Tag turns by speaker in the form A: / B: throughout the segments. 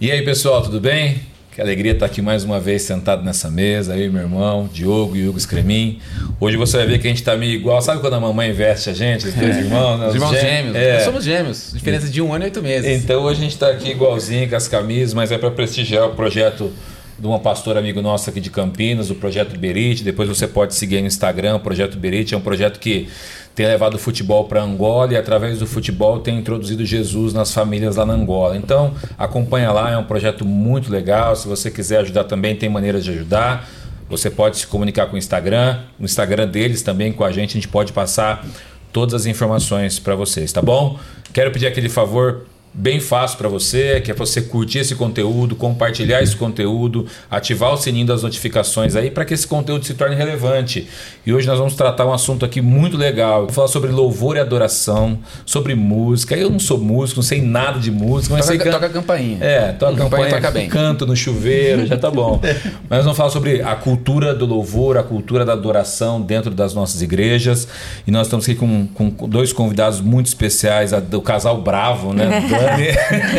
A: E aí, pessoal, tudo bem? Que alegria estar aqui mais uma vez sentado nessa mesa, aí meu irmão, Diogo e Hugo Scremin. Hoje você vai ver que a gente tá meio igual. Sabe quando a mamãe veste a gente, os dois irmãos? Né?
B: Os irmãos gêmeos.
A: É.
B: Nós somos gêmeos. Diferença de um ano e oito meses.
A: Então hoje a gente está aqui igualzinho com as camisas, mas é para prestigiar o projeto de uma pastora amigo nosso aqui de Campinas, o Projeto Berite. Depois você pode seguir no Instagram, o Projeto Berite. É um projeto que tem levado o futebol para Angola e através do futebol tem introduzido Jesus nas famílias lá na Angola. Então acompanha lá, é um projeto muito legal. Se você quiser ajudar também, tem maneiras de ajudar. Você pode se comunicar com o Instagram, no Instagram deles também com a gente, a gente pode passar todas as informações para vocês, tá bom? Quero pedir aquele favor bem fácil para você, que é você curtir esse conteúdo, compartilhar esse conteúdo, ativar o sininho das notificações aí para que esse conteúdo se torne relevante. E hoje nós vamos tratar um assunto aqui muito legal. Vou falar sobre louvor e adoração, sobre música. Eu não sou músico, não sei nada de música, mas
B: Toca,
A: sei can-
B: toca a campainha.
A: É, toca a
B: campanha, toca bem.
A: canto no chuveiro, já tá bom. Mas nós vamos falar sobre a cultura do louvor, a cultura da adoração dentro das nossas igrejas. E nós estamos aqui com, com dois convidados muito especiais, a- do casal Bravo, né? Dani,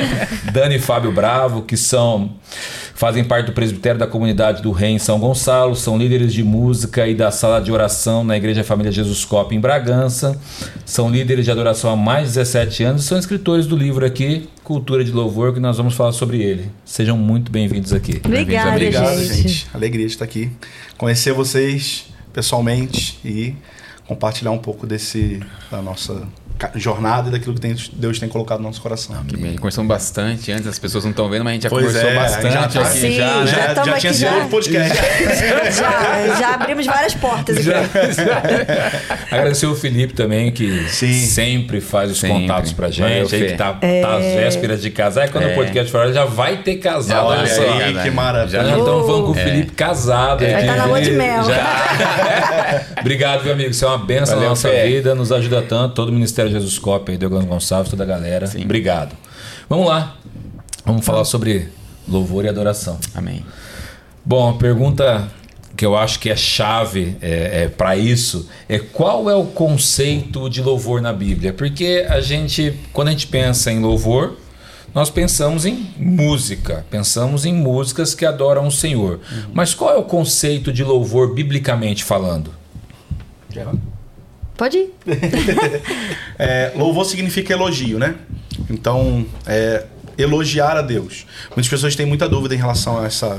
A: Dani e Fábio Bravo, que são fazem parte do presbitério da comunidade do Rei em São Gonçalo, são líderes de música e da sala de oração na Igreja Família Jesus Cop em Bragança, são líderes de adoração há mais de 17 anos e são escritores do livro aqui, Cultura de Louvor, que nós vamos falar sobre ele. Sejam muito bem-vindos aqui.
C: Obrigada,
B: Obrigado,
C: gente.
D: gente. Alegria de estar aqui. Conhecer vocês pessoalmente e compartilhar um pouco desse da nossa jornada e daquilo que tem- Deus tem colocado no nosso coração.
B: Que bem, conversamos bastante antes, as pessoas não estão vendo, mas a gente já
D: Pois
B: conversou
D: é,
B: bastante
D: já tá-
B: aqui
C: Sim,
B: já, né?
C: já aqui
D: tinha sido
C: já.
D: outro podcast.
C: Já, já abrimos várias portas aqui.
A: Agradecer o Felipe também, que
D: Sim.
A: sempre faz os
B: Sempre.
A: contatos pra gente, aí que tá, tá às vésperas de casar. E quando o podcast for já vai ter casal.
B: Já
A: olha só.
B: já
D: aí, que maravilha.
B: Já
A: Já estamos falando com o
B: É.
A: Felipe casado.
C: Vai
A: aqui.
C: tá na lua de mel.
A: Já. Obrigado, meu amigo. Você é uma benção na nossa vida, nos ajuda tanto. Todo o Ministério Jesus Cop, aí, Douglas Gonçalves, toda a galera.
B: Sim.
A: Obrigado. Vamos lá. Vamos falar sobre louvor e adoração.
B: Amém.
A: Bom, a pergunta que eu acho que é chave é, para isso é qual é o conceito de louvor na Bíblia? Porque a gente, quando a gente pensa em louvor, nós pensamos em música, pensamos em músicas que adoram o Senhor. Mas qual é o conceito de louvor biblicamente falando?
C: Pode ir.
D: É, louvor significa elogio, né? Então, é, elogiar a Deus. Muitas pessoas têm muita dúvida em relação a essa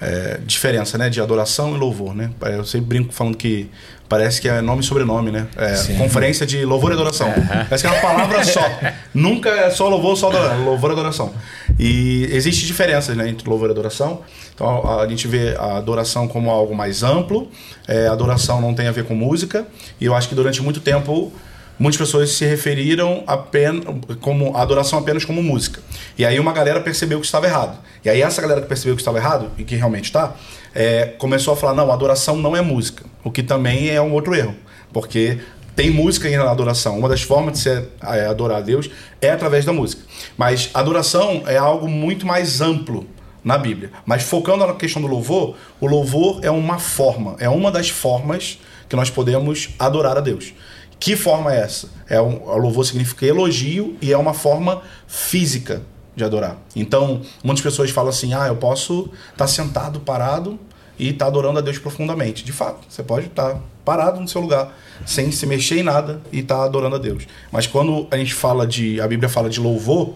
D: é, diferença, né? De adoração e louvor, né? Eu sempre brinco falando que parece que é nome e sobrenome, né? É, conferência de louvor e adoração. Parece que é uma palavra só. Nunca é só louvor, só adoração. Louvor e adoração. E existe diferenças, né? Entre louvor e adoração. Então, a, a gente vê a adoração como algo mais amplo. É, adoração não tem a ver com música. E eu acho que durante muito tempo muitas pessoas se referiram apenas como a adoração apenas como música. E aí uma galera percebeu que estava errado. E aí essa galera que percebeu que estava errado e que realmente está, é, começou a falar não, adoração não é música, o que também é um outro erro, porque tem música na adoração. Uma das formas de se é, adorar a Deus é através da música. Mas adoração é algo muito mais amplo na Bíblia. Mas focando na questão do louvor, o louvor é uma forma, é uma das formas que nós podemos adorar a Deus. Que forma é essa? É um, louvor significa elogio e é uma forma física de adorar. Então, muitas pessoas falam assim: ah, eu posso estar sentado, parado e estar adorando a Deus profundamente. De fato, você pode estar parado no seu lugar, sem se mexer em nada e estar adorando a Deus. Mas quando a gente fala de. A Bíblia fala de louvor,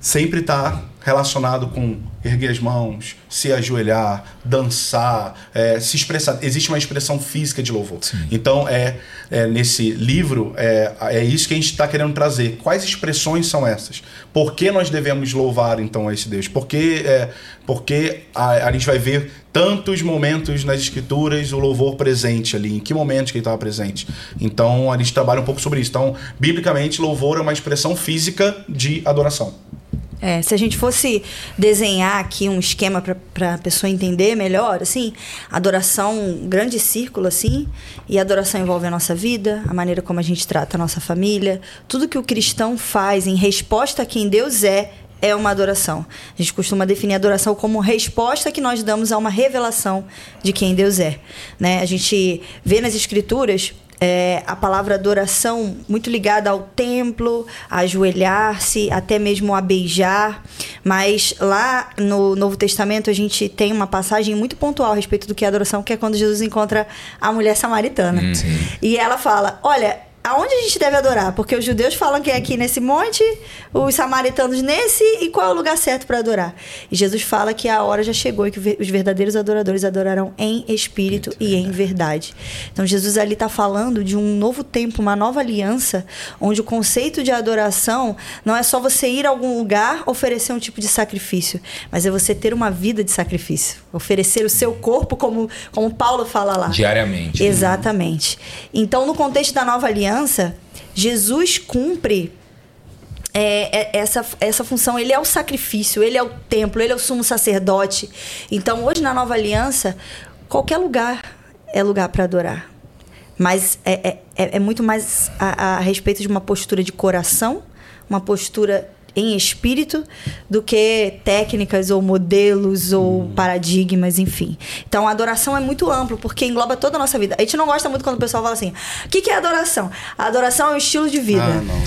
D: sempre está relacionado com erguer as mãos, se ajoelhar, dançar, é, se expressar. Existe uma expressão física de louvor. Então, é, é, nesse livro, é, é isso que a gente está querendo trazer. Quais expressões são essas? Por que nós devemos louvar, então, a esse Deus? Por que, é, porque a, a gente vai ver tantos momentos nas escrituras o louvor presente ali? Em que momentos que ele estava presente? Então, a gente trabalha um pouco sobre isso. Então, biblicamente, louvor é uma expressão física de adoração.
C: É, se a gente fosse desenhar aqui um esquema para a pessoa entender melhor, assim, adoração, grande círculo, assim, e adoração envolve a nossa vida, a maneira como a gente trata a nossa família, tudo que o cristão faz em resposta a quem Deus é, é uma adoração. A gente costuma definir adoração como resposta que nós damos a uma revelação de quem Deus é. Né? A gente vê nas escrituras é, a palavra adoração muito ligada ao templo, a ajoelhar-se, até mesmo a beijar. Mas lá no Novo Testamento a gente tem uma passagem muito pontual a respeito do que é adoração, que é quando Jesus encontra a mulher samaritana.
A: Hum,
C: e ela fala: Olha, aonde a gente deve adorar? Porque os judeus falam que é aqui nesse monte, os samaritanos nesse, e qual é o lugar certo para adorar? E Jesus fala que a hora já chegou e que os verdadeiros adoradores adorarão em espírito e em verdade. Então Jesus ali está falando de um novo tempo, uma nova aliança, onde o conceito de adoração não é só você ir a algum lugar oferecer um tipo de sacrifício, mas é você ter uma vida de sacrifício, oferecer o seu corpo como como Paulo fala lá.
A: Diariamente.
C: Exatamente. Então, no contexto da nova aliança, Jesus cumpre é, é, essa, essa função. Ele é o sacrifício, ele é o templo, ele é o sumo sacerdote. Então, hoje na nova aliança, qualquer lugar é lugar para adorar. Mas é, é, é, é muito mais a, a respeito de uma postura de coração, uma postura em espírito do que técnicas ou modelos ou paradigmas, enfim. Então, a adoração é muito amplo, porque engloba toda a nossa vida. A gente não gosta muito quando o pessoal fala assim: o que, que é adoração? A adoração é um estilo de vida.
D: Ah, não.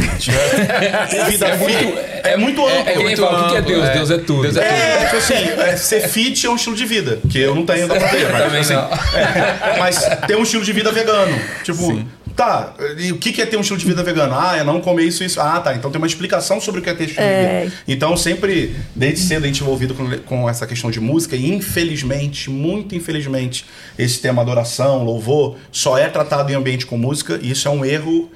D: Vida
A: É muito,
D: é muito amplo.
A: É, é que nem fala, o que é
B: amplo,
A: Deus?
B: é.
A: Deus é tudo.
B: Deus é
D: É, tipo assim, é, ser fit é um estilo de vida, que eu não tenho da mas,
A: Também
D: assim, é, mas ter um estilo de vida vegano. Tipo, tá, e o que que é ter um estilo de vida vegano? Ah, é não comer isso e isso. Ah, tá, então tem uma explicação sobre o que é ter estilo
C: É.
D: de vida. Então, sempre, desde cedo, a gente é envolvido com, com essa questão de música, e infelizmente, muito infelizmente, esse tema adoração, louvor, só é tratado em ambiente com música, e isso é um erro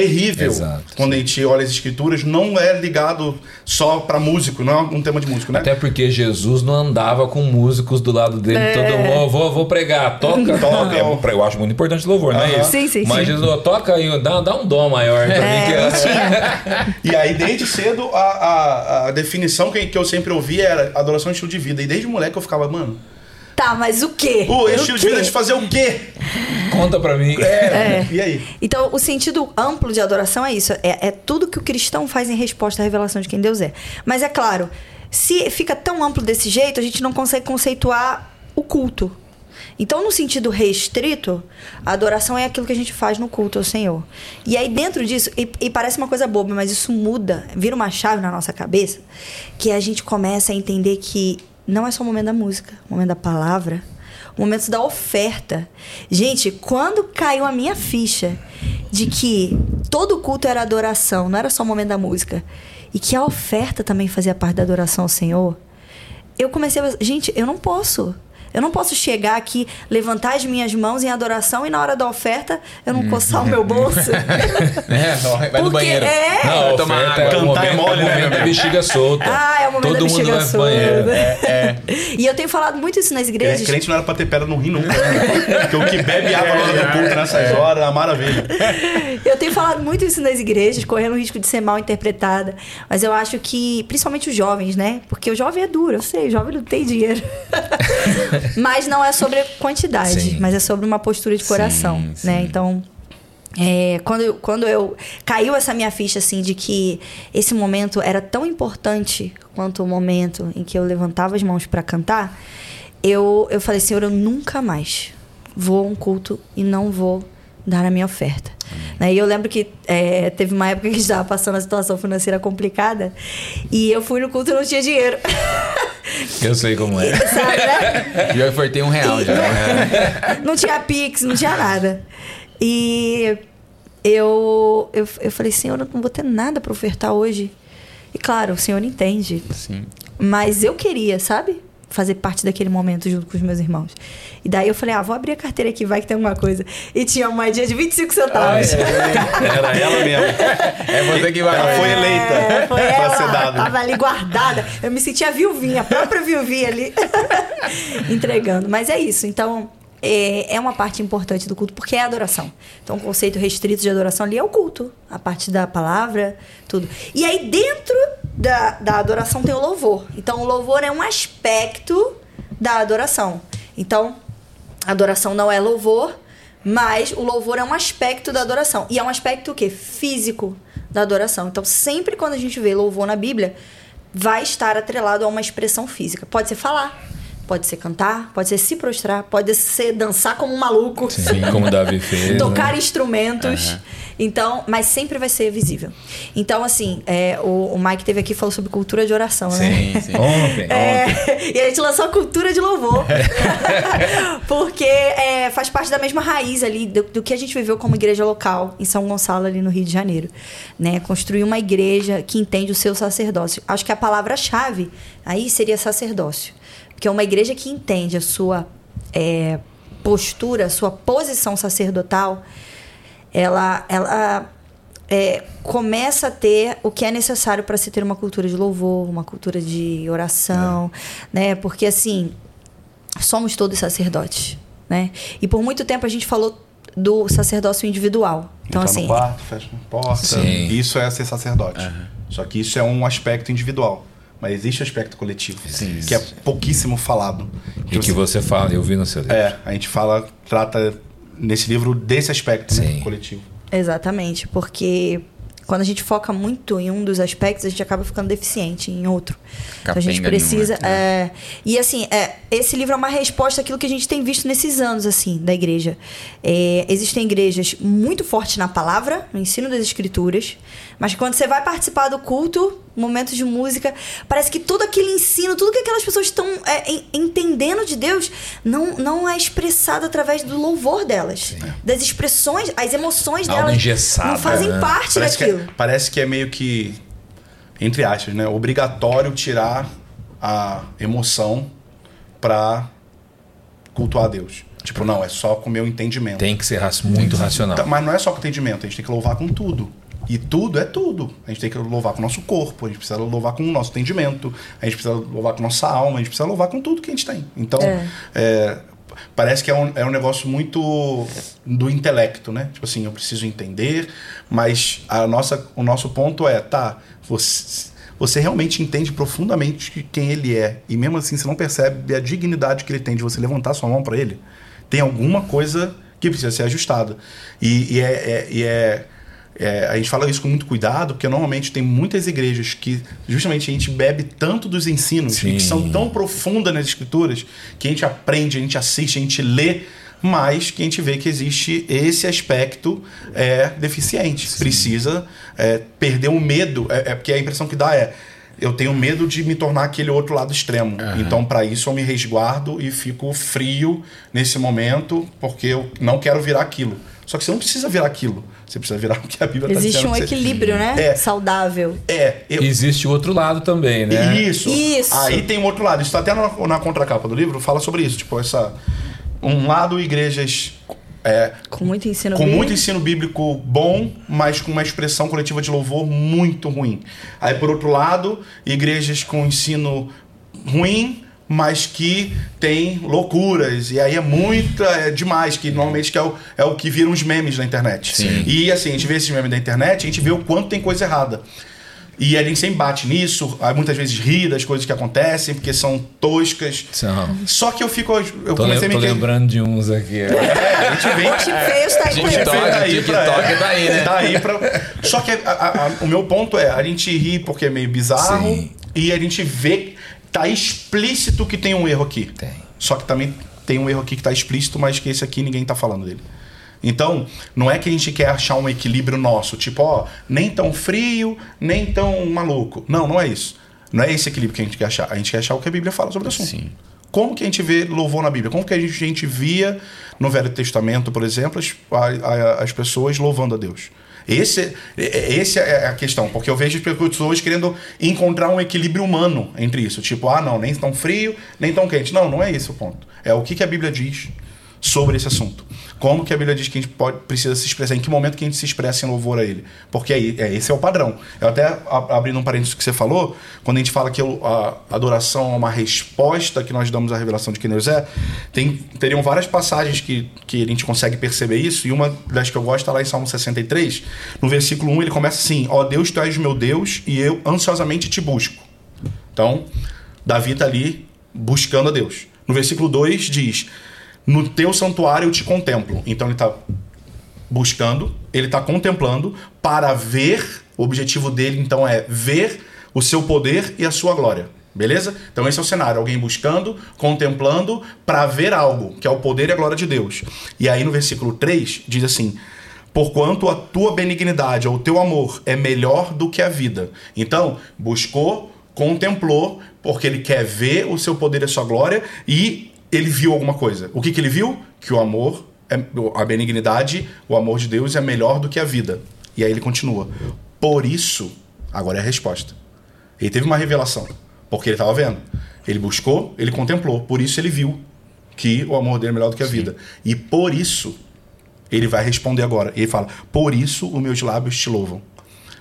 D: terrível
A: Exato,
D: quando a gente olha as escrituras não é ligado só pra músico não é um tema de músico né
A: Até porque Jesus não andava com músicos do lado dele,
C: É.
A: todo mundo, "Ó, vou, vou pregar, toca,
D: Toca.
A: É, eu acho muito importante o louvor, não é isso?
C: Sim, sim,
A: Mas
C: sim.
A: Jesus, toca aí, dá, dá um dom maior pra mim. que
C: É,
A: é-
C: tinha.
D: E aí, desde cedo, a, a, a definição que, que eu sempre ouvi era adoração é estilo de vida. E desde moleque eu ficava, mano,
C: Tá, mas o quê?
D: o estilo de vida é de fazer o quê?
A: Conta pra mim.
D: É, e aí?
C: Então, o sentido amplo de adoração é isso. É, é tudo que o cristão faz em resposta à revelação de quem Deus é. Mas é claro, se fica tão amplo desse jeito, a gente não consegue conceituar o culto. Então, no sentido restrito, a adoração é aquilo que a gente faz no culto ao Senhor. E aí, dentro disso, e, e parece uma coisa boba, mas isso muda, vira uma chave na nossa cabeça, que a gente começa a entender que não é só o momento da música, o momento da palavra, o momento da oferta. Gente, quando caiu a minha ficha de que todo culto era adoração, não era só o momento da música, e que a oferta também fazia parte da adoração ao Senhor, eu comecei a. Gente, eu não posso. Eu não posso chegar aqui, levantar as minhas mãos em adoração e na hora da oferta eu não coçar o meu bolso.
B: É, vai no
C: Porque
B: banheiro.
C: é.
A: Não,
B: tomar
A: oferta
B: água.
A: é o
D: Cantar é mole,
A: é
D: né,
A: bexiga solta.
C: Ah, é o momento
A: Todo
C: da
A: mundo
C: bexiga
A: vai pro
C: solta.
A: banheiro.
B: É,
C: E eu tenho falado muito isso nas igrejas.
D: Crente não era pra ter pedra no rim nunca. Né? Porque o que bebe água na hora do culto nessas horas é uma maravilha.
C: Eu tenho falado muito isso nas igrejas, correndo o risco de ser mal interpretada. Mas eu acho que, principalmente os jovens, né? Porque o jovem é duro, eu sei, o jovem não tem dinheiro. mas não é sobre quantidade,
A: Sim.
C: mas é sobre uma postura de coração,
A: Sim,
C: né?
A: sim.
C: Então. é, quando, eu- quando eu caiu essa minha ficha assim de que esse momento era tão importante quanto o momento em que eu levantava as mãos para cantar, eu, eu falei, Senhor, eu nunca mais vou a um culto e não vou dar a minha oferta. Né? E eu lembro que é, teve uma época que a gente estava passando uma situação financeira complicada e eu fui no culto e não tinha dinheiro.
A: Eu sei como é.
C: Sabe, né?
B: já ofertei um real já. né?
C: não tinha Pix, não tinha nada. E eu, eu, eu falei, Senhor, eu não vou ter nada para ofertar hoje. E claro, o Senhor entende.
B: Sim.
C: Mas eu queria, sabe? Fazer parte daquele momento junto com os meus irmãos. E daí eu falei, ah, vou abrir a carteira aqui, vai que tem alguma coisa. E tinha uma moedinha de 25 centavos.
D: Era ela mesmo.
B: É você que vai.
D: Ela foi eleita
C: É, foi ela. Tava ali guardada. Eu me sentia viuvinha, a própria viuvinha ali, entregando. Mas é isso. Então, é, é uma parte importante do culto, porque é adoração. Então, o conceito restrito de adoração ali é o culto. A parte da palavra, tudo. E aí, dentro da, da adoração tem o louvor. Então, o louvor é um aspecto da adoração. Então, adoração não é louvor, mas o louvor é um aspecto da adoração. E é um aspecto o quê? Físico da adoração. Então, sempre quando a gente vê louvor na Bíblia, vai estar atrelado a uma expressão física. Pode ser falar. Pode ser cantar, pode ser se prostrar, pode ser dançar como um maluco.
A: Sim, como o Davi fez.
C: tocar
A: né?
C: instrumentos. Então, mas sempre vai ser visível. Então, assim, é, o, o Mike teve aqui e falou sobre cultura de oração, né?
B: Sim, sim.
A: Ontem.
C: É, e a gente lançou a cultura de louvor. Porque é, faz parte da mesma raiz ali do, do que a gente viveu como igreja local em São Gonçalo, ali no Rio de Janeiro. Né? Construir uma igreja que entende o seu sacerdócio. Acho que a palavra-chave aí seria sacerdócio. Porque é uma igreja que entende a sua é, postura, a sua posição sacerdotal, ela, ela é, começa a ter o que é necessário para se ter uma cultura de louvor, uma cultura de oração, né? Porque assim, somos todos sacerdotes, né? E por muito tempo a gente falou do sacerdócio individual. Então
D: Entrar
C: assim,
D: no quarto, fecha uma porta.
A: Sim.
D: Isso é ser sacerdote. Só que isso é um aspecto individual. Mas existe o aspecto coletivo,
B: Sim.
D: que é pouquíssimo falado.
A: E que você fala, eu vi no seu livro.
D: É, a gente fala, trata nesse livro desse aspecto né, coletivo.
C: Exatamente, porque quando a gente foca muito em um dos aspectos, a gente acaba ficando deficiente em outro. então a gente precisa.
B: nenhuma,
C: é, e assim, é, esse livro é uma resposta àquilo que a gente tem visto nesses anos, assim, da igreja. É, existem igrejas muito fortes na palavra, no ensino das escrituras, mas quando você vai participar do culto, momentos de música, parece que todo aquele ensino, tudo que aquelas pessoas estão é, en- entendendo de Deus, não, não é expressado através do louvor delas. Das expressões, as emoções
A: Algo
C: delas
A: engessado,
C: não fazem
A: né?
C: parte
D: Parece que,
C: daquilo.
D: é, parece que é meio que, entre aspas, né? Obrigatório tirar a emoção pra cultuar a Deus. Tipo, não, é só com o meu entendimento.
A: Tem que ser muito racional.
D: Tá, Mas não é só com entendimento, a gente tem que louvar com tudo. E tudo é tudo. A gente tem que louvar com o nosso corpo, a gente precisa louvar com o nosso entendimento, a gente precisa louvar com a nossa alma, a gente precisa louvar com tudo que a gente tem. Então,
C: É.
D: é, parece que é um, é um negócio muito do intelecto, né? Tipo assim, eu preciso entender, mas a nossa, o nosso ponto é, tá, você, você realmente entende profundamente quem ele é, e mesmo assim você não percebe a dignidade que ele tem de você levantar sua mão para ele. Tem alguma coisa que precisa ser ajustada. E, e é- é- e é é, a gente fala isso com muito cuidado, porque normalmente tem muitas igrejas que justamente a gente bebe tanto dos ensinos,
A: Sim.
D: que são tão profundas nas escrituras, que a gente aprende, a gente assiste, a gente lê, mas que a gente vê que existe esse aspecto é, deficiente. Precisa é, perder o medo, é, é porque a impressão que dá é. Eu tenho medo de me tornar aquele outro lado extremo. Então, para isso, eu me resguardo e fico frio nesse momento, porque eu não quero virar aquilo. Só que você não precisa virar aquilo. Você precisa virar o que a Bíblia está dizendo.
C: Existe um
D: você-
C: equilíbrio, né?
D: É.
C: Saudável.
D: É, eu,
A: Existe o outro lado também, né?
D: isso.
C: Isso.
D: Aí tem um outro lado. Isso tá até na, na contracapa do livro, fala sobre isso. Tipo, essa. Um lado, igrejas é,
C: Com muito ensino
D: com
C: bíblico.
D: muito ensino bíblico bom, mas com uma expressão coletiva de louvor muito ruim. Aí, por outro lado, igrejas com ensino ruim, mas que tem loucuras. E aí é muita, é demais, que normalmente que é, o, é o que viram os memes na internet.
B: Sim.
D: E assim, a gente vê esses memes da internet, a gente vê o quanto tem coisa errada. E a gente sempre bate nisso, aí muitas vezes ri das coisas que acontecem, porque são toscas.
A: São.
D: Só que eu fico. Eu
A: Tô,
D: comecei a
A: tô
D: me
A: lembrando de uns aqui.
D: É, a gente vem.
C: O Chip Feio está aí com
B: TikTok.
D: Daí pra-
B: daí, né?
D: Daí pra... Só que a- a- a- o meu ponto é, a gente ri porque é meio bizarro
A: Sim.
D: e a gente vê, tá explícito que tem um erro aqui.
A: Tem.
D: Só que também tem um erro aqui que tá explícito, mas que esse aqui ninguém tá falando dele. Então, não é que a gente quer achar um equilíbrio nosso, tipo, ó, nem tão frio, nem tão maluco. Não, não é isso. Não é esse equilíbrio que a gente quer achar. A gente quer achar o que a Bíblia fala sobre o assunto.
B: Sim.
D: Como que a gente vê louvor na Bíblia? Como que a gente, a gente via no Velho Testamento, por exemplo, as, a- a- as pessoas louvando a Deus? Esse, é- esse é a questão, porque eu vejo as pessoas querendo encontrar um equilíbrio humano entre isso. Tipo, ah, não, nem tão frio, nem tão quente. Não, não é esse o ponto. É o que, que a Bíblia diz sobre esse assunto. Como que a Bíblia diz que a gente pode, precisa se expressar, em que momento que a gente se expressa em louvor a Ele. Porque aí, é, esse é o padrão. Eu até, abrindo um parênteses que você falou, quando a gente fala que a adoração é uma resposta que nós damos à revelação de quem Deus é, tem, teriam várias passagens que, que a gente consegue perceber isso, e uma das que eu gosto está lá em Salmo 63, no versículo 1 ele começa assim, ó Deus, Tu és meu Deus, e eu ansiosamente te busco. Então, Davi está ali buscando a Deus. No versículo 2 diz: No teu santuário eu te contemplo. Então ele está buscando, ele está contemplando para ver. O objetivo dele então é ver o seu poder e a sua glória. Beleza? Então esse é o cenário, alguém buscando, contemplando para ver algo, que é o poder e a glória de Deus. E aí no versículo 3 diz assim: Porquanto a tua benignidade ou o teu amor é melhor do que a vida. Então, buscou, contemplou, porque ele quer ver o seu poder e a sua glória e ele viu alguma coisa. O que, que ele viu? Que o amor, é, a benignidade, o amor de Deus é melhor do que a vida. E aí ele continua. Por isso, agora é a resposta. Ele teve uma revelação, porque ele estava vendo. Ele buscou, ele contemplou, por isso ele viu que o amor dele é melhor do que a vida. E por isso, ele vai responder agora. Ele fala: Por isso os meus lábios te louvam.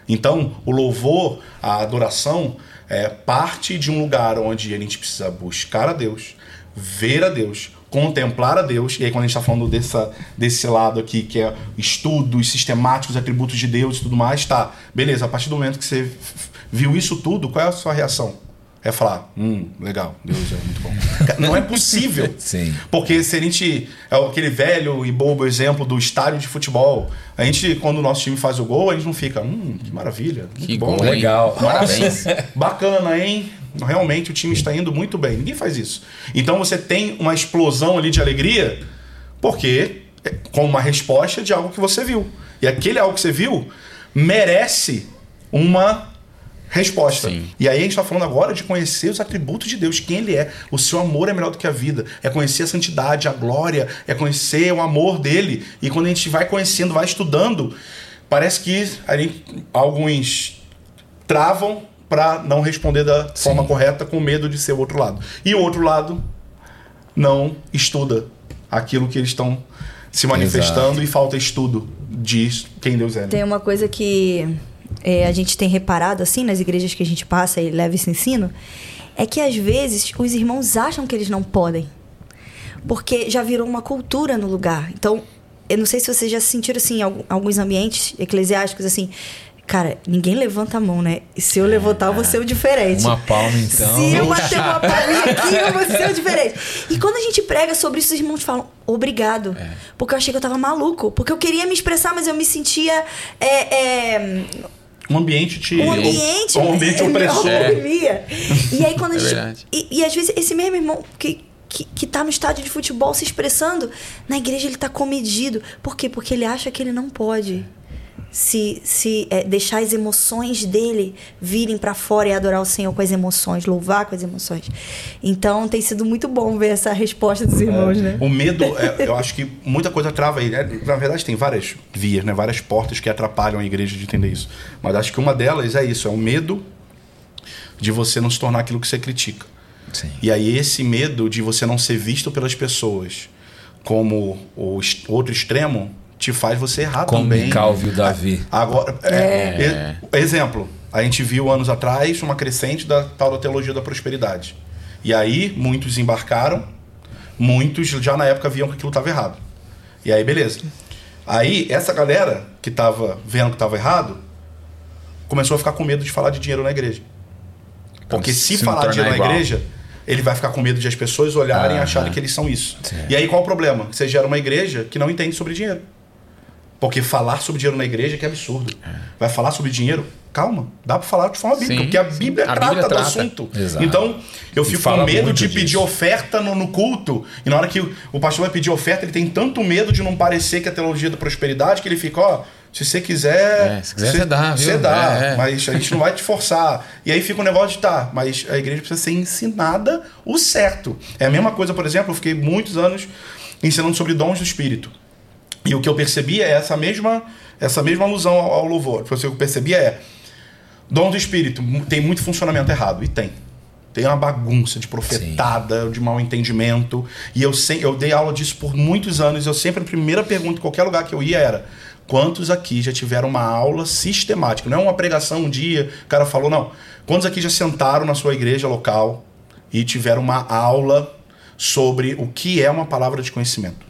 D: Então, o louvor, a adoração, é parte de um lugar onde a gente precisa buscar a Deus, ver a Deus, contemplar a Deus. E aí, quando a gente está falando dessa, desse lado aqui, que é estudos sistemáticos, atributos de Deus e tudo mais, tá. Beleza, a partir do momento que você viu isso tudo, qual é a sua reação? É falar, hum, legal, Deus é muito bom. Não é possível.
A: Sim.
D: Porque se a gente. É aquele velho e bobo exemplo do estádio de futebol. A gente, quando o nosso time faz o gol, a gente não fica, hum, que maravilha.
B: Que
D: bom.
B: gol?
A: Legal.
B: Parabéns.
D: Bacana, hein? Realmente o time está indo muito bem. Ninguém faz isso. Então você tem uma explosão ali de alegria, porque é com uma resposta de algo que você viu. E aquele algo que você viu merece uma resposta.
B: Sim.
D: E aí a gente está falando agora de conhecer os atributos de Deus, quem Ele é. O seu amor é melhor do que a vida. É conhecer a santidade, a glória, é conhecer o amor dele. E quando a gente vai conhecendo, vai estudando, parece que a gente- alguns travam para não responder da forma correta com medo de ser o outro lado. E o outro lado não estuda aquilo que eles estão se manifestando e falta estudo de quem Deus é. né?
C: Tem uma coisa que é, a gente tem reparado, assim, nas igrejas que a gente passa e leva esse ensino, é que às vezes os irmãos acham que eles não podem. Porque já virou uma cultura no lugar. Então, eu não sei se vocês já se sentiram assim alguns ambientes eclesiásticos, assim. Cara, ninguém levanta a mão, né? E se eu levantar, eu vou ser o diferente.
A: Uma palma, então.
C: Se eu bater uma palminha aqui, eu vou ser o diferente. E quando a gente prega sobre isso, os irmãos falam, obrigado. Porque eu achei que eu tava maluco. Porque eu queria me expressar, mas eu me sentia. É, é,
D: Um ambiente te.
C: um ambiente.
D: Um ambiente
C: me
D: opressor.
C: E aí quando a
B: É
C: gente. e, e às vezes esse mesmo irmão que. Que, que tá no estádio de futebol se expressando, na igreja ele tá comedido. Por quê? Porque ele acha que ele não pode se, se é, deixar as emoções dele virem pra fora e adorar o Senhor com as emoções, louvar com as emoções. Então tem sido muito bom ver essa resposta dos irmãos, né?
D: O medo, é, eu acho que muita coisa trava aí. né? Na verdade, tem várias vias, né? várias portas que atrapalham a igreja de entender isso. Mas acho que uma delas é isso: é o medo de você não se tornar aquilo que você critica.
A: Sim.
D: E aí, esse medo de você não ser visto pelas pessoas como o outro extremo te faz você errar
A: Como
D: também.
A: Calvio Davi.
D: Agora, é, e- exemplo, a gente viu anos atrás uma crescente da tal da teologia da prosperidade. E aí muitos embarcaram, muitos já na época viam que aquilo estava errado. E aí beleza. Aí essa galera que estava vendo que estava errado começou a ficar com medo de falar de dinheiro na igreja. Porque se,
B: se
D: falar de dinheiro na
B: igual.
D: igreja, ele vai ficar com medo de as pessoas olharem e acharem que eles são isso.
A: Sim.
D: E aí qual o problema? Você gera uma igreja que não entende sobre dinheiro. Porque falar sobre dinheiro na igreja que é absurdo. Vai falar sobre dinheiro? Calma, dá pra falar de forma bíblica,
B: Sim,
D: porque a
B: sim.
D: Bíblia
B: A
D: trata
B: Bíblia
D: do
B: trata.
D: assunto.
A: Exato.
D: Então, eu fico com medo de pedir
A: disso.
D: oferta no, no culto, e na hora que o, o pastor vai pedir oferta, ele tem tanto medo de não parecer que é teologia da prosperidade, que ele fica, ó, se você quiser.
B: É, se quiser, você dá?
D: Você dá,
B: É, é.
D: mas a gente não vai te forçar. E aí fica um negócio de tá, mas a igreja precisa ser ensinada o certo. É a mesma coisa, por exemplo, eu fiquei muitos anos ensinando sobre dons do Espírito. E o que eu percebia é essa mesma, essa mesma alusão ao, ao louvor. O que eu percebia é, dom do Espírito tem muito funcionamento errado. E tem. Tem uma bagunça de profetada, de mau entendimento. E eu, sem, eu dei aula disso por muitos anos. Eu sempre, a primeira pergunta em qualquer lugar que eu ia era: quantos aqui já tiveram uma aula sistemática? Não é uma pregação um dia, o cara falou, não. Quantos aqui já sentaram na sua igreja local e tiveram uma aula sobre o que é uma palavra de conhecimento?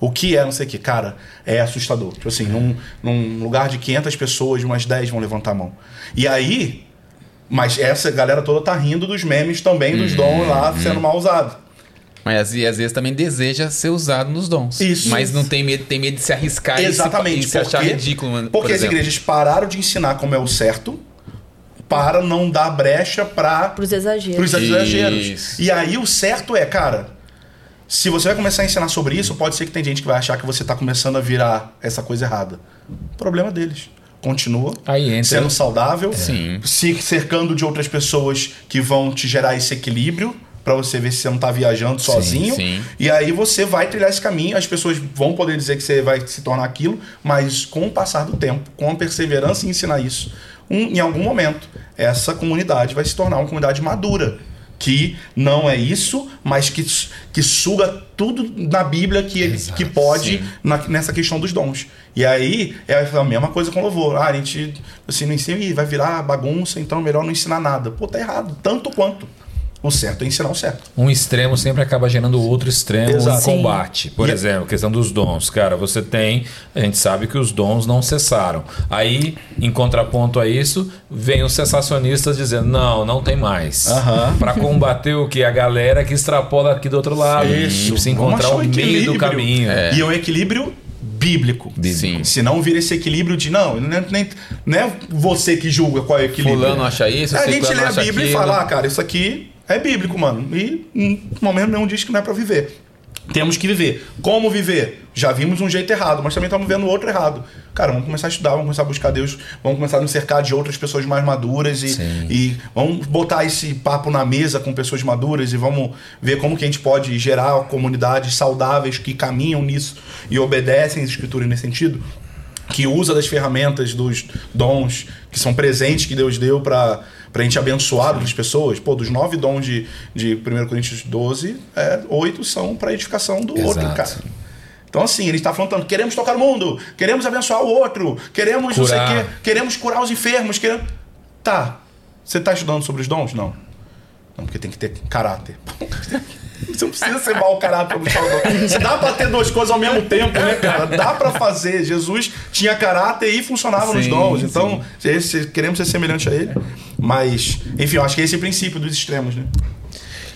D: O que é, não sei o que, cara, é assustador. Tipo assim, num, num lugar de 500 pessoas, umas 10 vão levantar a mão. E aí, mas essa galera toda tá rindo dos memes também, dos dons lá sendo mal usados.
B: Mas às, às vezes também deseja ser usado nos dons.
D: Isso.
B: Mas não tem medo, tem medo de se arriscar e se-
D: Exatamente.
B: e se, achar
D: porque-
B: ridículo. mano,
D: Porque
B: por
D: as igrejas pararam de ensinar como é o certo para não dar brecha para
C: Pros exageros.
D: pros exageros.
B: Isso.
D: E aí o certo é, cara, se você vai começar a ensinar sobre isso, pode ser que tem gente que vai achar que você tá começando a virar essa coisa errada. Problema deles. Continua
A: entra-
D: sendo saudável,
B: Sim.
D: se cercando de outras pessoas que vão te gerar esse equilíbrio pra você ver se você não tá viajando sozinho.
B: sim.
D: E aí você vai trilhar esse caminho, as pessoas vão poder dizer que você vai se tornar aquilo, mas com o passar do tempo, com a perseverança em ensinar isso, um- em algum momento, essa comunidade vai se tornar uma comunidade madura. Que não é isso, mas que, que suga tudo na Bíblia que, ele, que pode na- nessa questão dos dons. E aí é a mesma coisa com louvor. Ah, a gente assim, não ensina, "Ih, vai virar bagunça, então é melhor não ensinar nada. Pô, tá errado. Tanto quanto. O certo é ensinar o certo.
A: Um extremo sempre acaba gerando outro extremo
D: Exato.
A: em combate. Por
D: E-
A: exemplo, questão dos dons. Cara, você tem. A gente sabe que os dons não cessaram. Aí, em contraponto a isso, vem os cessacionistas dizendo: não, não tem mais.
D: Aham.
A: Para combater o que? A galera que extrapola aqui do outro lado.
D: Isso.
A: Precisa
D: Vamos
A: encontrar o meio do caminho.
D: E é um equilíbrio bíblico.
B: Sim.
D: Se não vira esse equilíbrio de não, não é, nem- não é você que julga qual é o equilíbrio.
B: Fulano acha isso,
D: a gente lê a Bíblia e
B: aquilo.
D: fala, ah, cara, isso aqui é bíblico, mano. E em momento nenhum diz que não é pra viver. Temos que viver. Como viver? Já vimos um jeito errado, mas também estamos vendo outro errado. Cara, vamos começar a estudar, vamos começar a buscar Deus, vamos começar a nos cercar de outras pessoas mais maduras e, e vamos botar esse papo na mesa com pessoas maduras e vamos ver como que a gente pode gerar comunidades saudáveis que caminham nisso e obedecem as escrituras nesse sentido que usa das ferramentas, dos dons que são presentes que Deus deu para a gente abençoar outras pessoas. Pô, dos nove dons de, de 1 Coríntios 12, é, oito são para edificação do outro,
A: Exato.
D: cara. Então, assim, ele está falando queremos tocar o mundo, queremos abençoar o outro, queremos não sei o
A: Curar.
D: quê, queremos curar os enfermos, queremos... Tá, você está estudando sobre os dons? Não. Não, porque tem que ter caráter. Você não precisa ser mau caráter o dom. Se dá pra ter duas coisas ao mesmo tempo, né, cara? Dá pra fazer. Jesus tinha caráter e funcionava nos
B: Sim,
D: dons. Então, esse- queremos ser semelhante a ele. Mas, enfim, eu acho que esse é o princípio dos extremos, né?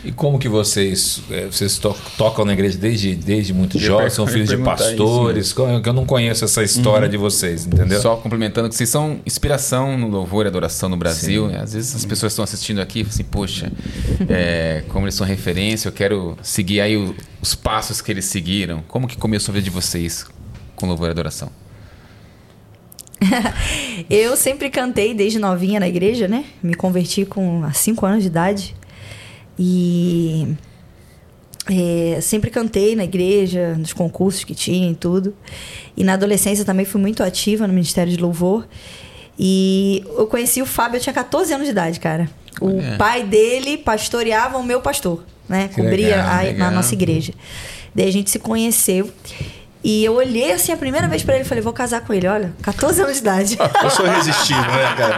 A: E como que vocês eh, vocês to- tocam na igreja desde, desde muito jovens, são filhos de pastores? Como- que eu não conheço essa história de vocês, entendeu?
B: Só complementando que vocês são inspiração no louvor e adoração no Brasil. né? Às vezes as pessoas estão assistindo aqui e falam assim, poxa, é, como eles são referência, eu quero seguir aí o- os passos que eles seguiram. Como que começou a vida de vocês com louvor e adoração?
C: Eu sempre cantei desde novinha na igreja, né? Me converti com 5 anos de idade. E é, sempre cantei na igreja, nos concursos que tinha e tudo. E na adolescência também fui muito ativa no Ministério de Louvor. E eu conheci o Fábio, eu tinha 14 anos de idade, cara. O
B: Olha.
C: pai dele pastoreava o meu pastor, né?
A: Que
C: Cobria
A: legal,
C: a,
B: legal.
C: na nossa igreja. Daí a gente se conheceu. E eu olhei assim a primeira vez pra ele e falei, vou casar com ele, olha, 14 anos de idade.
D: Eu sou irresistível, né, cara?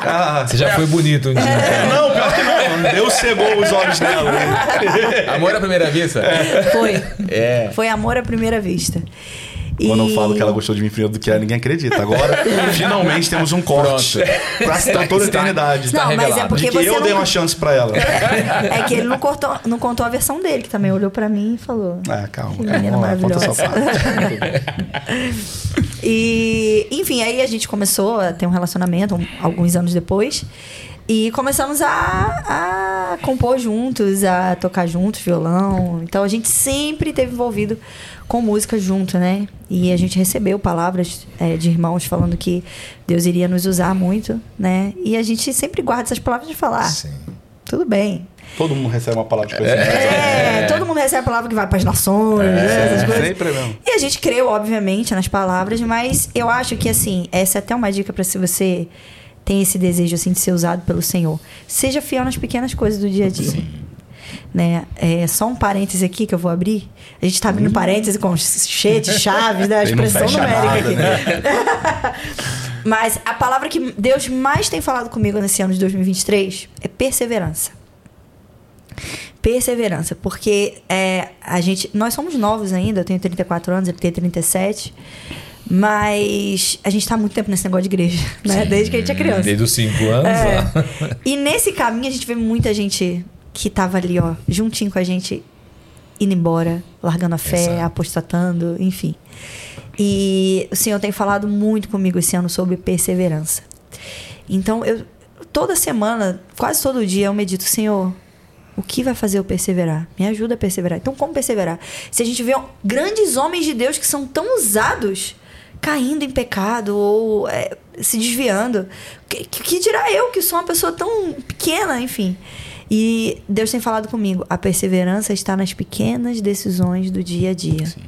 D: Ah,
A: Você já foi bonito um dia.
D: é, não, pior que não. Deus cegou os olhos dela. né?
B: Amor à primeira vista?
C: Foi.
B: É.
C: Foi amor à primeira vista.
D: Quando eu falo que ela gostou de mim primeiro do que ela, ninguém acredita. Agora, finalmente temos um corte. Pra
B: Está-
D: toda a eternidade.
B: está
C: Não, mas é
B: revelado.
C: porque
D: de que
C: você
D: eu
C: não...
D: dei uma chance pra ela.
C: É que ele não, cortou, não contou a versão dele, que também olhou pra mim e falou.
D: Ah, calma.
C: Que menina maravilhosa. E, enfim, aí a gente começou a ter um relacionamento um- alguns anos depois. E começamos a, a compor juntos, a tocar juntos, violão. Então a gente sempre esteve envolvido com música junto, né? E a gente recebeu palavras é, de irmãos falando que Deus iria nos usar muito, né? E a gente sempre guarda essas palavras de falar.
A: Sim.
C: Tudo bem.
D: Todo mundo recebe uma palavra de coisa.
C: É, todo mundo recebe a palavra que vai para as nações, né, essas coisas.
D: Sempre mesmo.
C: E a gente creu, obviamente, nas palavras, mas eu acho que, assim, essa é até uma dica para se você tem esse desejo, assim, de ser usado pelo Senhor. Seja fiel nas pequenas coisas do dia a dia. Né? É, só um parêntese aqui que eu vou abrir. A gente tá abrindo parêntese com chete, chaves, né? A expressão numérica
D: nada,
C: aqui. Mas a palavra que Deus mais tem falado comigo nesse ano de 2023 é perseverança. Perseverança, porque é, a gente, nós somos novos ainda, eu tenho 34 anos, ele tem 37, mas a gente está há muito tempo nesse negócio de igreja, né? Desde que a gente é criança.
A: Desde os 5 anos
C: É. E nesse caminho a gente vê muita gente que tava ali, ó, juntinho com a gente, indo embora, largando a fé,
A: Exato.
C: apostatando, enfim. E o Senhor tem falado muito comigo esse ano sobre perseverança. Então eu toda semana, quase todo dia, eu medito, Senhor, o que vai fazer eu perseverar? Me ajuda a perseverar. Então, como perseverar? Se a gente vê grandes homens de Deus que são tão usados caindo em pecado ou é, se desviando, que, que dirá eu que sou uma pessoa tão pequena, enfim. E Deus tem falado comigo, a perseverança está nas pequenas decisões do dia a dia. Sim.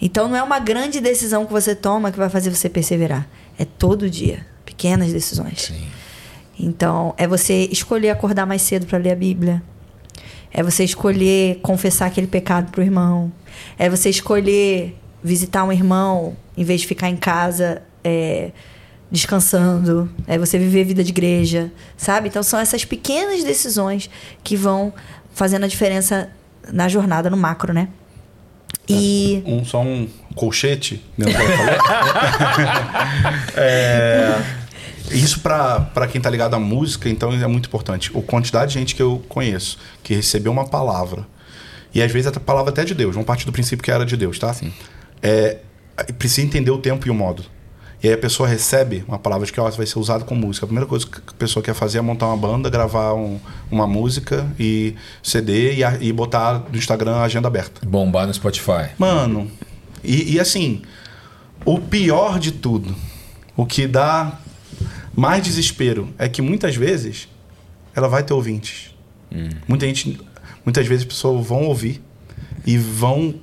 C: Então não é uma grande decisão que você toma que vai fazer você perseverar. É todo dia, pequenas decisões. Sim. Então é você escolher acordar mais cedo para ler a Bíblia. É você escolher confessar aquele pecado pro irmão. É você escolher visitar um irmão em vez de ficar em casa é, descansando, é você viver vida de igreja, sabe? Então são essas pequenas decisões que vão fazendo a diferença na jornada, no macro, né?
D: E. Um, só um colchete, né? é, isso para quem tá ligado à música, então é muito importante. O quantidade de gente que eu conheço que recebeu uma palavra, e às vezes a palavra até de Deus, vamos partir do princípio que era de Deus, tá? Sim. É, precisa entender o tempo e o modo. E aí a pessoa recebe uma palavra de que ó, vai ser usado com música. A primeira coisa que a pessoa quer fazer é montar uma banda, gravar um, uma música e CD e, e, botar no Instagram a agenda aberta.
A: Bombar no Spotify.
D: Mano, e, e assim, o pior de tudo, o que dá mais desespero é que muitas vezes ela vai ter ouvintes. Hum. Muita gente, muitas vezes as pessoas vão ouvir e vão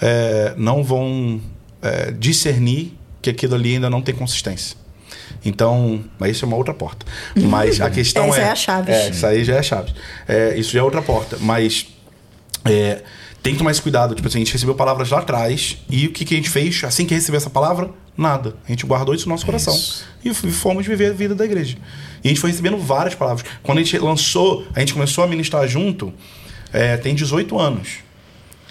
D: é, não vão é, discernir que aquilo ali ainda não tem consistência. Então, mas isso é uma outra porta. Mas a questão
C: Essa
D: é.
C: é a chave.
D: É, isso aí já é a chave. É, isso já é outra porta. Mas é, tem que tomar esse cuidado. Tipo assim, a gente recebeu palavras lá atrás e o que, que a gente fez assim que recebeu essa palavra? Nada. A gente guardou isso no nosso coração isso. e fomos viver a vida da igreja. E a gente foi recebendo várias palavras. Quando a gente lançou, a gente começou a ministrar junto, é, tem 18 anos.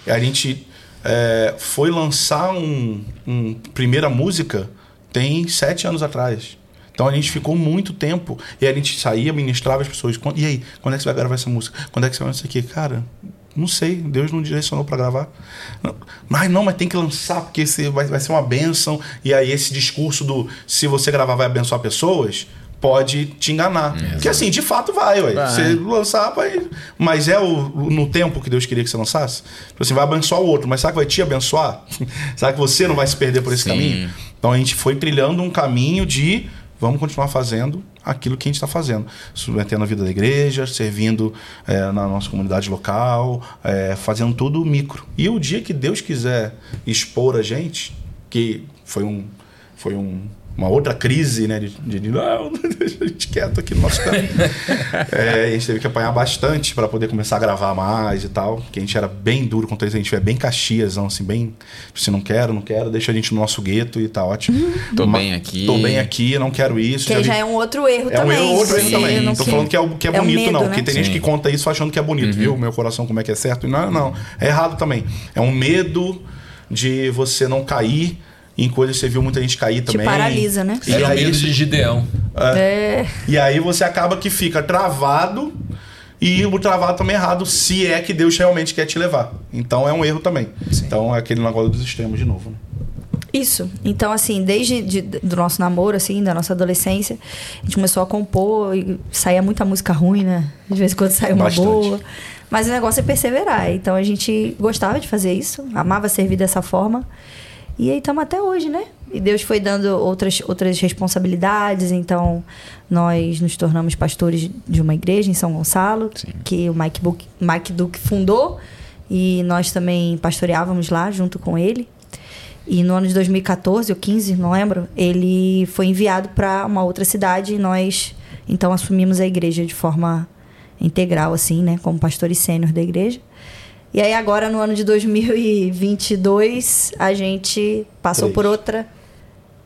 D: A gente é, foi lançar um, um, primeira música tem sete anos atrás. Então a gente ficou muito tempo e a gente saía, ministrava as pessoas. E aí, quando é que você vai gravar essa música? Quando é que você vai isso aqui? Cara, não sei, Deus não direcionou para gravar. Mas não, mas tem que lançar porque vai, vai ser uma bênção. E aí esse discurso do se você gravar vai abençoar pessoas, pode te enganar. É, Porque assim, de fato vai, ué. Vai. Você lançar, vai. Mas é o, no tempo que Deus queria que você lançasse? Você tipo assim, vai abençoar o outro, mas será que vai te abençoar? será que você não vai se perder por esse Sim. caminho? Então a gente foi trilhando um caminho de vamos continuar fazendo aquilo que a gente está fazendo. Submetendo a vida da igreja, servindo é, na nossa comunidade local, é, fazendo tudo micro. E o dia que Deus quiser expor a gente, que foi um, foi um uma outra crise, né? De, de, de não, deixa a gente quieto aqui no nosso canto. é, a gente teve que apanhar bastante para poder começar a gravar mais e tal. Que a gente era bem duro contra isso, a gente é bem caxias, assim, bem. Se não quero, não quero, deixa a gente no nosso gueto e tá ótimo.
B: tô Uma, bem aqui.
D: Tô bem aqui, não quero isso.
C: Que já, já vi... é um outro erro
D: é
C: também.
D: É um erro, outro erro também. Não tô falando que é, que é, é bonito, um medo, não. Né? Porque tem Sim. gente que conta isso achando que é bonito, uhum. viu? Meu coração, como é que é certo. Não, não. É errado também. É um medo de você não cair em coisas você viu muita gente cair também.
C: Te paralisa, né?
A: E Era aí, medo de Gideão.
D: É, é. E aí você acaba que fica travado e o travado também é errado se é que Deus realmente quer te levar. Então é um erro também. Sim. Então é aquele negócio dos extremos de novo. Né?
C: Isso. Então, assim, desde de, do nosso namoro, assim, da nossa adolescência, a gente começou a compor e saía muita música ruim, né? De vez em quando saía uma Bastante. boa. Mas o negócio é perseverar. Então a gente gostava de fazer isso, amava servir dessa forma. E aí estamos até hoje, né? E Deus foi dando outras, outras responsabilidades, então nós nos tornamos pastores de uma igreja em São Gonçalo, Sim. que o Mike, Book, Mike Duke fundou, e nós também pastoreávamos lá junto com ele. E no ano de 2014 ou 15, não lembro, ele foi enviado para uma outra cidade e nós então assumimos a igreja de forma integral, assim, né? Como pastores sênior da igreja. E aí agora no ano de 2022 a gente passou por outra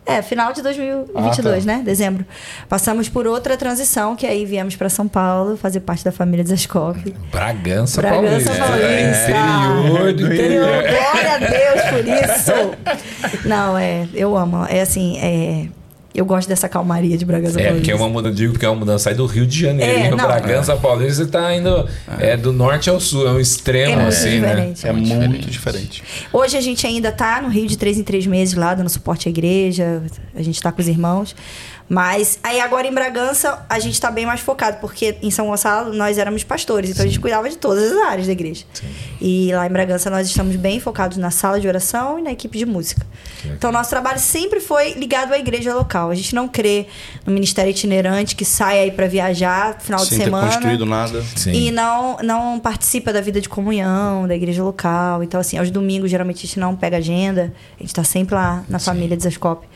C: é, final de 2022, ah, tá. né? Dezembro. Passamos por outra transição, que aí viemos para São Paulo, fazer parte da família Zaskov.
A: Bragança,
C: Bragança Paulista. Paulista.
A: É, interior do interior.
C: Glória a Deus por isso. Não, é, eu amo. É assim, é eu gosto dessa calmaria de Bragança
A: é, Paulista. É, porque é uma mudança, digo porque é uma mudança sai do Rio de Janeiro, é, não, Bragança é. Paulista, você está indo é. do norte ao sul, é um extremo é assim, né?
D: É muito, muito diferente.
C: Hoje a gente ainda está no Rio de três em três meses lá, dando suporte à igreja, a gente está com os irmãos, Mas aí agora em Bragança a gente tá bem mais focado, porque em São Gonçalo nós éramos pastores, então a gente cuidava de todas as áreas da igreja. E lá em Bragança nós estamos bem focados na sala de oração e na equipe de música. Então nosso trabalho sempre foi ligado à igreja local. A gente não crê no ministério itinerante que sai aí para viajar final
D: Sem
C: de semana.
D: construído nada.
A: Sim.
C: E não, não participa da vida de comunhão, da igreja local. Então, assim, aos domingos, geralmente a gente não pega agenda. A gente tá sempre lá na família de Zascope.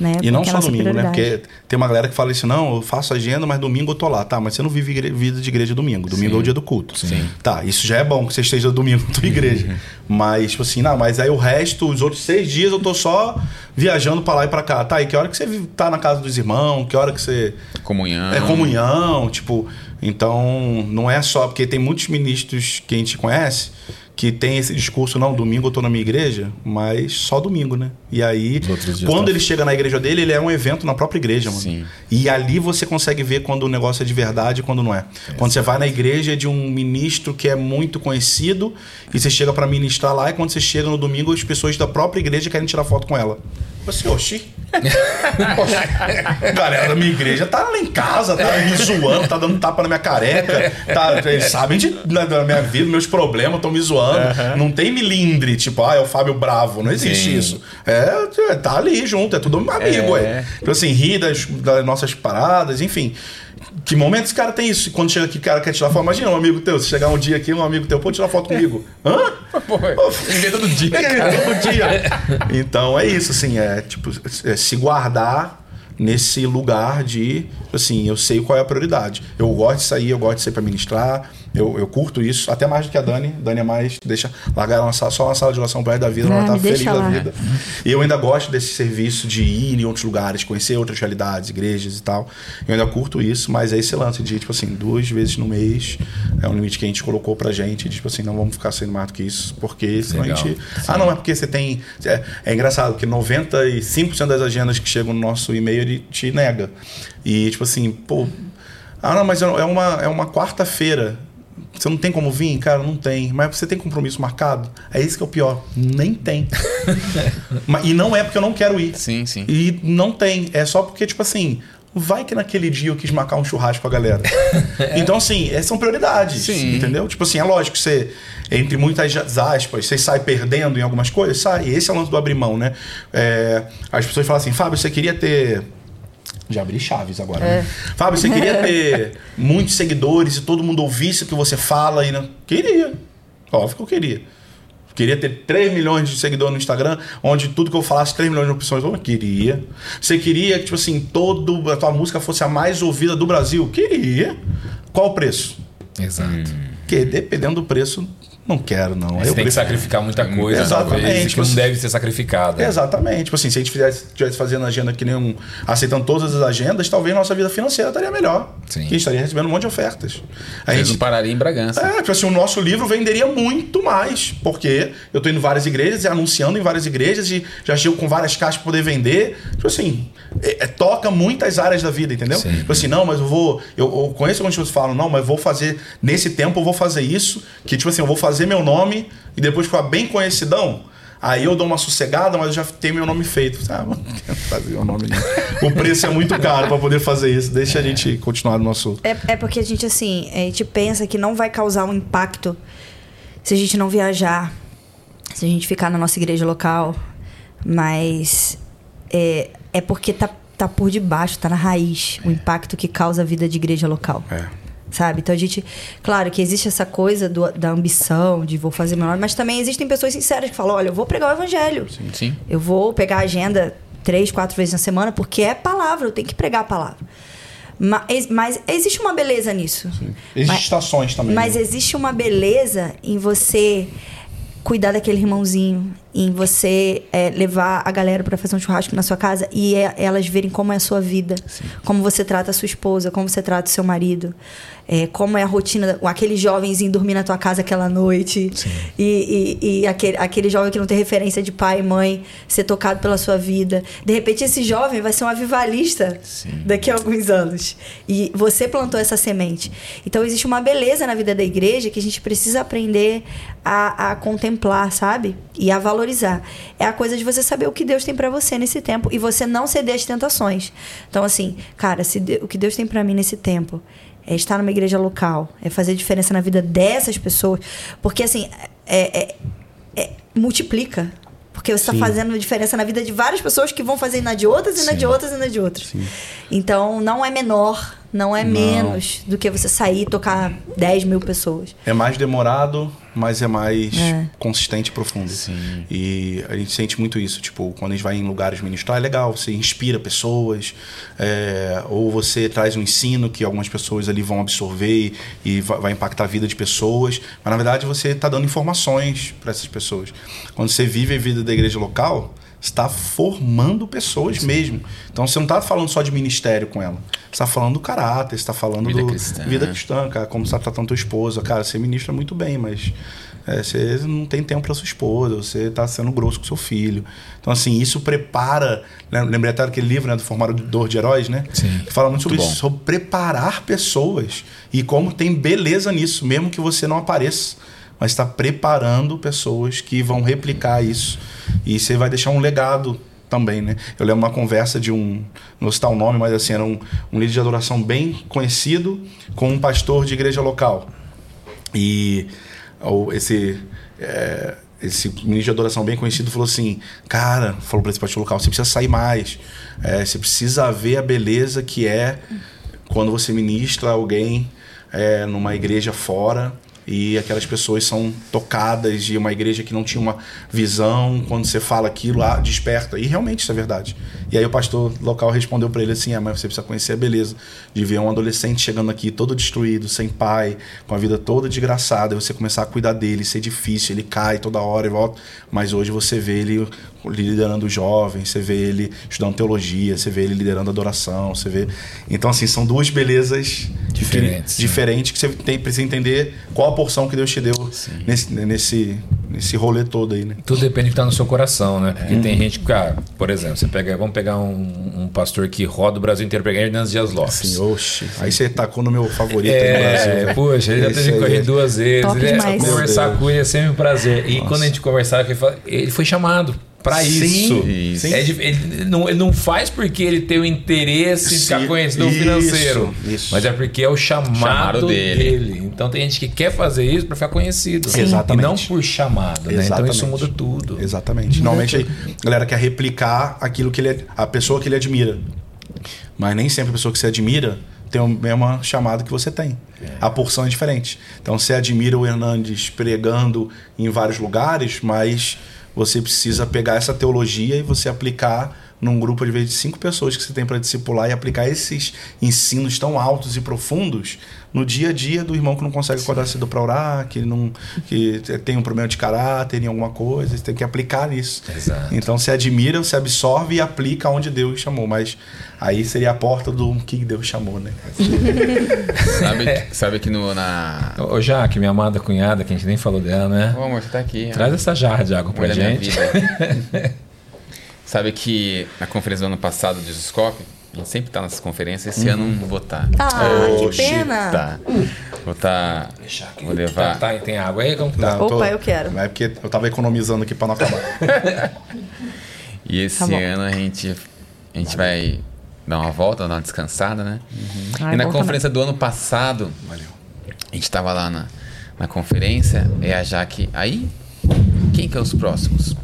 C: Né?
D: E não só domingo, né? Porque tem uma galera que fala isso, não, eu faço agenda, mas domingo eu tô lá. Tá, mas você não vive igre- vida de igreja domingo. Domingo é o dia do culto.
B: Sim.
D: Tá, isso já é bom que você esteja domingo na tua igreja. mas, tipo assim, não, mas aí o resto, os outros seis dias eu tô só viajando pra lá e pra cá. Tá, e que hora que você tá na casa dos irmãos? Que hora que você.
B: Comunhão.
D: É comunhão, tipo. Então, não é só. Porque tem muitos ministros que a gente conhece que tem esse discurso, não, domingo eu tô na minha igreja, mas só domingo, né? E aí, quando
A: tá-
D: ele chega na igreja dele, ele é um evento na própria igreja, mano.
B: Sim.
D: E ali você consegue ver quando o negócio é de verdade e quando não é. Quando você vai na igreja de um ministro que é muito conhecido e você chega pra ministrar lá, e quando você chega no domingo, as pessoas da própria igreja querem tirar foto com ela. Você, oxi. Galera da minha igreja tá lá em casa, tá me zoando, tá dando tapa na minha careca. Tá, eles sabem de, da da minha vida, meus problemas, estão me zoando. Não tem milindre, tipo, ah, é o Fábio Bravo. Não existe
B: Sim.
D: isso. É, tá ali junto, é tudo amigo,
B: É.
D: é. Então, assim, rir das, das nossas paradas, enfim. Que momento esse cara tem isso? Quando chega aqui, o cara quer tirar foto. Imagina um amigo teu, se chegar um dia aqui, um amigo teu, pô, tirar foto comigo. Hã?
B: Pô, ninguém todo dia.
D: Todo dia. Então é isso, assim, é tipo, é se guardar nesse lugar de, assim, eu sei qual é a prioridade. Eu gosto de sair, eu gosto de sair pra ministrar, eu, eu curto isso, até mais do que a Dani. Dani é mais, deixa largar uma sala, só uma sala de oração pra ela da vida,
C: Ah,
D: ela tá feliz
C: deixa
D: da
C: lá.
D: vida. E eu ainda gosto desse serviço de ir em outros lugares, conhecer outras realidades, igrejas e tal. Eu ainda curto isso, mas é esse lance de, tipo assim, duas vezes no mês é um limite que a gente colocou pra gente, de, tipo assim, não vamos ficar sendo mais do que isso, porque senão
A: Legal.
D: a gente. Ah, não, é porque você tem. É, é engraçado, que 95% das agendas que chegam no nosso e-mail ele te nega. E, tipo assim, pô. Ah, não, mas é uma, é uma quarta-feira. Você não tem como vir? Cara, não tem. Mas você tem compromisso marcado? É isso que é o pior. Nem tem. E não é porque eu não quero ir.
B: Sim, sim.
D: E não tem. É só porque, tipo assim, vai que naquele dia eu quis marcar um churrasco com a galera. Então, assim, essas são prioridades.
B: Sim.
D: Entendeu? Tipo assim, é lógico que você, entre muitas aspas, você sai perdendo em algumas coisas, sai. Esse é o lance do abrir mão, né? É, as pessoas falam assim, Fábio, você queria ter. Já abri chaves agora. Né? Fábio, você queria ter muitos seguidores e todo mundo ouvisse o que você fala e não. Queria. Óbvio que eu queria. Queria ter 3 milhões de seguidores no Instagram, onde tudo que eu falasse, 3 milhões de pessoas. Eu queria. Você queria que, tipo assim, todo, a tua música fosse a mais ouvida do Brasil? Queria. Qual o preço?
A: Exato.
D: Porque dependendo do preço, não quero, não.
A: Você
D: eu
A: tem que sacrificar muita coisa,
D: Exatamente,
A: talvez, que não
D: você-
A: deve ser sacrificada.
D: Exatamente. Tipo assim, se a gente fizesse, tivesse fazendo agenda que nem um. aceitando todas as agendas, talvez nossa vida financeira estaria melhor.
A: Sim.
D: Gente estaria recebendo um monte de ofertas. A
B: Eles
D: gente
B: não parariam em Bragança.
D: é, tipo assim, o nosso livro venderia muito mais, porque eu tô indo em várias igrejas e anunciando em várias igrejas e já chego com várias caixas pra poder vender. Tipo assim, é- é- toca muitas áreas da vida, entendeu?
A: Sim.
D: Tipo assim, não, mas eu vou. Eu, eu conheço algumas pessoas que falam, não, mas vou fazer. Nesse tempo eu vou fazer isso, que tipo assim, eu vou fazer meu nome e depois ficar bem conhecidão. Aí eu dou uma sossegada, mas eu já tenho meu nome feito. Ah, quero fazer meu nome. O preço é muito caro pra poder fazer isso. Deixa a gente continuar no nosso.
C: É, é porque a gente, assim, a gente pensa que não vai causar um impacto se a gente não viajar, se a gente ficar na nossa igreja local. Mas é, é porque tá, tá por debaixo, tá na raiz o impacto que causa a vida de igreja local.
D: É.
C: Sabe? Então a gente. Claro que existe essa coisa do- da ambição, de vou fazer nome, mas também existem pessoas sinceras que falam: olha, eu vou pregar o evangelho.
B: Sim.
C: Eu vou pegar a agenda três, quatro vezes na semana, porque é palavra, eu tenho que pregar a palavra. Mas, mas existe uma beleza nisso.
D: Existem estações também.
C: Mas
D: né?
C: existe uma beleza em você cuidar daquele irmãozinho, em você é, levar a galera para fazer um churrasco na sua casa e é- elas verem como é a sua vida, como você trata a sua esposa, como você trata o seu marido, é, como é a rotina, aquele jovenzinho dormir na tua casa aquela noite e, e- e aquele, aquele jovem que não tem referência de pai e mãe ser tocado pela sua vida. De repente esse jovem vai ser um avivalista daqui a alguns anos. E você plantou essa semente. Então existe uma beleza na vida da igreja que a gente precisa aprender a, a contemplar, sabe? E a valorizar valorizar. É a coisa de você saber o que Deus tem para você nesse tempo e você não ceder às tentações. Então, assim, cara, se de, o que Deus tem para mim nesse tempo é estar numa igreja local, é fazer diferença na vida dessas pessoas, porque assim, é, é, é multiplica. Porque você está fazendo diferença na vida de várias pessoas que vão fazer na de outras, e na de outras, e na de outras. Sim. Então, não é menor, não é não. menos do que você sair e tocar 10 mil pessoas.
D: É mais demorado, mas é mais é. consistente e profundo. Sim. E a gente sente muito isso. Tipo, quando a gente vai em lugares ministrar, é legal, você inspira pessoas, é, ou você traz um ensino que algumas pessoas ali vão absorver e vai impactar a vida de pessoas. Mas na verdade você está dando informações para essas pessoas. Quando você vive a vida da igreja local, está formando pessoas Sim. mesmo. Então você não está falando só de ministério com ela. Você está falando do caráter, você está falando vida do cristã. vida cristã, cara, como você está tratando tua esposa. Cara, você ministra muito bem, mas é, você não tem tempo para sua esposa, você está sendo grosso com seu filho. Então, assim, isso prepara. Né? Lembrei até daquele livro né, do Formador de Heróis, né? Sim. Que fala muito, muito sobre bom. isso, sobre preparar pessoas. E como tem beleza nisso, mesmo que você não apareça mas está preparando pessoas que vão replicar isso. E você vai deixar um legado também, né? Eu lembro uma conversa de um, não citar o nome, mas assim, era um, um líder de adoração bem conhecido com um pastor de igreja local. E ou esse é, esse ministro de adoração bem conhecido falou assim, cara, falou para esse pastor local, você precisa sair mais, é, você precisa ver a beleza que é quando você ministra alguém é, numa igreja fora e aquelas pessoas são tocadas de uma igreja que não tinha uma visão, quando você fala aquilo, ah, desperta. E realmente isso é verdade. E aí o pastor local respondeu para ele assim: é, mas você precisa conhecer a beleza de ver um adolescente chegando aqui todo destruído, sem pai, com a vida toda desgraçada, e você começar a cuidar dele, ser difícil, ele cai toda hora e volta, mas hoje você vê ele liderando jovens, você vê ele estudando teologia, você vê ele liderando adoração, você vê. Então, assim, são duas belezas diferentes, que, diferentes que você tem, precisa entender qual a porção que Deus te deu nesse, nesse, nesse rolê todo aí, né?
A: Tudo depende do que está no seu coração, né? Porque é. tem gente que, cara, por exemplo, você pega, vamos pegar um, um pastor que roda o Brasil inteiro, pegar Hernandes Dias Lopes.
D: Sim, oxi. Aí você tacou no meu favorito
A: é, Brasil. Poxa, ele já teve corrido é duas vezes. Ele, é conversar com ele é sempre um prazer. E Nossa. quando a gente conversava, ele foi chamado para isso. isso. É, ele, não, ele não faz porque ele tem o interesse em ficar conhecido no financeiro. Isso. Mas é porque é o chamado, chamado dele. dele. Então tem gente que quer fazer isso para ficar conhecido. Sim. Exatamente. E não por chamado. Né? Então isso muda tudo.
D: Exatamente. Normalmente a galera quer replicar aquilo que ele a pessoa que ele admira. Mas nem sempre a pessoa que você admira tem o mesmo chamado que você tem. É. A porção é diferente. Então você admira o Hernandes pregando em vários lugares, mas você precisa pegar essa teologia e você aplicar num grupo de vez de cinco pessoas que você tem para discipular e aplicar esses ensinos tão altos e profundos no dia a dia do irmão que não consegue acordar cedo para orar, que não que tem um problema de caráter em alguma coisa, você tem que aplicar isso. Exato. Então você admira, você absorve e aplica onde Deus chamou, mas aí seria a porta do que Deus chamou, né?
B: sabe, sabe que no na
A: Ô Jaque, minha amada cunhada, que a gente nem falou dela, né?
B: Ô amor, você tá aqui.
A: Traz essa jarra de água pra gente.
B: Sabe que na conferência do ano passado do Scope, a gente sempre tá nessas conferências, esse uhum. ano não vou estar.
C: Tá. Ah, oh, que pena!
B: Tá. Vou estar. Tá, vou levar.
A: Tá, tá, tem água aí? Como
C: tá? Não, Opa, tô... eu quero.
D: Não é porque eu tava economizando aqui para não acabar.
B: e esse tá ano a gente, a gente vai dar uma volta, dar uma descansada, né? Uhum. Ai, e na conferência também. do ano passado, Valeu. a gente tava lá na, na conferência, e a Jaque. Aí, quem que é os próximos?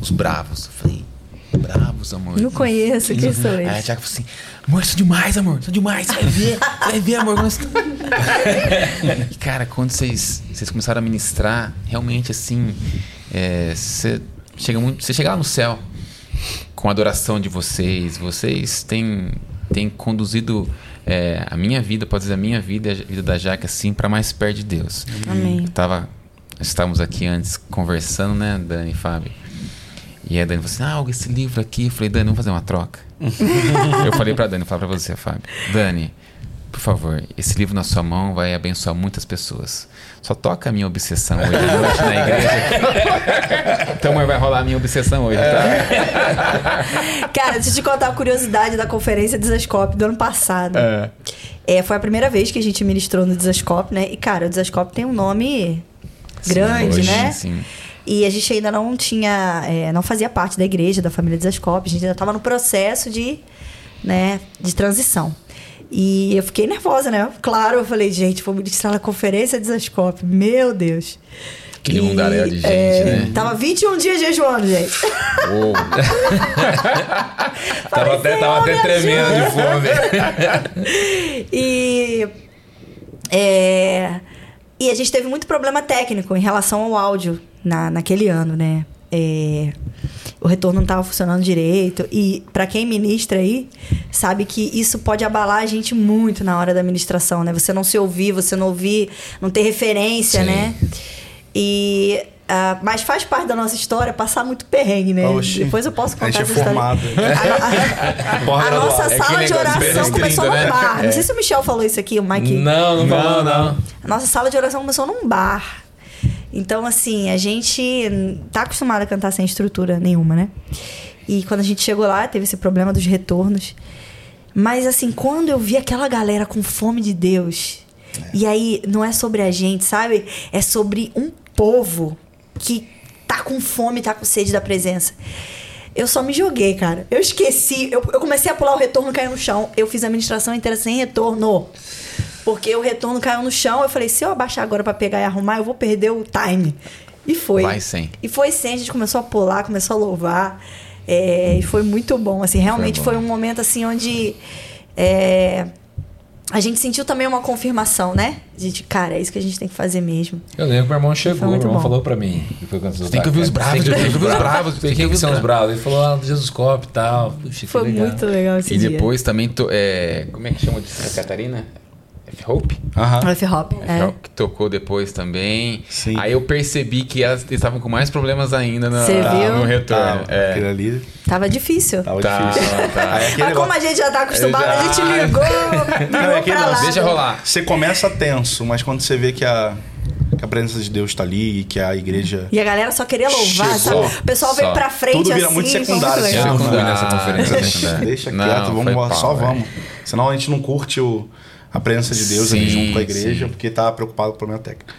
B: Os bravos. Eu falei, bravos, amor.
C: Não conheço, quem são eles? Aí
B: a Tiago falou assim: amor, são demais, amor, são demais, você vai ver, você vai ver, amor. e cara, quando vocês, vocês começaram a ministrar, realmente assim, é, você, chega muito, chega lá no céu com a adoração de vocês, vocês têm, têm conduzido é, a minha vida, pode dizer, a minha vida, a vida da Jaque, assim, para mais perto de Deus.
C: Amém.
B: Eu tava, estávamos aqui antes conversando, né, Dani e Fábio. E a Dani falou assim: Ah, esse livro aqui. Eu falei, Dani, vamos fazer uma troca. eu falei pra Dani, falar pra você, Fábio. Dani, por favor, esse livro na sua mão vai abençoar muitas pessoas. Só toca a minha obsessão hoje à noite na igreja. então, vai rolar a minha obsessão hoje, tá?
C: Cara, deixa eu te contar a curiosidade da conferência Desascope do ano passado. É. é. foi a primeira vez que a gente ministrou no Desascope, né? E, cara, o Desascope tem um nome grande, sim, hoje, né? Sim. E a gente ainda não tinha, é, não fazia parte da igreja, da família Desascope. A gente ainda estava no processo de, né, de transição. E eu fiquei nervosa, né? Claro, eu falei, gente, vou ministrar na conferência Desascope. Meu Deus.
B: Que mundaréu de gente,
C: é,
B: né?
C: Tava 21 dias jejuando, gente.
B: Uou.
A: tava até, tava até tremendo de fome.
C: e. É, e a gente teve muito problema técnico em relação ao áudio na, naquele ano, né? É, o retorno não estava funcionando direito. E para quem ministra aí, sabe que isso pode abalar a gente muito na hora da ministração, né? Você não se ouvir, você não ouvir, não ter referência,
A: Sim.
C: né? E. ah, mas faz parte da nossa história passar muito perrengue, né?
D: Oxi.
C: Depois eu posso
D: A
C: contar
D: gente é
C: essa história.
D: formado.
C: A, a- a
D: graduada.
C: nossa
B: É
C: sala de oração começou num
B: né?
C: bar. Não sei se o Michel falou isso aqui, o Mike.
A: Não, não falou, não.
C: A nossa sala de oração começou num bar. Então, assim, a gente tá acostumado a cantar sem estrutura nenhuma, né? E quando a gente chegou lá, teve esse problema dos retornos. Mas, assim, quando eu vi aquela galera com fome de Deus, e aí não é sobre a gente, sabe? É sobre um povo que tá com fome, tá com sede da presença. Eu só me joguei, cara. Eu esqueci. Eu, eu comecei a pular o retorno, caiu no chão. Eu fiz a administração inteira sem retorno. Porque o retorno caiu no chão. Eu falei, se eu abaixar agora pra pegar e arrumar, eu vou perder o time. E foi.
B: Vai sem.
C: E foi sem. A gente começou a pular, começou a louvar. É, e foi muito bom. Assim, realmente
B: Foi
C: foi, um momento assim onde. é, a gente sentiu também uma confirmação, né? De, de, cara, é isso que a gente tem que fazer mesmo.
A: Eu lembro que meu irmão chegou,
C: Foi
A: meu irmão
C: bom.
A: falou pra mim. Depois quando
B: Você tem que ouvir os bravos,
A: Tem que
B: ouvir os bravos, tem que ouvir os
A: são os
B: bravos.
A: Ele falou, ah, Jesus Cop e tal. Puxa,
C: Foi
A: legal.
C: muito legal esse
B: E
C: dia.
B: depois também, to- é, como é que chama de Santa Catarina? F-Hope?
D: Aham.
C: O F-Hop. É.
B: Que tocou depois também.
D: Sim.
B: Aí eu percebi que elas eles estavam com mais problemas ainda no,
C: Você viu?
B: no retorno.
D: Tá,
B: É.
D: Aquele ali
C: Tava difícil.
D: tava
B: Tá,
D: difícil.
B: tá.
D: Aí
C: Mas como a gente já tá acostumado, a gente
B: Já.
C: ligou,
D: Não, é
C: ligou
D: aquele
C: pra lá.
B: Deixa rolar.
D: Você começa tenso, mas quando você vê que a, que a presença de Deus tá ali e que a igreja.
C: E a galera só queria louvar,
D: Chegou.
C: sabe? O pessoal veio
B: Só.
C: pra frente
D: Tudo vira
C: assim.
D: muito secundário, assim,
C: legal.
B: Eu não fui nessa conferência.
D: Deixa, deixa
B: Não,
D: quieto, vamos,
B: pau,
D: só
B: velho.
D: vamos. Senão a gente não curte o, a presença de Deus ali
B: Sim,
D: junto com a igreja,
B: sim.
D: porque tá preocupado com o problema técnico.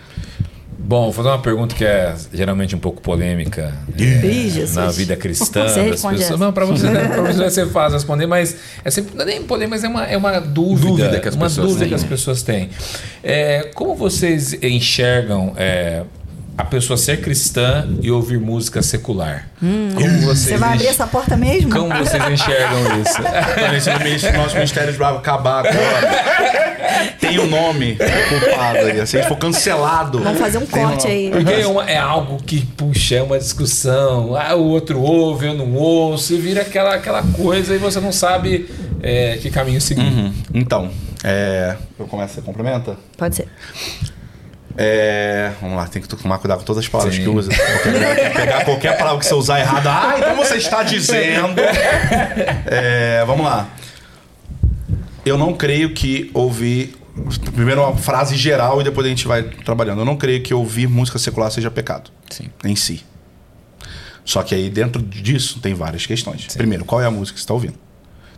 A: Bom, vou fazer uma pergunta que é geralmente um pouco polêmica é, na vida cristã das pessoas. Não, pra você, né, você vai ser fácil responder, mas é sempre, não é nem polêmica, mas é uma, é uma dúvida,
B: Dúvida que as
A: uma
B: pessoas
A: dúvida
B: têm,
A: que as pessoas têm. É, como vocês enxergam é, a pessoa ser cristã e ouvir música secular? Como vocês
C: Você vai abrir essa porta mesmo?
A: Como vocês enxergam isso?
D: Ministério- nosso ministério de Bravo acabar agora. Tem um nome culpado aí. Se a gente for cancelado.
C: Vamos fazer um
D: tem um
C: corte
D: nome.
C: aí.
A: Porque é, uma- é algo que, puxa, é uma discussão. Ah, o outro ouve, eu não ouço, e vira aquela, aquela coisa e você não sabe é, que caminho seguir.
D: Uhum. Então, é, eu começo, você complementa?
C: Pode ser.
D: É, vamos lá, tem que tomar cuidado com todas as palavras
A: Sim.
D: que usa. Porque pegar, qualquer palavra que você usar errado. Ah, então você está dizendo. É, vamos lá. Eu não creio que ouvir. Primeiro uma frase geral e depois a gente vai trabalhando. Eu não creio que ouvir música secular seja pecado.
B: Sim.
D: Em si. Só que aí dentro disso tem várias questões. Primeiro, qual é a música que você está ouvindo?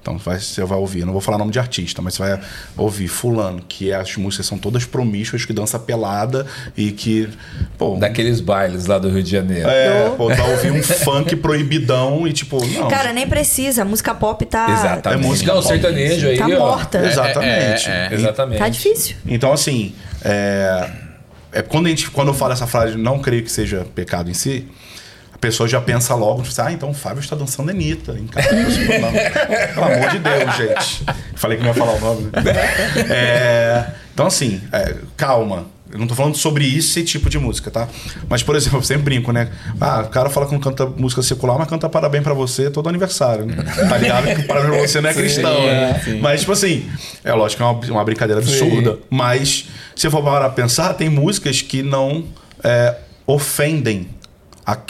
D: Então vai- você vai ouvir, eu não vou falar nome de artista, mas você vai ouvir fulano, que as músicas são todas promíscuas, que dança pelada e que. Pô,
A: Daqueles bailes lá do Rio de Janeiro.
D: é, pô, vai ouvir um funk proibidão e tipo, não.
C: Cara, nem precisa. A música pop tá.
A: Exatamente.
D: É música
A: não,
D: pop.
A: sertanejo aí,
C: Tá
A: ó.
C: morta.
D: Exatamente.
B: É, é, é.
A: Exatamente.
C: Tá difícil.
D: Então, assim, é, é quando, a gente, quando eu falo essa frase, não creio que seja pecado em si, a pessoa já pensa logo, tipo, ah, então o Fábio está dançando Anitta em casa. Pelo amor de Deus, gente. Falei que não ia falar o nome. né? É, então, assim, é, calma. Eu não tô falando sobre esse tipo de música, tá? Mas, por exemplo, eu sempre brinco, né? Ah, o cara fala que não canta música secular, mas canta parabéns pra você todo aniversário. Né? Tá ligado que parabéns pra você não é cristão, né?
B: sim.
D: Mas, tipo assim, é lógico que é uma, uma brincadeira absurda. Mas, se eu for parar a pensar, tem músicas que não é, ofendem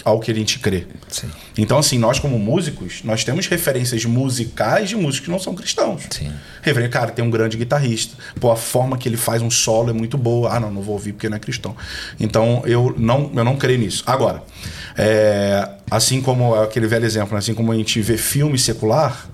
D: ao que a gente crê.
A: Sim.
D: Então, assim, nós como músicos, nós temos referências musicais de músicos que não são cristãos.
A: Sim.
D: Referência, cara, tem um grande guitarrista. Pô, a forma que ele faz um solo é muito boa. Ah, não, não vou ouvir porque não é cristão. Então, eu não, eu não creio nisso. Agora, é, assim como aquele velho exemplo, né? assim como a gente vê filme secular,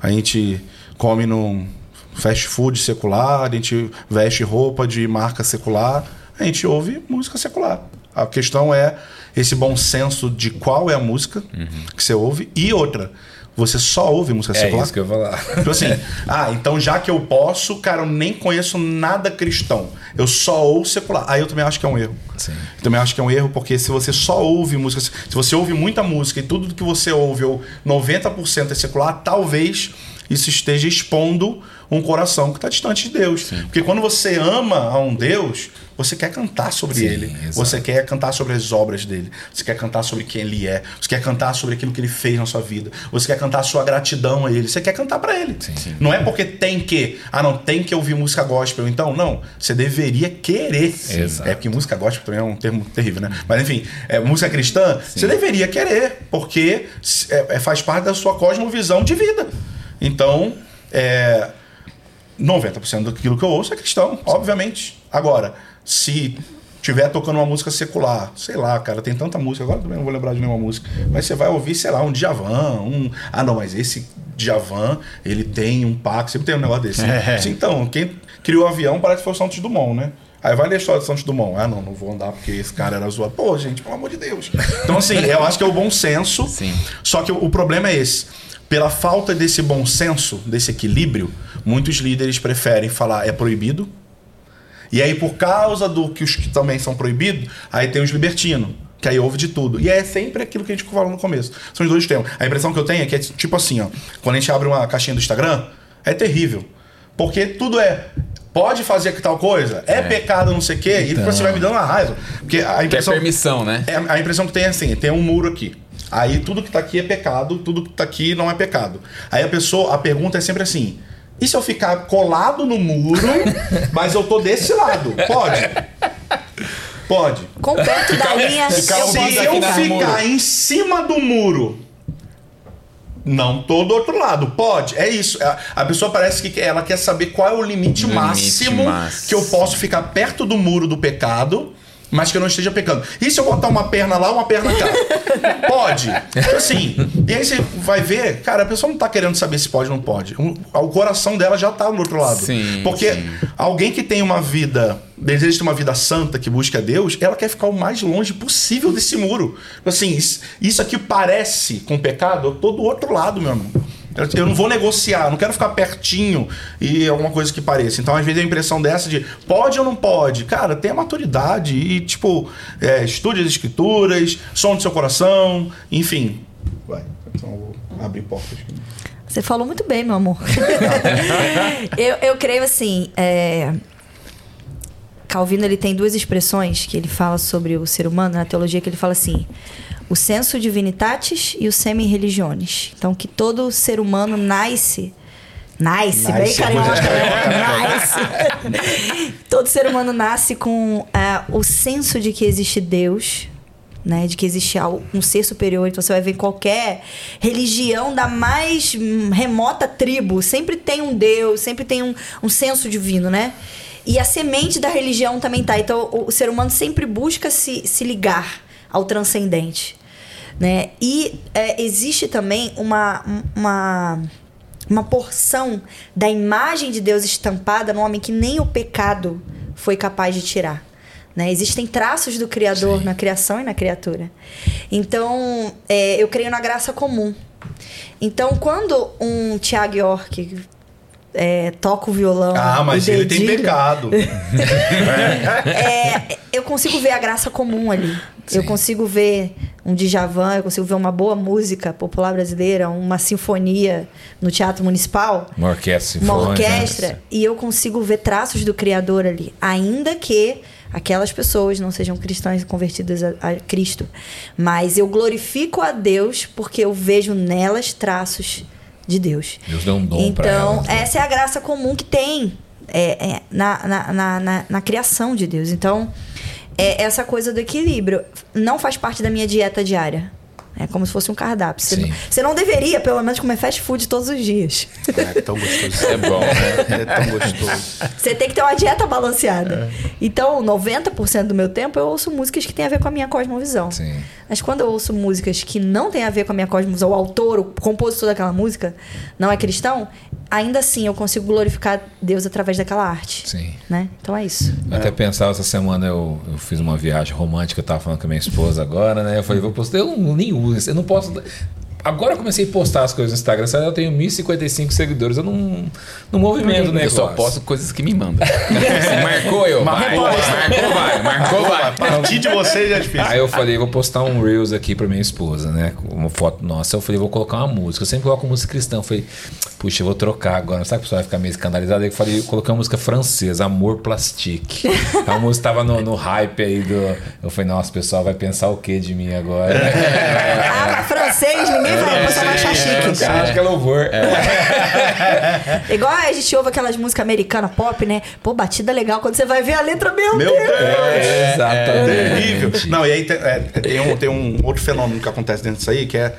D: a gente come num fast food secular, a gente veste roupa de marca secular, a gente ouve música secular. A questão é esse bom senso de qual é a música
A: Uhum.
D: que você ouve e outra. Você só ouve música
A: É
D: secular?
A: isso que eu ia falar.
D: Tipo assim, ah, então já que eu posso, cara, eu nem conheço nada cristão. Eu só ouço secular. Aí eu também acho que é um erro.
A: Sim.
D: Eu também acho que é um erro, porque se você só ouve música, se você ouve muita música e tudo que você ouve, ou 90% é secular, talvez isso esteja expondo um coração que está distante de Deus. Porque quando você ama a um Deus, você quer cantar sobre
A: Sim,
D: ele.
A: exato.
D: Você quer cantar sobre as obras dele. Você quer cantar sobre quem ele é. Você quer cantar sobre aquilo que ele fez na sua vida. Você quer cantar a sua gratidão a ele. Você quer cantar para ele. Não é porque tem que, ah, não, tem que ouvir música gospel. Então, não. Você deveria querer.
A: Exato.
D: É porque música gospel também é um termo terrível, né? Mas enfim, é, música cristã, você deveria querer, porque é, é- faz parte da sua cosmovisão de vida. Então, é, 90% daquilo que eu ouço é cristão, obviamente. Agora, se tiver tocando uma música secular, sei lá, cara, tem tanta música, agora também não vou lembrar de nenhuma música, mas você vai ouvir, sei lá, um Djavan, um... Ah, não, mas esse Djavan, ele tem um pacto, sempre tem um negócio desse.
B: É.
D: Sim, Então, quem criou o avião parece que foi o Santos Dumont, né? Aí vai ler a história do Santos Dumont. Ah, não, não vou andar porque esse cara era zoado. Pô, gente, pelo amor de Deus. Então, assim, eu acho que é o bom senso.
B: Sim.
D: Só que o, o problema é esse. Pela falta desse bom senso, desse equilíbrio, muitos líderes preferem falar é proibido. E aí, por causa do que os que também são proibidos, aí tem os libertinos. Que aí ouve de tudo. E é sempre aquilo que a gente falou no começo. São os dois temas. A impressão que eu tenho é que é tipo assim, ó. Quando a gente abre uma caixinha do Instagram, é terrível. Porque tudo é. Pode fazer tal coisa? É, pecado, não sei o quê.
A: Então.
D: E você vai me dando uma raiva. Porque a impressão.
B: permissão, né?
D: É, a impressão que tem é assim, tem um muro aqui. Aí tudo que tá aqui é pecado, tudo que tá aqui não é pecado. Aí a pessoa, a pergunta é sempre assim: e se eu ficar colado no muro, mas eu tô desse lado? Pode. Pode.
C: Com perto da linha.
B: ficar
D: Se eu ficar em cima do muro, não tô do outro lado. Pode. É isso. A, a pessoa parece que ela quer saber qual é o limite,
B: O limite
D: máximo,
B: máximo.
D: que eu posso ficar perto do muro do pecado. Mas que eu não esteja pecando. E se eu botar uma perna lá, uma perna cá? pode. Então, assim, e aí você vai ver, cara, a pessoa não tá querendo saber se pode ou não pode. O, coração dela já tá no outro lado.
B: Sim,
D: Porque
B: sim.
D: alguém que tem uma vida, deseja ter uma vida santa, que busca Deus, ela quer ficar o mais longe possível desse muro. Assim, isso, isso aqui parece com pecado, eu tô do outro lado, meu irmão. Eu- Eu não vou negociar, não quero ficar pertinho e alguma coisa que pareça. Então, às vezes, a impressão dessa de pode ou não pode. Cara, tenha maturidade e, tipo, é, estude as escrituras, som do seu coração, enfim. Vai, então eu vou abrir portas.
C: Você falou muito bem, meu amor. eu, eu creio assim. é, Calvino ele tem duas expressões que ele fala sobre o ser humano na teologia que ele fala assim: o senso divinitatis e o semi-religiones. Então que todo ser humano nasce Nice, bem
D: Nice, muito
C: né? nice. Todo ser humano nasce com ah, o senso de que existe Deus, né? De que existe um ser superior. Então você vai ver qualquer religião da mais remota tribo, sempre tem um Deus, sempre tem um, um senso divino, né? E a semente da religião também tá. Então o, o ser humano sempre busca se, se ligar ao transcendente, né? E é, existe também uma, uma uma porção da imagem de Deus estampada no homem que nem o pecado foi capaz de tirar. Né? Existem traços do Criador na criação e na criatura. Então, é, eu creio na graça comum. Então, quando um Tiago York é, toca o violão.
D: Ah, mas ele tem pecado.
C: é, eu consigo ver a graça comum ali. Eu consigo ver um Djavan, eu consigo ver uma boa música popular brasileira, uma sinfonia no Teatro Municipal,
A: Uma orquestra
C: uma orquestra,
A: né?
C: e eu consigo ver traços do Criador ali. Ainda que aquelas pessoas não sejam cristãs convertidas a, a Cristo. Mas eu glorifico a Deus porque eu vejo nelas traços de Deus.
A: Deus deu um dom
C: Então,
A: elas, né?
C: essa é a graça comum que tem é, é, na, na, na, na, na criação de Deus. Então, é essa coisa do equilíbrio. Não faz parte da minha dieta diária. É como se fosse um cardápio. Você, não, você não deveria, pelo menos, comer fast food todos os dias.
D: É tão gostoso.
B: É bom, né?
D: É tão gostoso.
C: Você tem que ter uma dieta balanceada. Então, 90% do meu tempo eu ouço músicas que têm a ver com a minha cosmovisão.
A: Sim.
C: Mas quando eu ouço músicas que não têm a ver com a minha cosmovisão, o autor, o compositor daquela música não é cristão, ainda assim eu consigo glorificar Deus através daquela arte.
A: Sim.
C: Né? Então é isso.
A: Eu até pensava essa semana, eu, eu fiz uma viagem romântica, eu tava falando com a minha esposa agora, né? Eu falei, vou postar, eu não, nem uso, isso, eu não posso. Agora eu comecei a postar as coisas no Instagram, sabe? eu tenho 1.055 seguidores, eu não, não movimento, né?
B: Eu só posto coisas que me mandam. marcou eu, vai, marcou vai, marcou vai.
D: A partir de você já é difícil.
A: Aí eu falei, vou postar um Reels aqui pra minha esposa, né? Uma foto nossa. Eu falei, vou colocar uma música. Eu sempre coloco música cristã. Eu falei, puxa, eu vou trocar agora. Sabe que o pessoal vai ficar meio escandalizado? Aí eu falei, eu coloquei uma música francesa, Amor Plastique. a música tava no, no, hype aí do. Eu falei, nossa, o pessoal vai pensar o que de mim agora?
C: ah, francês, ninguém vai, é, vai achar chique.
A: É, acho que é louvor.
C: É. Igual a gente ouve aquelas músicas americanas pop, né? Pô, batida legal. Quando você vai ver a letra, meu, meu Deus! Deus.
D: É, exatamente. É terrível. Não, e aí tem, é, tem, um, tem um outro fenômeno que acontece dentro disso aí, que é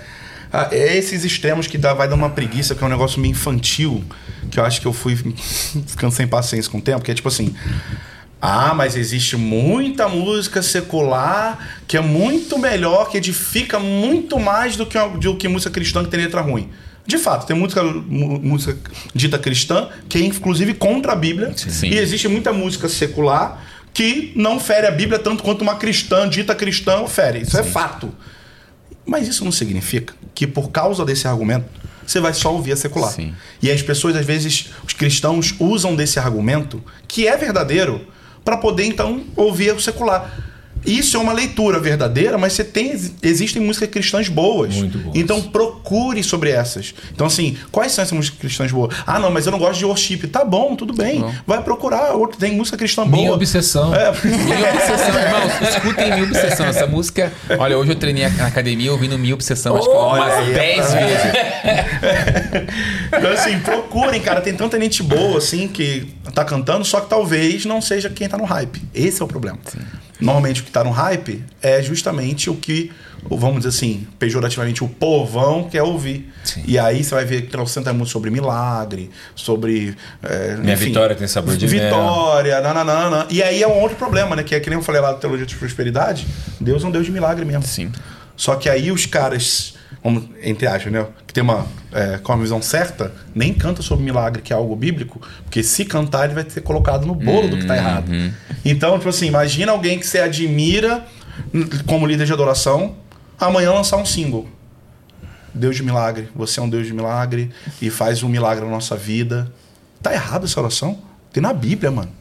D: ah, é esses extremos que dá, vai dar uma preguiça, que é um negócio meio infantil, que eu acho que eu fui ficando sem paciência com o tempo, que é tipo assim. Ah, mas existe muita música secular que é muito melhor, que edifica muito mais do que, do que música cristã que tem letra ruim. De fato, tem música, música dita cristã que é inclusive contra a Bíblia. Sim. E existe muita música secular que não fere a Bíblia tanto quanto uma cristã dita cristã fere. Isso é Sim. é fato. Mas isso não significa que por causa desse argumento você vai só ouvir a secular. Sim. E as pessoas, às vezes, os cristãos usam desse argumento, que é verdadeiro, para poder então ouvir o secular. Isso é uma leitura verdadeira, mas você tem existem músicas cristãs boas.
A: Muito boas.
D: Então procure sobre essas. Então assim, quais são essas músicas cristãs boas? Ah, não, mas eu não gosto de worship. Tá bom, tudo bem. Tá bom. Vai procurar outro. Tem música cristã boa.
A: Minha obsessão.
B: É. Minha obsessão, irmãos. Escutem Minha Obsessão. Essa música. Olha, hoje eu treinei na academia ouvindo Minha Obsessão. Oh, acho que umas 10 é
D: vezes. então assim, procurem, cara. Tem tanta gente boa assim que tá cantando, só que talvez não seja quem tá no hype. Esse é o problema. Sim. Normalmente o que está no hype é justamente o que, vamos dizer assim, pejorativamente, o povão quer ouvir. Sim. E aí você vai ver que trocentas muito sobre milagre, sobre.
A: É, Minha enfim, vitória tem sabor de
D: Vitória, nananana. E aí é um outro problema, né? Que é que nem eu falei lá da teologia de prosperidade. Deus é um Deus de milagre mesmo.
B: Sim.
D: Só que aí os caras vamos, entre aspas, né? Que tem uma, é, com a visão certa, nem canta sobre milagre, que é algo bíblico, porque se cantar, ele vai ser colocado no bolo uhum. do que está errado. Então, tipo assim, imagina alguém que você admira como líder de adoração, amanhã lançar um single. Deus de milagre, você é um Deus de milagre e faz um milagre na nossa vida. Tá errado essa oração? Tem na Bíblia, mano.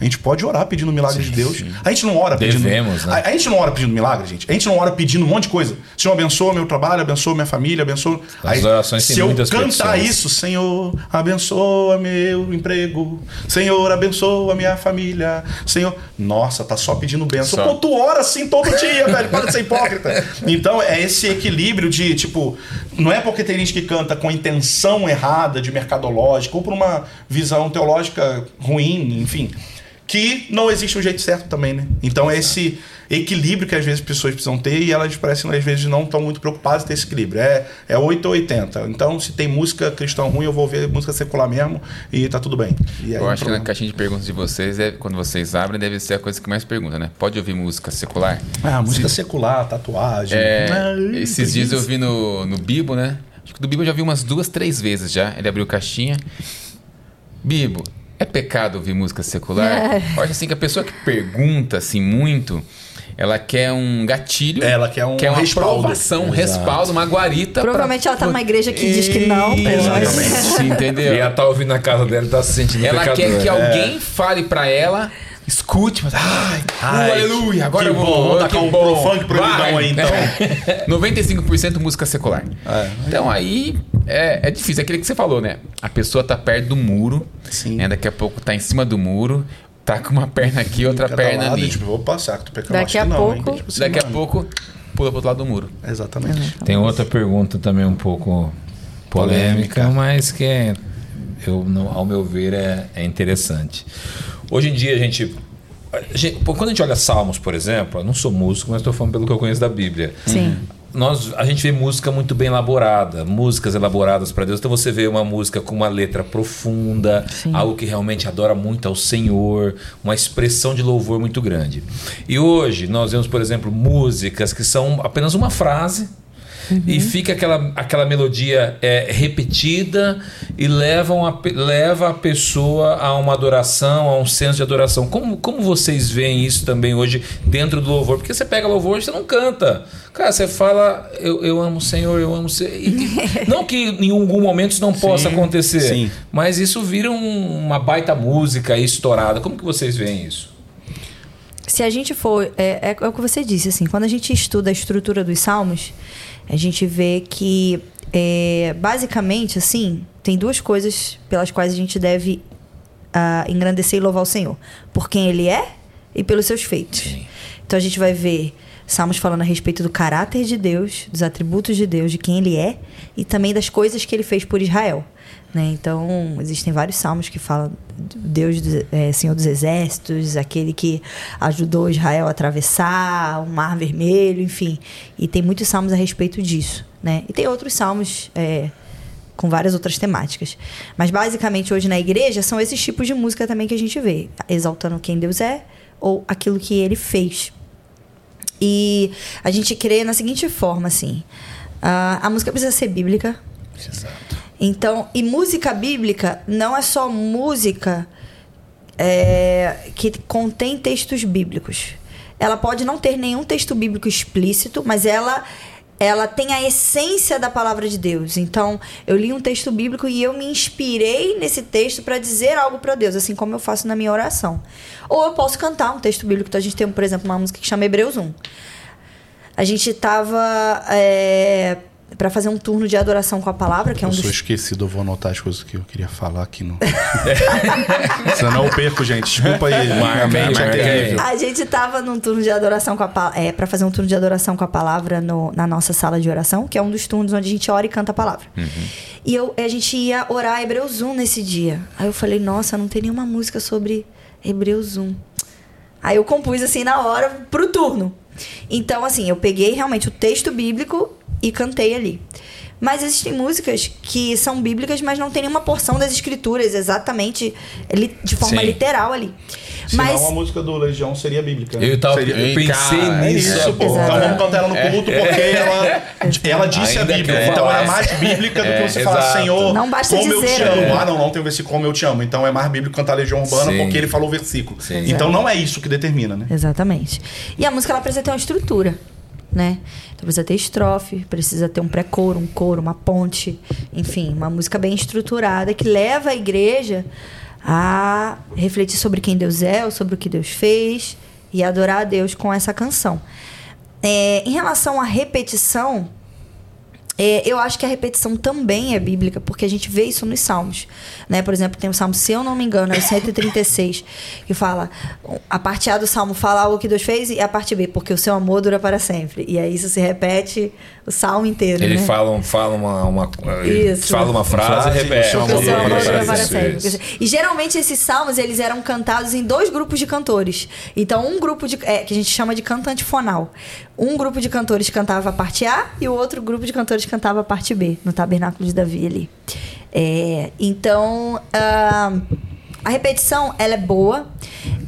D: A gente pode orar pedindo milagre sim, de Deus. Sim. A gente não ora pedindo.
A: Devemos, né?
D: a, a, gente não ora pedindo milagre, gente. A gente não ora pedindo um monte de coisa. Senhor, abençoa meu trabalho, abençoa minha família, abençoa.
A: As orações
D: se eu cantar pessoas. isso, Senhor, abençoa meu emprego. Senhor, abençoa minha família. Senhor. Nossa, tá só pedindo bênção. Só. Pô, tu ora assim todo dia, velho. Para de ser hipócrita. Então, é esse equilíbrio de, tipo, não é porque tem gente que canta com intenção errada de mercadológica ou por uma visão teológica ruim, enfim que não existe um jeito certo também, né? Então é esse equilíbrio que às vezes as pessoas precisam ter e elas parecem às vezes não estão muito preocupadas em ter esse equilíbrio. É, é 8 ou 80. Então, se tem música cristã ruim, eu vou ver música secular mesmo e tá tudo bem.
B: eu acho que na caixinha de perguntas de vocês, é, quando vocês abrem, deve ser a coisa que mais pergunta, né? Pode ouvir música secular?
D: Ah, música se... secular, tatuagem.
B: É, esses dias eu vi no, no Bibo, né? Acho que do Bibo eu já vi umas duas, três vezes já. Ele abriu caixinha. Bibo, é pecado ouvir música secular? É. Eu acho assim que a pessoa que pergunta assim muito, ela quer um gatilho.
D: Ela quer um
B: quer uma
D: respaldo.
B: aprovação, um respaldo, uma guarita.
C: Provavelmente pra... ela tá numa igreja que diz que não.
B: Exatamente. Entendeu?
A: E ela tá ouvindo na casa dela e tá se sentindo
B: Ela
A: pecador.
B: quer que alguém é. fale para ela escute, mas ai, ai aleluia, agora eu vou,
D: vou tacar um bom. funk proibidão aí então.
B: 95% música secular. É. Então aí é, é difícil, é aquele que você falou, né? A pessoa tá perto do muro, Sim. Né? daqui a pouco tá em cima do muro, tá com uma perna aqui, outra perna lado, ali.
D: Tipo, vou passar, que
C: tu Daqui a não, pouco,
B: tipo assim, daqui mano. a pouco pula pro outro lado do muro.
D: Exatamente.
A: Tem outra pergunta também um pouco polêmica, polêmica. mas que é, eu, ao meu ver é, é interessante. Hoje em dia a gente, Quando a gente olha Salmos, por exemplo, eu não sou músico, mas estou falando pelo que eu conheço da Bíblia.
C: Sim.
A: Nós, a gente vê música muito bem elaborada, músicas elaboradas para Deus. Então você vê uma música com uma letra profunda, Sim. algo que realmente adora muito ao Senhor, uma expressão de louvor muito grande. E hoje nós vemos, por exemplo, músicas que são apenas uma frase e fica aquela, aquela melodia é, repetida e leva, uma, leva a pessoa a uma adoração, a um senso de adoração. Como, como vocês veem isso também hoje dentro do louvor? Porque você pega louvor e você não canta. Cara, você fala, eu, eu amo o Senhor, eu amo o Senhor. E, não que em algum momento isso não possa
D: Sim,
A: acontecer,
D: sim.
A: mas isso vira um- uma baita música estourada. Como que vocês veem isso?
C: Se a gente for. É, é o que você disse, assim, quando a gente estuda a estrutura dos salmos, a gente vê que, é, basicamente, assim, tem duas coisas pelas quais a gente deve ah, engrandecer e louvar o Senhor: por quem Ele é e pelos seus feitos. Então a gente vai ver salmos falando a respeito do caráter de Deus, dos atributos de Deus, de quem Ele é e também das coisas que Ele fez por Israel. Né? Então, existem vários salmos que falam Deus, do, é, Senhor dos Exércitos, aquele que ajudou Israel a atravessar o Mar Vermelho, enfim. E tem muitos salmos a respeito disso. Né? E tem outros salmos é, com várias outras temáticas. Mas, basicamente, hoje na igreja, são esses tipos de música também que a gente vê. Exaltando quem Deus é ou aquilo que Ele fez. E a gente crê na seguinte forma, assim. ah, a música precisa ser bíblica,
A: Exato.
C: Então, e música bíblica não é só música é, que contém textos bíblicos. Ela pode não ter nenhum texto bíblico explícito, mas ela ela tem a essência da palavra de Deus. Então, eu li um texto bíblico e eu me inspirei nesse texto para dizer algo para Deus, assim como eu faço na minha oração. Ou eu posso cantar um texto bíblico. Então, a gente tem, por exemplo, uma música que chama Hebreus 1. A gente tava é, para fazer um turno de adoração com a palavra, que é um
D: eu
C: dos
D: sou esquecido, eu vou anotar as coisas que eu queria falar aqui no. Senão eu perco, gente. Desculpa aí.
A: Marca marca.
C: A gente tava num turno de adoração com a palavra. É, pra fazer um turno de adoração com a palavra no- na nossa sala de oração, que é um dos turnos onde a gente ora e canta a palavra. E eu, a gente ia orar Hebreus 1 nesse dia. Aí eu falei, nossa, não tem nenhuma música sobre Hebreus 1. Aí eu compus assim na hora pro turno. Então, assim, eu peguei realmente o texto bíblico e cantei ali. Mas existem músicas que são bíblicas, mas não tem nenhuma porção das escrituras exatamente de forma
A: Sim.
C: literal ali.
D: Senão
C: Mas
D: a música do Legião seria bíblica.
A: Eu, tava,
D: Seria-
A: eu pensei
B: Cara,
D: É
A: nisso.
D: isso, pô. Então vamos cantar ela no culto porque ela, ela disse a Bíblia. Então ela é mais bíblica do
A: É,
D: que você falar,
A: exato.
D: Senhor,
C: Não basta
D: como eu
C: dizer,
D: te amo.
C: né?
D: Ah, não, não tem o versículo como eu te amo. Então é mais bíblico cantar Legião Urbana
A: Sim.
D: porque ele falou o versículo.
A: Sim.
D: Então não é isso que determina, né?
C: Exatamente. E a música ela precisa ter uma estrutura, né? Então precisa ter estrofe, precisa ter um pré-coro, um coro, uma ponte, enfim, uma música bem estruturada que leva a igreja a refletir sobre quem Deus é, sobre o que Deus fez e adorar a Deus com essa canção. É, em relação à repetição, é, eu acho que a repetição também é bíblica, porque a gente vê isso nos Salmos. Né? Por exemplo, tem o Salmo, se eu não me engano, é o 136, que fala. A parte A do Salmo fala algo que Deus fez, e a parte B, porque o seu amor dura para sempre. E aí isso se repete o Salmo inteiro.
A: Ele
C: né?
A: fala, fala uma, uma,
C: Isso.
A: fala uma frase e.
C: E geralmente esses salmos eles eram cantados em dois grupos de cantores. Então um grupo de é, que a gente chama de canto antifonal. Um grupo de cantores cantava a parte A e o outro grupo de cantores cantava a parte B no tabernáculo de Davi ali. É, então ah, a repetição ela é boa,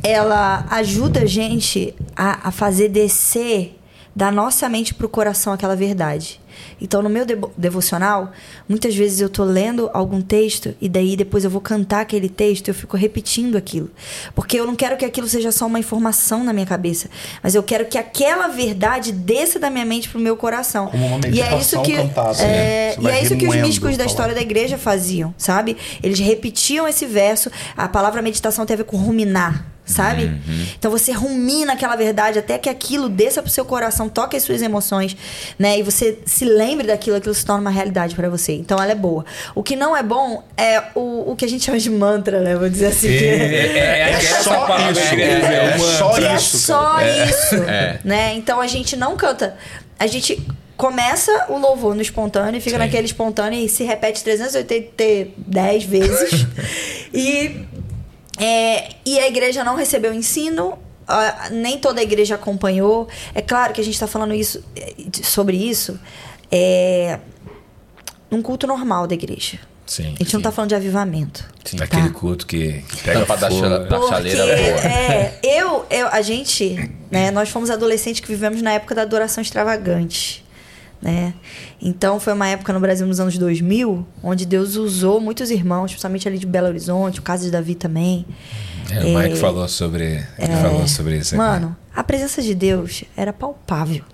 C: ela ajuda a gente a, a fazer descer da nossa mente pro coração aquela verdade. Então, no meu devo- devocional, muitas vezes eu tô lendo algum texto e daí depois eu vou cantar aquele texto e eu fico repetindo aquilo. Porque eu não quero que aquilo seja só uma informação na minha cabeça, mas eu quero que aquela verdade desça da minha mente pro meu coração.
D: Como uma
C: e é isso que
D: cantada,
C: é,
D: né?
C: E é isso que os místicos da
D: a
C: história da igreja faziam, sabe? Eles repetiam esse verso. A palavra meditação tem a ver com ruminar, sabe?
D: Uhum.
C: Então você rumina aquela verdade até que aquilo desça pro seu coração, toque as suas emoções, né? E você se lembre daquilo, aquilo se torna uma realidade para você. Então ela é boa. O que não é bom é o, o que a gente chama de mantra, né? Vou dizer assim.
A: É,
C: que-
A: é, é,
D: É só isso, é só
C: que é
D: isso,
C: só isso,
B: É.
C: né? Então a gente não canta. A gente começa o louvor no espontâneo e fica
A: Sim.
C: naquele espontâneo e se repete 310 vezes. e, é, e a igreja não recebeu ensino. nem toda a igreja acompanhou. É claro que a gente está falando isso, sobre isso é, num culto normal da igreja.
A: Sim.
C: A gente não tá falando de avivamento.
A: Sim, Aquele culto que pega
B: Tampa da
A: fogo.
B: chela- da-
C: Porque,
B: chaleira boa.
C: é, eu, eu, a gente, né, nós fomos adolescentes que vivemos na época da adoração extravagante. Né? Então foi uma época no Brasil nos anos 2000 onde Deus usou muitos irmãos, principalmente ali de Belo Horizonte, o caso de Davi também.
A: É, o Mike falou sobre, ele falou sobre isso. Aqui.
C: Mano, a presença de Deus era palpável.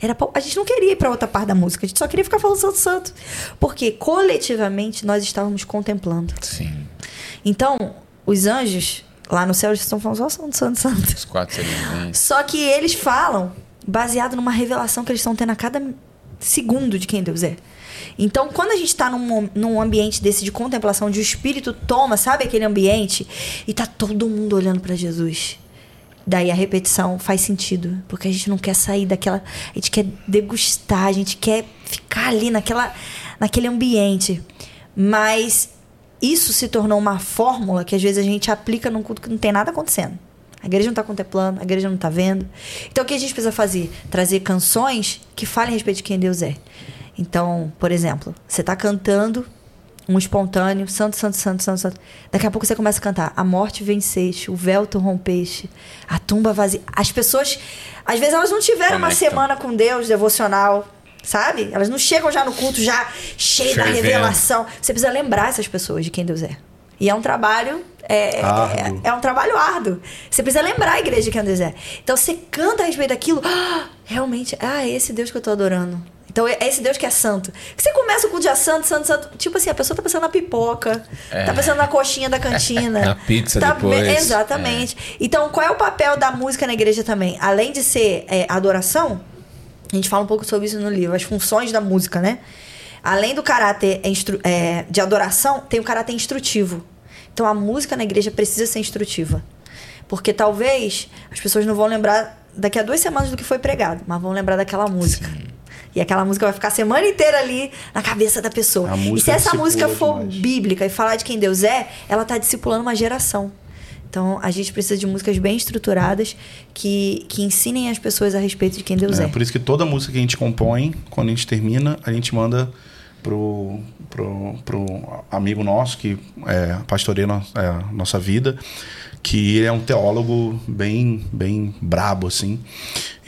C: Era pal... A gente não queria ir para outra parte da música, a gente só queria ficar falando Santo Santo. Porque coletivamente nós estávamos contemplando.
A: Sim.
C: Então, os anjos lá no céu eles estão falando só Santo, Santo, Santo.
B: Os quatro seres
C: Só que eles falam baseado numa revelação que eles estão tendo a cada segundo de quem Deus é. Então, quando a gente está num, num ambiente desse de contemplação, onde o Espírito toma, sabe aquele ambiente, e tá todo mundo olhando para Jesus. Daí a repetição faz sentido, porque a gente não quer sair daquela. A gente quer degustar, a gente quer ficar ali naquela, naquele ambiente. Mas isso se tornou uma fórmula que às vezes a gente aplica num culto que não tem nada acontecendo. A igreja não está contemplando, a igreja não está vendo. Então o que a gente precisa fazer? Trazer canções que falem a respeito de quem Deus é. Então, por exemplo, você está cantando um espontâneo, santo, santo, santo, santo, santo. Daqui a pouco você começa a cantar: A morte venceste, o véu tu rompeste, a tumba vazia. As pessoas, às vezes, elas não tiveram uma semana com Deus devocional, sabe? Elas não chegam já no culto já cheio da revelação. Você precisa lembrar essas pessoas de quem Deus é. E é um trabalho. É, é, é, um trabalho árduo. Você precisa lembrar a igreja de quem Deus é. Então você canta a respeito daquilo. Ah, realmente, ah, é esse Deus que eu tô adorando. Então é esse Deus que é santo. Que você começa com o dia santo, santo, santo. Tipo assim, a pessoa tá pensando na pipoca, é. tá pensando na coxinha da cantina.
A: na pizza
C: tá,
A: depois.
C: Exatamente. É. Então, qual é o papel da música na igreja também? Além de ser é, adoração, a gente fala um pouco sobre isso no livro, as funções da música, né? Além do caráter é, de adoração, tem o caráter instrutivo. Então a música na igreja precisa ser instrutiva. Porque talvez as pessoas não vão lembrar daqui a duas semanas do que foi pregado, mas vão lembrar daquela música. Sim. E aquela música vai ficar a semana inteira ali na cabeça da pessoa. E se essa música for demais. bíblica e falar de quem Deus é, ela está discipulando uma geração. Então a gente precisa de músicas bem estruturadas que, que ensinem as pessoas a respeito de quem Deus é. É
D: por isso que toda música que a gente compõe, quando a gente termina, a gente manda pro, pro, pro amigo nosso que é, pastoreia no, é, nossa vida que ele é um teólogo bem bem brabo assim.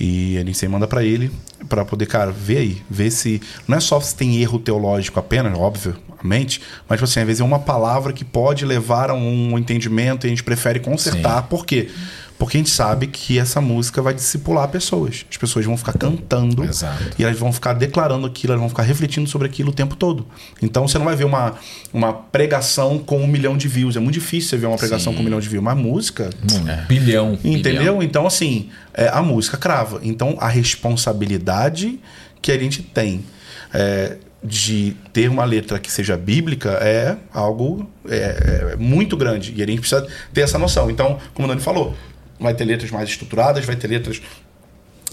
D: E a gente sempre manda para ele para poder cara ver aí ver se não é só se tem erro teológico apenas obviamente mas tipo assim às vezes é uma palavra que pode levar a um entendimento e a gente prefere consertar. Sim. por quê? porque a gente sabe que essa música vai discipular pessoas. As pessoas vão ficar cantando
A: Exato.
D: e elas vão ficar declarando aquilo, elas vão ficar refletindo sobre aquilo o tempo todo. Então você não vai ver uma, uma pregação com um milhão de views. É muito difícil você ver uma pregação Sim. com um milhão de views. Mas música.
A: Hum, é. Bilhão.
D: Entendeu?
A: Bilhão.
D: Então, assim, é, a música crava. Então a responsabilidade que a gente tem. É, de ter uma letra que seja bíblica é algo é, é, muito grande. E a gente precisa ter essa noção. Então, como o Dani falou, vai ter letras mais estruturadas, vai ter letras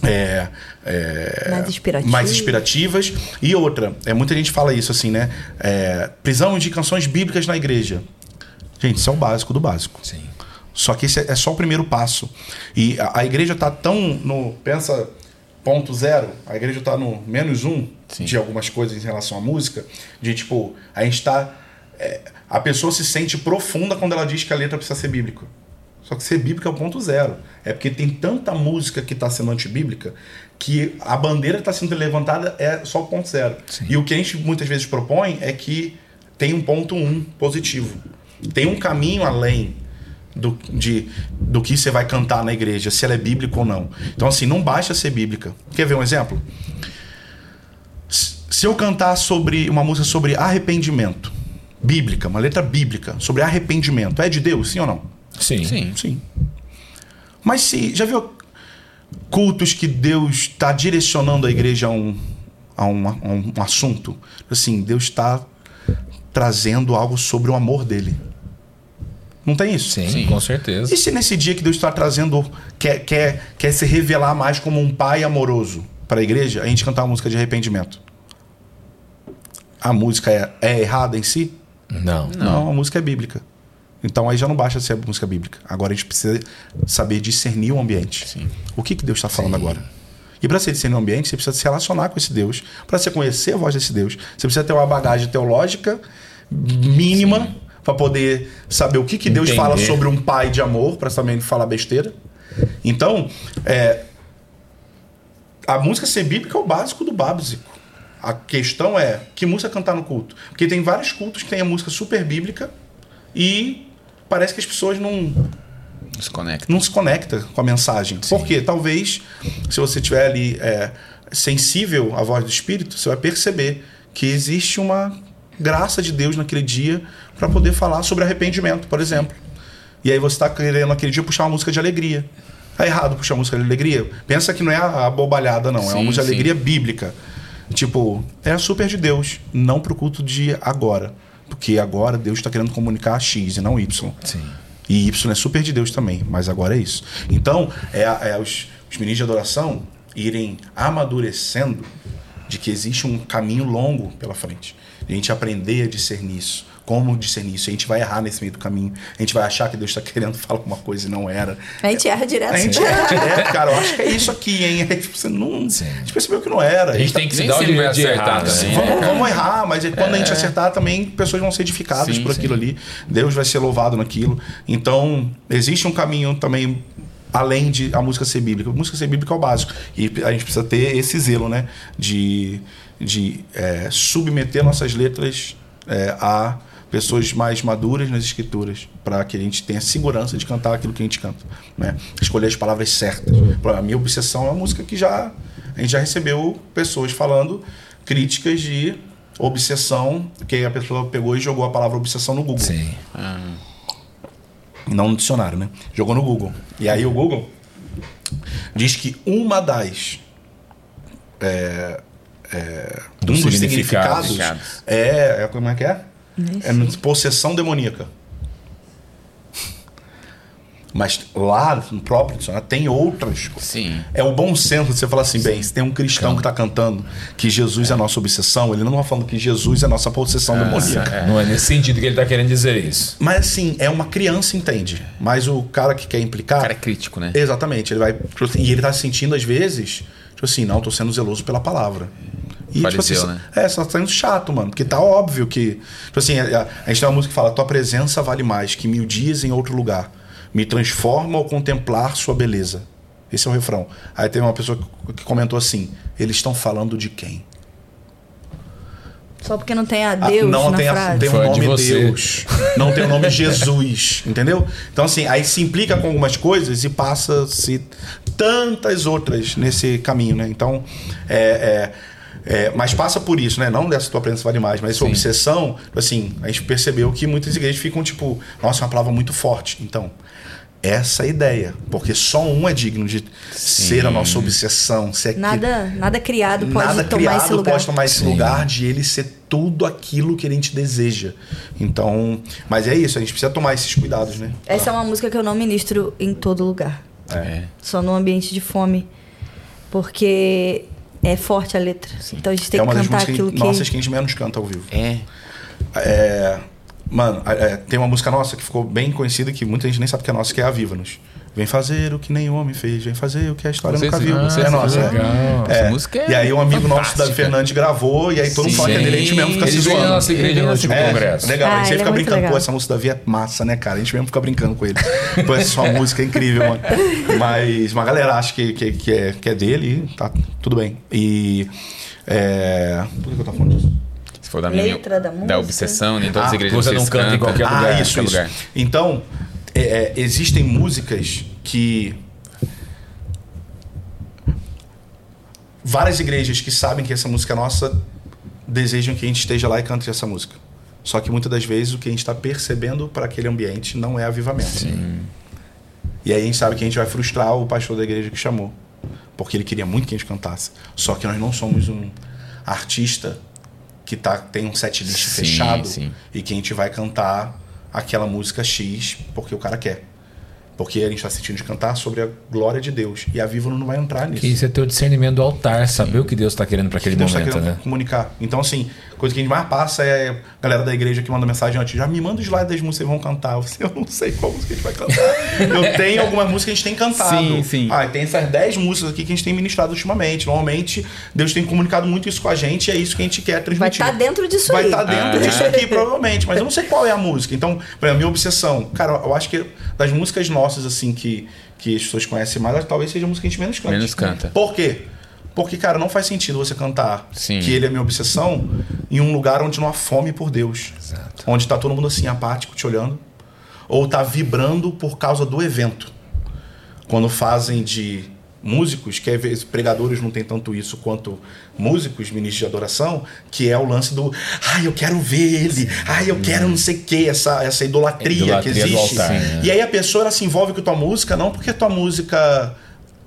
D: é,
C: é, mais, inspirativas.
D: mais, inspirativas. E outra, é, muita gente fala isso assim, né? É, prisão de canções bíblicas na igreja. Gente, isso é o básico do básico.
A: Sim.
D: Só que esse é, é só o primeiro passo. E a, a igreja está tão no. Pensa, ponto zero, a igreja está no menos um Sim. de algumas coisas em relação à música. De tipo, a gente está. É, a pessoa se sente profunda quando ela diz que a letra precisa ser bíblica. Só que ser bíblica é o ponto zero. É porque tem tanta música que está sendo antibíblica que a bandeira está sendo levantada é só o ponto zero. Sim. E o que a gente muitas vezes propõe é que tem um ponto um positivo. Tem um caminho além do, de, do que você vai cantar na igreja, se ela é bíblica ou não. Então, assim, não basta ser bíblica. Quer ver um exemplo? Se eu cantar sobre uma música sobre arrependimento, bíblica, uma letra bíblica, sobre arrependimento, é de Deus, sim ou não?
A: Sim.
D: Sim. Sim. Mas se. Já viu cultos que Deus está direcionando a igreja a um, a um, a um assunto? Assim, Deus está trazendo algo sobre o amor dele. Não tem isso?
A: Sim, Sim, com certeza.
D: E se nesse dia que Deus está trazendo, quer, quer, quer se revelar mais como um pai amoroso para a igreja, a gente cantar uma música de arrependimento? A música é, é errada em si?
A: Não.
D: Não, Não a música é bíblica. Então aí já não basta ser música bíblica. Agora a gente precisa saber discernir o ambiente.
A: Sim.
D: O que, que Deus está falando Sim. agora? E para ser discernir o ambiente, você precisa se relacionar com esse Deus. Para você conhecer a voz desse Deus, você precisa ter uma bagagem teológica mínima para poder saber o que, que Deus fala sobre um pai de amor, para também falar besteira. Então, é, a música ser bíblica é o básico do básico. A questão é que música cantar no culto? Porque tem vários cultos que tem a música super bíblica e parece que as pessoas não
B: Desconecta.
D: não se conecta com a mensagem. Porque talvez, se você estiver ali é, sensível à voz do Espírito, você vai perceber que existe uma graça de Deus naquele dia para poder falar sobre arrependimento, por exemplo. E aí você está querendo naquele dia puxar uma música de alegria. Tá errado puxar uma música de alegria. Pensa que não é a, bobalhada, não. é uma
B: Sim,
D: música de
B: sim.
D: alegria bíblica. Tipo, é super de Deus, não pro culto de agora. Porque agora Deus está querendo comunicar X e não Y.
A: Sim.
D: E Y é super de Deus também, mas agora é isso. Então, é, é os, os ministros de adoração irem amadurecendo de que existe um caminho longo pela frente. A gente aprender a discernir isso. Como discernir isso? A gente vai errar nesse meio do caminho. A gente vai achar que Deus está querendo falar uma coisa e não era.
C: A gente erra direto.
D: A gente erra direto, cara. Eu acho que é isso aqui, hein? Aí, tipo, você não.
A: Sim.
D: A gente percebeu que não era.
A: A gente tem que se dar o direito
B: vai
A: de errar
B: acertar
A: também.
B: também,
A: né,
D: Vamos, vamos errar, mas é quando a gente acertar também, pessoas vão ser edificadas
B: Sim,
D: por aquilo ali. Deus vai ser louvado naquilo. Então, existe um caminho também além de a música ser bíblica. A música ser bíblica é o básico. E a gente precisa ter esse zelo, né? De, de é, submeter nossas letras é, a pessoas mais maduras nas escrituras, para que a gente tenha segurança de cantar aquilo que a gente canta, né? Escolher as palavras certas. A minha obsessão é uma música que já a gente já recebeu pessoas falando críticas de obsessão, que a pessoa pegou e jogou a palavra obsessão no Google.
A: Sim.
D: Não no dicionário, né? Jogou no Google. E aí o Google diz que uma das. É, é, um
A: Dos
D: dos
A: significados.
D: significados é, é. Como é que é? É no- possessão demoníaca. Mas lá no próprio dicionário tem outras.
B: Sim.
D: É o bom senso de você falar assim, bem, se tem um cristão que está cantando que Jesus é. a nossa obsessão, ele não está falando que Jesus é a nossa possessão demoníaca.
A: Não é nesse sentido que ele está querendo dizer isso.
D: Mas assim, é uma criança entende. Mas o cara que quer implicar.
B: O cara é crítico, né?
D: Exatamente. Ele vai. E ele tá se sentindo, às vezes, tipo assim, não, tô sendo zeloso pela palavra. E, tipo
B: Fariseu,
D: assim,
B: né?
D: É, só tá sendo chato, mano. Porque tá óbvio que. Tipo assim, a, a gente tem uma música que fala: Tua presença vale mais que mil dias em outro lugar. Me transforma ao contemplar sua beleza. Esse é o refrão. Aí tem uma pessoa que comentou assim: Eles estão falando de quem?
C: Só porque não tem a
D: Ah,
C: Deus
D: não
C: na
D: tem, a-
C: frase.
D: tem
A: Foi de
D: nome
A: você.
D: Deus. Não tem o nome Jesus. Entendeu? Então, assim, aí se implica com algumas coisas e passa-se tantas outras nesse caminho, né? Então, é, é, é, mas passa por isso, né? Não dessa tua presença vale mais, mas essa
B: Sim.
D: obsessão, assim, a gente percebeu que muitas igrejas ficam tipo, nossa, é uma palavra muito forte. Então, essa é a ideia. Porque só um é digno de ser a nossa obsessão. Ser aqui-
C: Nada, nada criado pode
D: nada
C: tomar
D: criado
C: esse lugar.
D: pode tomar esse
A: Sim.
D: lugar de ele ser tudo aquilo que a gente deseja. Então, mas é isso, a gente precisa tomar esses cuidados, né?
C: Essa é uma música que eu não ministro em todo lugar.
B: É.
C: Só no ambiente de fome. Porque é forte a letra. Então a gente tem
D: é
C: que
D: uma das
C: cantar
D: músicas
C: aquilo que.
D: nossas que a gente menos canta ao vivo.
B: É.
D: É, mano, é, tem uma música nossa que ficou bem conhecida que muita gente nem sabe que é nossa, que é Aviva-nos. Vem fazer o que nenhum homem fez, vem fazer o que a história
B: Vocês-
D: nunca viu.
B: ah,
D: é nossa.
B: legal.
D: É.
B: Essa
D: É.
B: música é
D: E aí um amigo nosso,
B: fantástica.
D: Davi Fernandes, gravou, e aí todo mundo fala que é dele, a gente mesmo fica
A: Ele
D: se zoando.
A: nossa igreja no último
D: É,
A: congresso.
D: legal.
C: Ah,
D: a sempre
C: é
D: fica
C: muito
D: brincando,
C: legal.
D: pô, essa música Davi é massa, né, cara? A gente mesmo fica brincando com ele. Pô, essa sua música é incrível, mano. Mas uma galera acha que, que, que, é, que é dele e tá tudo bem. E. É... Por que que eu tava falando disso?
B: Se for da minha
C: Letra da música.
B: obsessão, nem todas as
D: Ah,
B: igrejas
A: você não canta em qualquer
D: Ah,
A: lugar,
D: isso,
B: qualquer
D: isso.
B: lugar.
D: Então, é, é, existem músicas que. Várias igrejas que sabem que essa música é nossa desejam que a gente esteja lá e cante essa música. Só que muitas das vezes o que a gente está percebendo para aquele ambiente não é avivamento. E aí a gente sabe que a gente vai frustrar o pastor da igreja que chamou. Porque ele queria muito que a gente cantasse. Só que nós não somos um artista que tá, tem um set list
B: Sim,
D: fechado
B: sim.
D: e que a gente vai cantar aquela música X porque o cara quer. Porque a gente está sentindo de cantar sobre a glória de Deus. E a Viva não vai entrar nisso.
A: Isso é ter o discernimento do altar, saber o que Deus está querendo para aquele
D: que Deus tá
A: momento,
D: querendo
A: né?
D: comunicar. Então, assim, coisa que a gente mais passa é a galera da igreja que manda mensagem antes. Já me manda o slide das músicas que vão cantar. Eu, assim, eu não sei qual música a gente vai cantar. eu tenho algumas músicas que a gente tem cantado.
B: Sim, sim.
D: Ah, e tem essas 10 músicas aqui que a gente tem ministrado ultimamente. Normalmente, Deus tem comunicado muito isso com a gente e é isso que a gente quer
C: Vai
D: transmitir.
C: estar dentro disso
D: Vai
C: aí.
D: estar dentro
B: Ah.
D: disso aqui, provavelmente. Mas eu não sei qual é a música. Então, por exemplo, a minha obsessão. Cara, eu acho que das músicas nossas, assim, que, que as pessoas conhecem mais, talvez seja a música que a gente menos canta.
B: Menos canta.
D: Por quê? Porque, cara, não faz sentido você cantar
B: Sim.
D: que ele é minha obsessão em um lugar onde não há fome por Deus.
A: Exato.
D: Onde tá todo mundo assim, apático, te olhando. Ou tá vibrando por causa do evento. Quando fazem de músicos, que às vezes pregadores não tem tanto isso quanto músicos, ministros de adoração, que é o lance do ai, eu quero ver ele, ai, eu quero não sei o que, essa, essa idolatria,
A: Idolatria
D: que existe.
A: altar, né?
D: E aí a pessoa se envolve com tua música, não porque tua música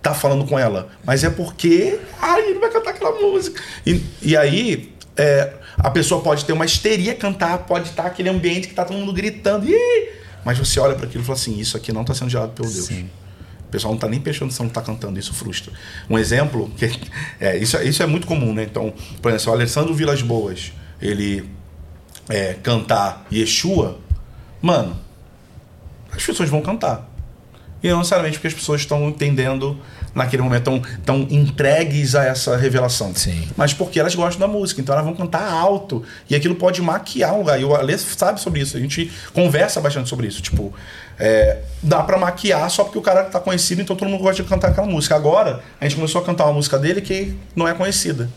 D: tá falando com ela, mas é porque ai, ele vai cantar aquela música. E, e aí é, a pessoa pode ter uma histeria cantar, pode estar aquele ambiente que tá todo mundo gritando, Ih! mas você olha para aquilo e fala assim, isso aqui não tá sendo gerado pelo Deus. O pessoal não tá nem prestando atenção no que tá cantando, isso frustra. Um exemplo, que é, isso, é- isso é muito comum, né? Então, por exemplo, se o Alessandro Vilas Boas, ele é, cantar Yeshua, mano, as pessoas vão cantar. E não necessariamente porque as pessoas estão entendendo naquele momento, estão, estão entregues a essa revelação.
A: Sim.
D: Mas porque elas gostam da música, então elas vão cantar alto. E aquilo pode maquiar um lugar. E o Alê sabe sobre isso, a gente conversa bastante sobre isso. Tipo, é, dá pra maquiar só porque o cara tá conhecido, então todo mundo gosta de cantar aquela música. Agora, a gente começou a cantar uma música dele que não é conhecida.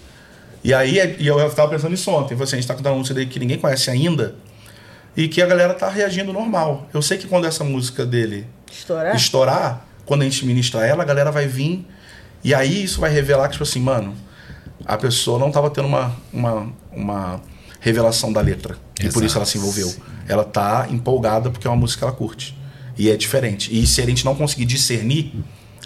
D: E aí, e eu tava pensando nisso ontem. Assim, a gente tá cantando uma música dele que ninguém conhece ainda e que a galera tá reagindo normal. Eu sei que quando essa música dele
C: Estourar?
D: estourar, quando a gente ministra ela, a galera vai vir e aí isso vai revelar que, tipo assim, mano, a pessoa não tava tendo uma, uma, uma revelação da letra. E por
A: Exato.
D: isso ela se envolveu. Ela tá empolgada porque é uma música que ela curte. E é diferente. E se a gente não conseguir discernir,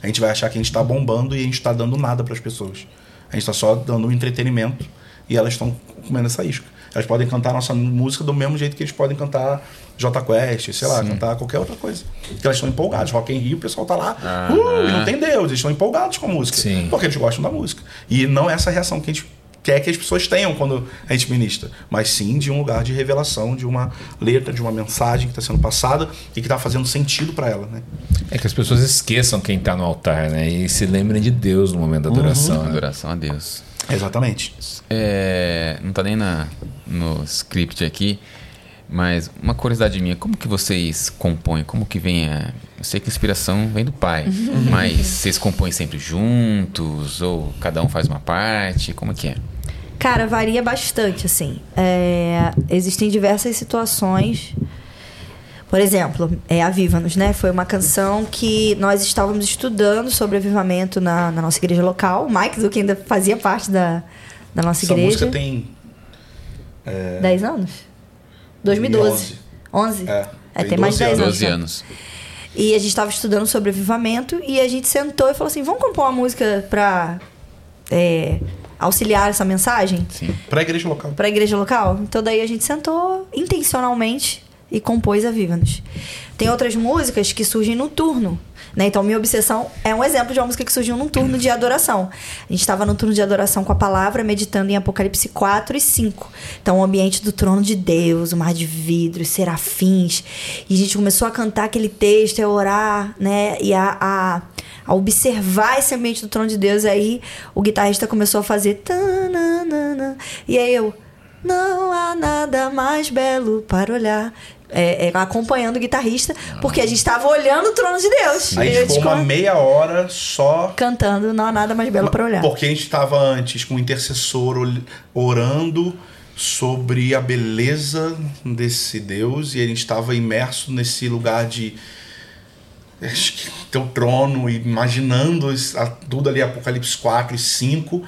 D: a gente vai achar que a gente tá bombando e a gente tá dando nada para as pessoas. A gente tá só dando um entretenimento e elas estão comendo essa isca. Elas podem cantar nossa música do mesmo jeito que eles podem cantar J Quest, sei lá, cantar qualquer outra coisa. Porque elas estão empolgadas. Rock in Rio, o pessoal tá lá, uh, e não tem Deus, eles estão empolgados com a música.
A: Sim.
D: Porque eles gostam da música. E não é essa reação que a gente quer que as pessoas tenham quando a gente ministra, mas sim de um lugar de revelação, de uma letra, de uma mensagem que está sendo passada e que está fazendo sentido para ela, né?
A: É que as pessoas esqueçam quem tá no altar, né? E se lembrem de Deus no momento da adoração. né?
B: Adoração a Deus.
D: Exatamente.
B: É, não tá nem na, no script aqui, mas uma curiosidade minha, como que vocês compõem? Como que vem a... Eu sei que a inspiração vem do pai, mas vocês compõem sempre juntos? Ou cada um faz uma parte? Como que é?
C: Cara, varia bastante, assim. É, existem diversas situações. Por exemplo, é Aviva-nos, né? Foi uma canção que nós estávamos estudando sobre avivamento na, na nossa igreja local. O Mike, do que ainda fazia parte da, da nossa
D: Essa
C: igreja.
D: música tem
C: 10 anos? 2012. 11?
D: É,
C: É,
D: tem
C: tem mais de
D: 12
C: 10 anos.
B: 12
C: já.
B: anos.
C: E a gente estava estudando sobre avivamento e a gente sentou e falou assim: vamos compor uma música para auxiliar essa mensagem?
B: Sim.
D: para a igreja local.
C: para a igreja local. Então daí a gente sentou intencionalmente e compôs a Viva-nos. Tem outras músicas que surgem no turno. Né? Então, Minha Obsessão é um exemplo de uma música que surgiu num turno de adoração. A gente estava no turno de adoração com a palavra, meditando em Apocalipse 4 e 5. Então, o ambiente do trono de Deus, o mar de vidro, os serafins. E a gente começou a cantar aquele texto, a orar, né? E a, a, a observar esse ambiente do trono de Deus. Aí o guitarrista começou a fazer. E aí eu. Não há nada mais belo para olhar. É, é, acompanhando o guitarrista, porque a gente estava olhando o trono de Deus.
D: A gente ficou uma meia hora só
C: cantando Não há nada mais belo para olhar.
D: Porque a gente estava antes com o intercessor orando sobre a beleza desse Deus e a gente estava imerso nesse lugar de acho que teu trono, imaginando tudo ali, Apocalipse 4 e 5.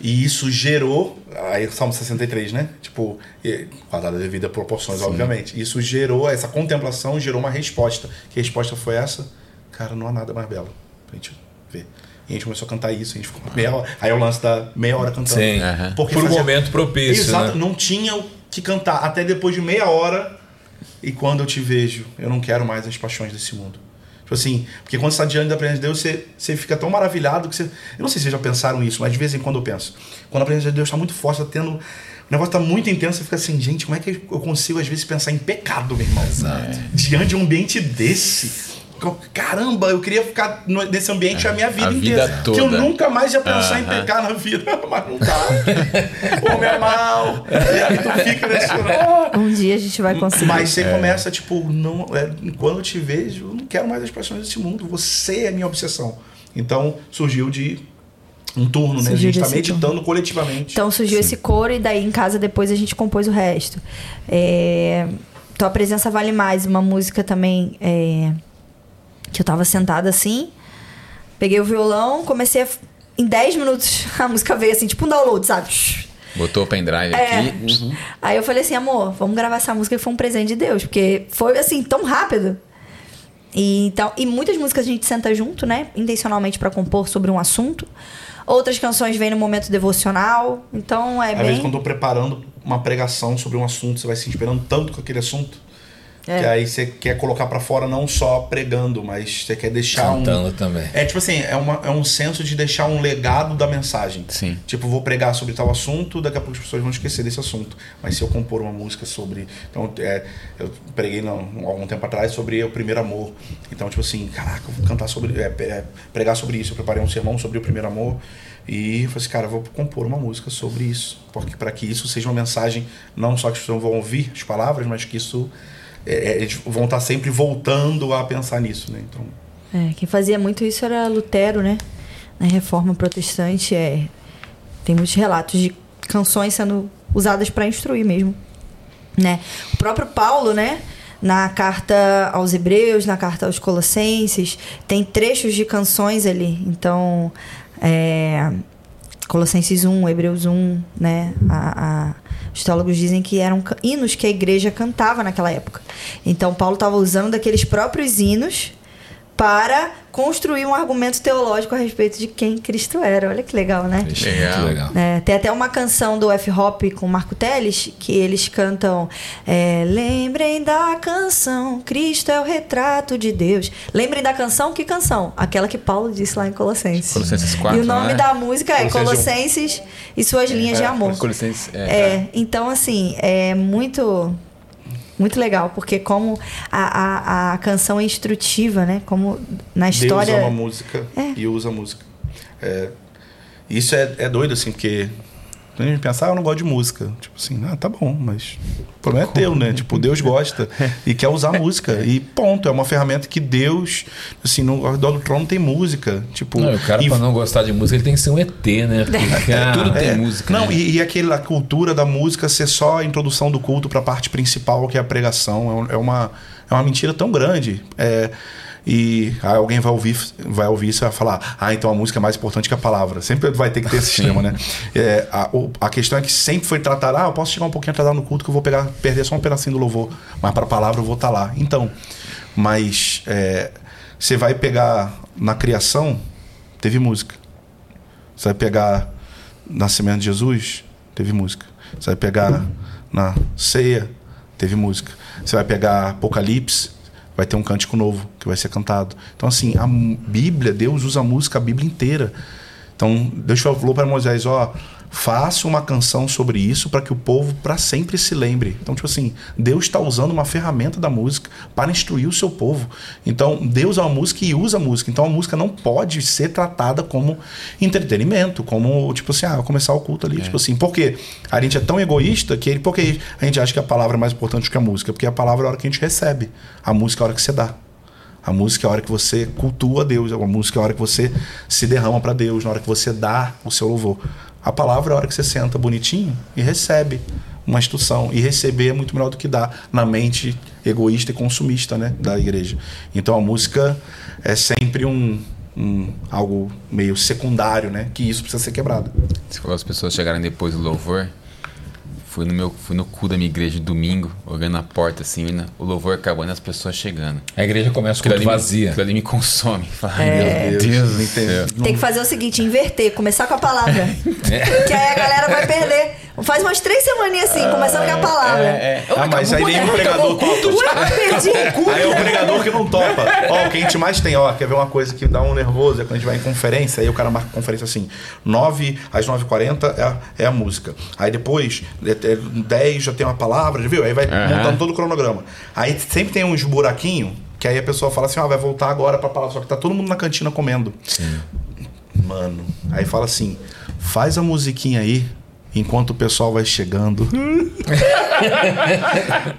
D: E isso gerou. Aí, Salmo 63, né? Tipo, guardada devida proporções, obviamente. Isso gerou, essa contemplação gerou uma resposta. Que resposta foi essa? Cara, não há nada mais belo pra gente ver. E a gente começou a cantar isso, a gente ficou meia hora. Aí é o lance da meia hora cantando.
A: Sim.
B: Aham.
A: Por um momento propício,
D: Exato,
A: né?
D: não tinha o que cantar. Até depois de meia hora. E quando eu te vejo, eu não quero mais as paixões desse mundo. Tipo assim, porque quando você está diante da presença de Deus, você, você fica tão maravilhado que você. Eu não sei se vocês já pensaram isso, mas de vez em quando eu penso. Quando a presença de Deus está muito forte, está tendo. O negócio está muito intenso, você fica assim, gente, como é que eu consigo às vezes pensar em pecado, meu irmão?
A: Exato.
D: Diante de um ambiente desse. Caramba, eu queria ficar nesse ambiente a minha vida
B: a vida
D: inteira. Que eu nunca mais ia pensar em
B: Aham.
D: pecar na vida, mas não dá. o homem é mal. E aí tu fica nesse.
C: Um dia a gente vai conseguir.
D: Mas você começa, tipo, não, é, quando eu te vejo, eu não quero mais as paixões desse mundo. Você é a minha obsessão. Então surgiu de um turno, né? A
C: Surgiu
D: gente tá meditando
C: turno.
D: coletivamente.
C: Então surgiu esse coro e daí em casa depois a gente compôs o resto. É, Tua Presença Vale Mais, uma música também é, que eu tava sentada assim, peguei o violão, comecei a... Em 10 minutos a música veio assim, tipo um download, sabe?
B: Botou o pendrive
C: É.
B: aqui.
C: Aí eu falei assim, amor, vamos gravar essa música que foi um presente de Deus, porque foi assim, tão rápido. E, então, e muitas músicas a gente senta junto, né? Intencionalmente pra compor sobre um assunto. Outras canções vêm no momento devocional. Então é
D: Às
C: bem.
D: vezes, quando eu tô preparando uma pregação sobre um assunto, você vai se inspirando tanto com aquele assunto.
C: É.
D: Que aí você quer colocar pra fora não só pregando, mas você quer deixar um.
A: Cantando também.
D: É tipo assim, é, uma, é um senso de deixar um legado da mensagem.
B: Sim.
D: Tipo, vou pregar sobre tal assunto, daqui a pouco as pessoas vão esquecer desse assunto. Mas se eu compor uma música sobre. Então, é, eu preguei não, algum tempo atrás sobre o primeiro amor. Então, tipo assim, caraca, eu vou cantar sobre. é, é, pregar sobre isso. Eu preparei um sermão sobre o primeiro amor. E eu falei assim, cara, eu vou compor uma música sobre isso. Porque para que isso seja uma mensagem, não só que as pessoas vão ouvir as palavras, mas que isso. É, é, eles vão estar sempre voltando a pensar nisso, né? Então.
C: É, quem fazia muito isso era Lutero, né? Na reforma protestante, é, tem muitos relatos de canções sendo usadas para instruir mesmo, né? O próprio Paulo, né? Na carta aos Hebreus, na carta aos Colossenses, tem trechos de canções ali. Então, é, Colossenses 1, Hebreus 1, né? A, a- os teólogos dizem que eram hinos que a igreja cantava naquela época. Então, Paulo estava usando daqueles próprios hinos para construir um argumento teológico a respeito de quem Cristo era. Olha que legal, né?
B: Legal.
A: Legal.
C: É, tem até uma canção do F-Hop com Marco Teles que eles cantam é, Lembrem da canção, Cristo é o retrato de Deus. Lembrem da canção, que canção? Aquela que Paulo disse lá em Colossenses.
B: Colossenses 4,
C: e o nome
B: é?
C: da música é
D: Colossenses
C: Colossenses e suas linhas de amor.
B: Colossenses, é.
C: É, então assim, é muito muito legal, porque como a, a, a canção é instrutiva, né? Como na história.
D: Deus ama a música
C: É.
D: e usa a música. É, isso é, é doido, assim, porque a gente pensa, ah, eu não gosto de música. Tipo assim, ah, tá bom, mas o problema é teu, né? Tipo, Deus gosta e quer usar música. E ponto, é uma ferramenta que Deus, assim, no ao redor do trono tem música. Tipo,
A: Não, o cara,
D: e-
A: pra não gostar de música, ele tem que ser um ET, né? Porque, ah,
B: Tudo tem
D: é,
B: música.
D: Não,
B: né?
D: e, e aquela cultura da música ser só a introdução do culto para a parte principal, que é a pregação, é é uma, é uma mentira tão grande. É, e aí alguém vai ouvir, vai ouvir isso e vai falar: ah, então a música é mais importante que a palavra. Sempre vai ter que ter esse sistema, né? É, a, a questão é que sempre foi tratada: ah, eu posso chegar um pouquinho atrasado no culto que eu vou pegar, perder só um pedacinho do louvor, mas para a palavra eu vou estar lá. Então, mas é, você vai pegar na criação, teve música. Você vai pegar Nascimento de Jesus, teve música. Você vai pegar na ceia, teve música. Você vai pegar Apocalipse, vai ter um cântico novo que vai ser cantado. Então, assim, a Bíblia, Deus usa a música a Bíblia inteira. Então, Deus falou para Moisés: ó, faça uma canção sobre isso para que o povo para sempre se lembre. Então, tipo assim, Deus está usando uma ferramenta da música para instruir o seu povo. Então, Deus é uma música e usa a música. Então, a música não pode ser tratada como entretenimento, como, tipo assim, ah, começar o culto ali. Tipo assim, porque a gente é tão egoísta que ele, porque a gente acha que a palavra é mais importante que a música? Porque a palavra é a hora que a gente recebe, a música é a hora que você dá. A música é a hora que você cultua Deus, a música é a hora que você se derrama para Deus, na hora que você dá o seu louvor. A palavra é a hora que você senta bonitinho e recebe uma instrução. E receber é muito melhor do que dar na mente egoísta e consumista né, da igreja. Então a música é sempre um, um- algo meio secundário, né? Que isso precisa ser quebrado.
B: Você falou as pessoas chegarem depois do louvor. Fui no, meu, fui no cu da minha igreja domingo, olhando na porta assim, né, o louvor acabando e as pessoas chegando.
A: A igreja começa com
B: Aquilo ali, me-
A: vazia.
B: aquilo ali me consome. Fala,
C: É.
B: meu Deus céu.
C: Tem que fazer o seguinte, inverter, começar com a palavra.
A: É.
C: que aí a galera vai perder. Faz umas três semaninhas assim, começando com a palavra.
B: É, é.
D: Ah, mas aí nenhum pregador topa. Aí é o pregador que não topa. Ó, o que a gente mais tem, ó, quer ver uma coisa que dá um nervoso, é quando a gente vai em conferência, aí o cara marca conferência assim, 9 às 9h40 é, a- é a música. Aí depois, é, é, 10 já tem uma palavra, viu? Aí vai
B: Aham.
D: montando todo o cronograma. Aí sempre tem uns buraquinhos, que aí a pessoa fala assim, ó, vai voltar agora pra palavra, só que tá todo mundo na cantina comendo. Mano, aí fala assim, faz a musiquinha aí enquanto o pessoal vai chegando.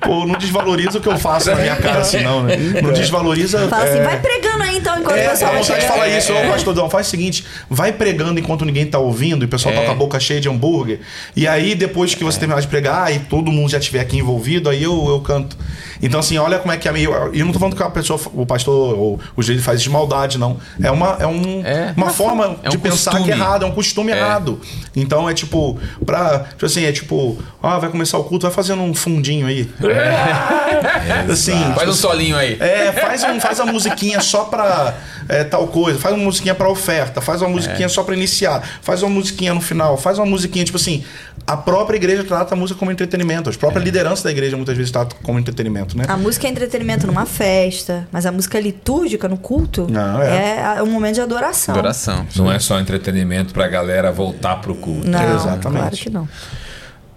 D: Pô, não desvaloriza o que eu faço na minha cara assim, não, né? Não desvaloriza.
C: Fala assim,
D: é,
C: vai pregando aí então enquanto
D: é,
C: o pessoal
D: é
C: vai
D: vontade de falar isso, ô pastor Dão, faz o seguinte, vai pregando enquanto ninguém tá ouvindo e o pessoal
B: É.
D: tá com a boca cheia de hambúrguer. E aí, depois que você terminar de pregar e todo mundo já estiver aqui envolvido, aí eu, eu canto. Então, assim, olha como é que é meio. E eu não tô falando que a pessoa, o pastor ou o jeito faz de maldade, não. É uma, é um,
B: É.
D: uma forma
B: É um
D: de pensar
B: costume.
D: que é errado, é um costume
B: É.
D: errado. Então é tipo, pra. Tipo assim, é tipo, ah, vai começar o culto, vai fazendo um fundinho aí. assim,
B: Faz
D: tipo
B: um solinho aí.
D: é, faz, um, faz uma musiquinha só pra é, tal coisa, faz uma musiquinha pra oferta, faz uma musiquinha só pra iniciar, faz uma musiquinha no final, faz uma musiquinha, tipo assim, a própria igreja trata a música como entretenimento, a própria liderança da igreja muitas vezes trata como entretenimento, né?
C: A música é entretenimento numa festa, mas a música litúrgica no culto
D: Não, é.
C: é um momento de adoração.
B: Adoração.
A: Não é só entretenimento pra galera voltar pro culto.
C: Não,
D: Exatamente.
C: claro que não.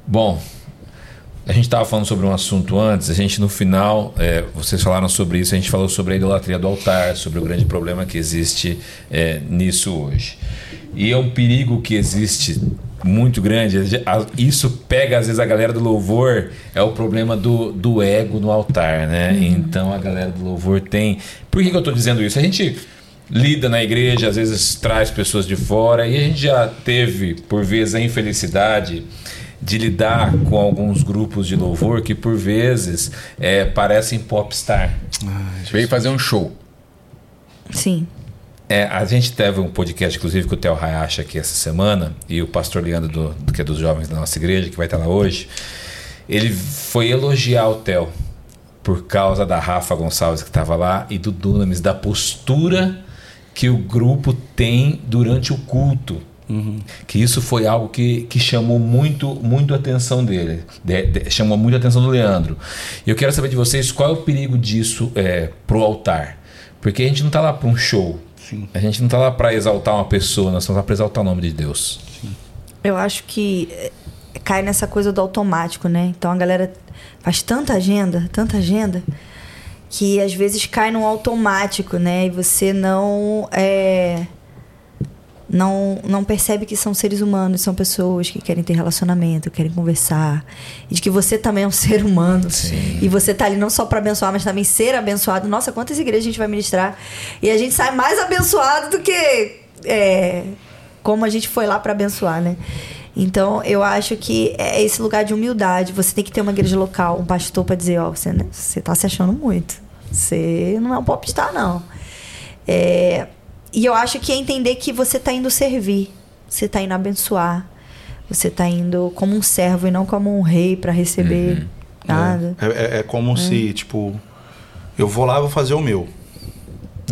A: Bom, a gente estava falando sobre um assunto antes, a gente no final, é, vocês falaram sobre isso, a gente falou sobre a idolatria do altar, sobre o grande problema que existe é, nisso hoje. E é um perigo que existe muito grande, isso pega às vezes a galera do louvor, é o problema do, do ego no altar, né? Então a galera do louvor tem. Por que, que eu estou dizendo isso? A gente lida na igreja, às vezes traz pessoas de fora e a gente já teve, por vezes, a infelicidade de lidar com alguns grupos de louvor que, por vezes, é, parecem popstar.
B: Veio fazer um show.
C: Sim.
A: É, a gente teve um podcast, inclusive, com o Theo Hayashi aqui essa semana, e o pastor Leandro, do, do- que é dos jovens da nossa igreja, que vai estar lá hoje, ele foi elogiar o Theo por causa da Rafa Gonçalves que estava lá e do Dunamis, da postura que o grupo tem durante o culto. Que isso foi algo que, que chamou muito, muito a atenção dele, de- de- chamou muito a atenção do Leandro. E eu quero saber de vocês qual é o perigo disso é, pro altar. Porque a gente não está lá para um show. A gente não está lá para exaltar uma pessoa, nós estamos lá para exaltar o nome de Deus.
C: Eu acho que eh, cai nessa coisa do automático, né? Então a galera faz tanta agenda, tanta agenda, que às vezes cai no automático, né? E você não é, não não percebe que são seres humanos, são pessoas que querem ter relacionamento, querem conversar, e de que você também é um ser humano. E você tá ali não só para abençoar, mas também ser abençoado. Nossa, quantas igrejas a gente vai ministrar? E a gente sai mais abençoado do que é, como a gente foi lá para abençoar, né? Então, eu acho que é esse lugar de humildade. Você tem que ter uma igreja local, um pastor para dizer, ó, você, né, você tá se achando muito. Você não é um popstar, não. É, e eu acho que é entender que você tá indo servir. Você tá indo abençoar. Você tá indo como um servo e não como um rei para receber nada.
D: É, é- é como se, tipo, eu vou lá e vou fazer o meu.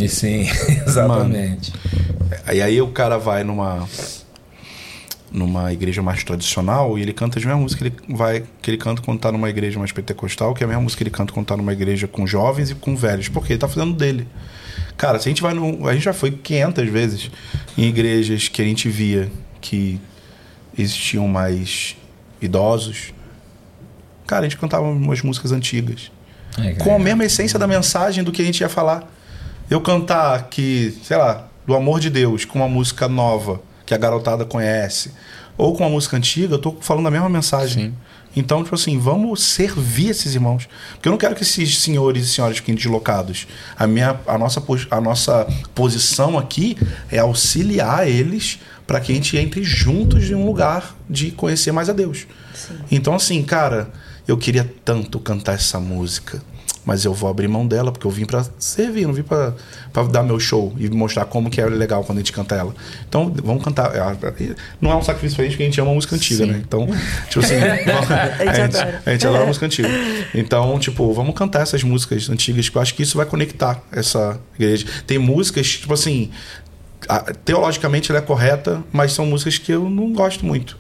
A: E sim, exatamente.
D: E aí o cara vai numa numa igreja mais tradicional e ele canta as mesmas músicas que ele vai que ele canta quando tá numa igreja mais pentecostal, que é a mesma música que ele canta quando tá numa igreja com jovens e com velhos, porque ele tá fazendo dele. Cara, se a gente vai no, a gente já foi 500 vezes em igrejas que a gente via que existiam mais idosos. Cara, a gente cantava umas músicas antigas
A: É,
D: com a mesma essência da mensagem do que a gente ia falar. Eu cantar que, sei lá, do amor de Deus com uma música nova que a garotada conhece, ou com uma música antiga, eu tô falando a mesma mensagem.
B: Sim.
D: Então, tipo assim, vamos servir esses irmãos. Porque eu não quero que esses senhores e senhoras fiquem deslocados. A, minha, a, nossa, a nossa posição aqui é auxiliar eles para que a gente entre juntos em um lugar de conhecer mais a Deus. Então, assim, cara, eu queria tanto cantar essa música. Mas eu vou abrir mão dela, porque eu vim pra servir, não vim pra, pra dar meu show e mostrar como que é legal quando a gente canta ela. Então, vamos cantar. Não é um sacrifício pra gente, porque a gente ama música antiga, né? Então, tipo assim, a gente,
C: adora.
D: a gente adora música antiga. Então, tipo, vamos cantar essas músicas antigas, que eu acho que isso vai conectar essa igreja. Tem músicas, tipo assim, teologicamente ela é correta, mas são músicas que eu não gosto muito.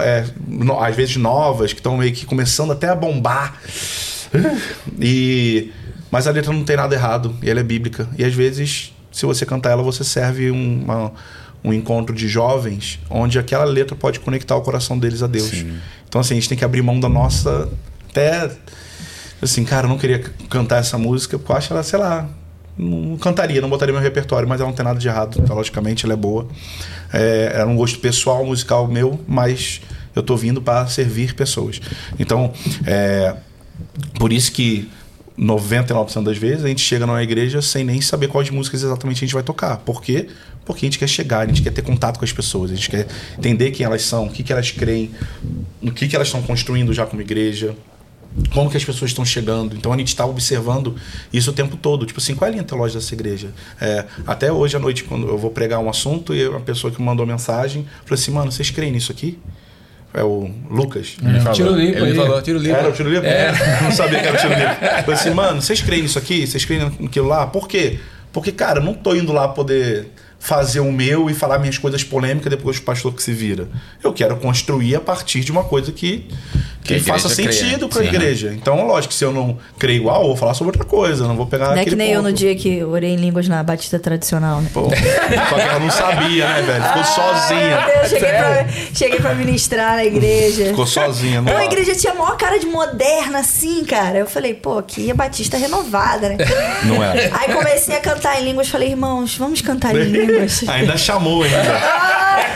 D: É, no- às vezes novas, que estão meio que começando até a bombar. E, mas a letra não tem nada errado, e ela é bíblica. E às vezes, se você cantar ela, você serve um, uma- um encontro de jovens, onde aquela letra pode conectar o coração deles a Deus. Então, assim, a gente tem que abrir mão da nossa. Até. Assim, cara, eu não queria cantar essa música, porque eu acho ela, sei lá, não cantaria, não botaria meu repertório, mas ela não tem nada de errado, teologicamente ela é boa. É, era um gosto pessoal, musical meu, mas eu tô vindo para servir pessoas. Então, é, por isso que 99% das vezes a gente chega numa igreja sem nem saber quais músicas exatamente a gente vai tocar. Por quê? Porque a gente quer chegar, a gente quer ter contato com as pessoas, a gente quer entender quem elas são, o que, que elas creem, o que, que elas estão construindo já como igreja, como que as pessoas estão chegando. Então a gente está observando isso o tempo todo. Tipo assim, qual é a linha teológica dessa igreja? É, até hoje à noite, quando eu vou pregar um assunto, e a pessoa que me mandou mensagem falou assim: mano, vocês creem nisso aqui? É o Lucas.
A: Ele falou.
B: Tiro limpo,
A: Ele
B: ele
A: falou.
B: tiro limpo.
D: Era o tiro livre? Não sabia que era o tiro livre. Falei assim, mano, vocês creem nisso aqui? Vocês creem naquilo lá? Por quê? Porque, cara, eu não tô indo lá poder fazer o meu e falar minhas coisas polêmicas depois o pastor que se vira. Eu quero construir a partir de uma coisa que, que, faça sentido para a igreja. Então, lógico, se eu não creio igual, eu vou falar sobre outra coisa. eu Não vou pegar
C: Não é
D: aquele
C: que nem eu
D: ponto.
C: no dia que orei em línguas na Batista tradicional, né?
D: Pô, só que ela não sabia, né, velho? Ficou
C: Ai,
D: sozinha.
C: meu Deus, cheguei pra, cheguei pra ministrar na igreja.
D: Ficou sozinha. Não,
C: a igreja tinha a maior cara de moderna, assim, cara. Eu falei, pô, aqui é Batista renovada, né?
D: não é.
C: Aí comecei a cantar em línguas. Falei, irmãos, vamos cantar em línguas.
D: Ainda chamou ainda.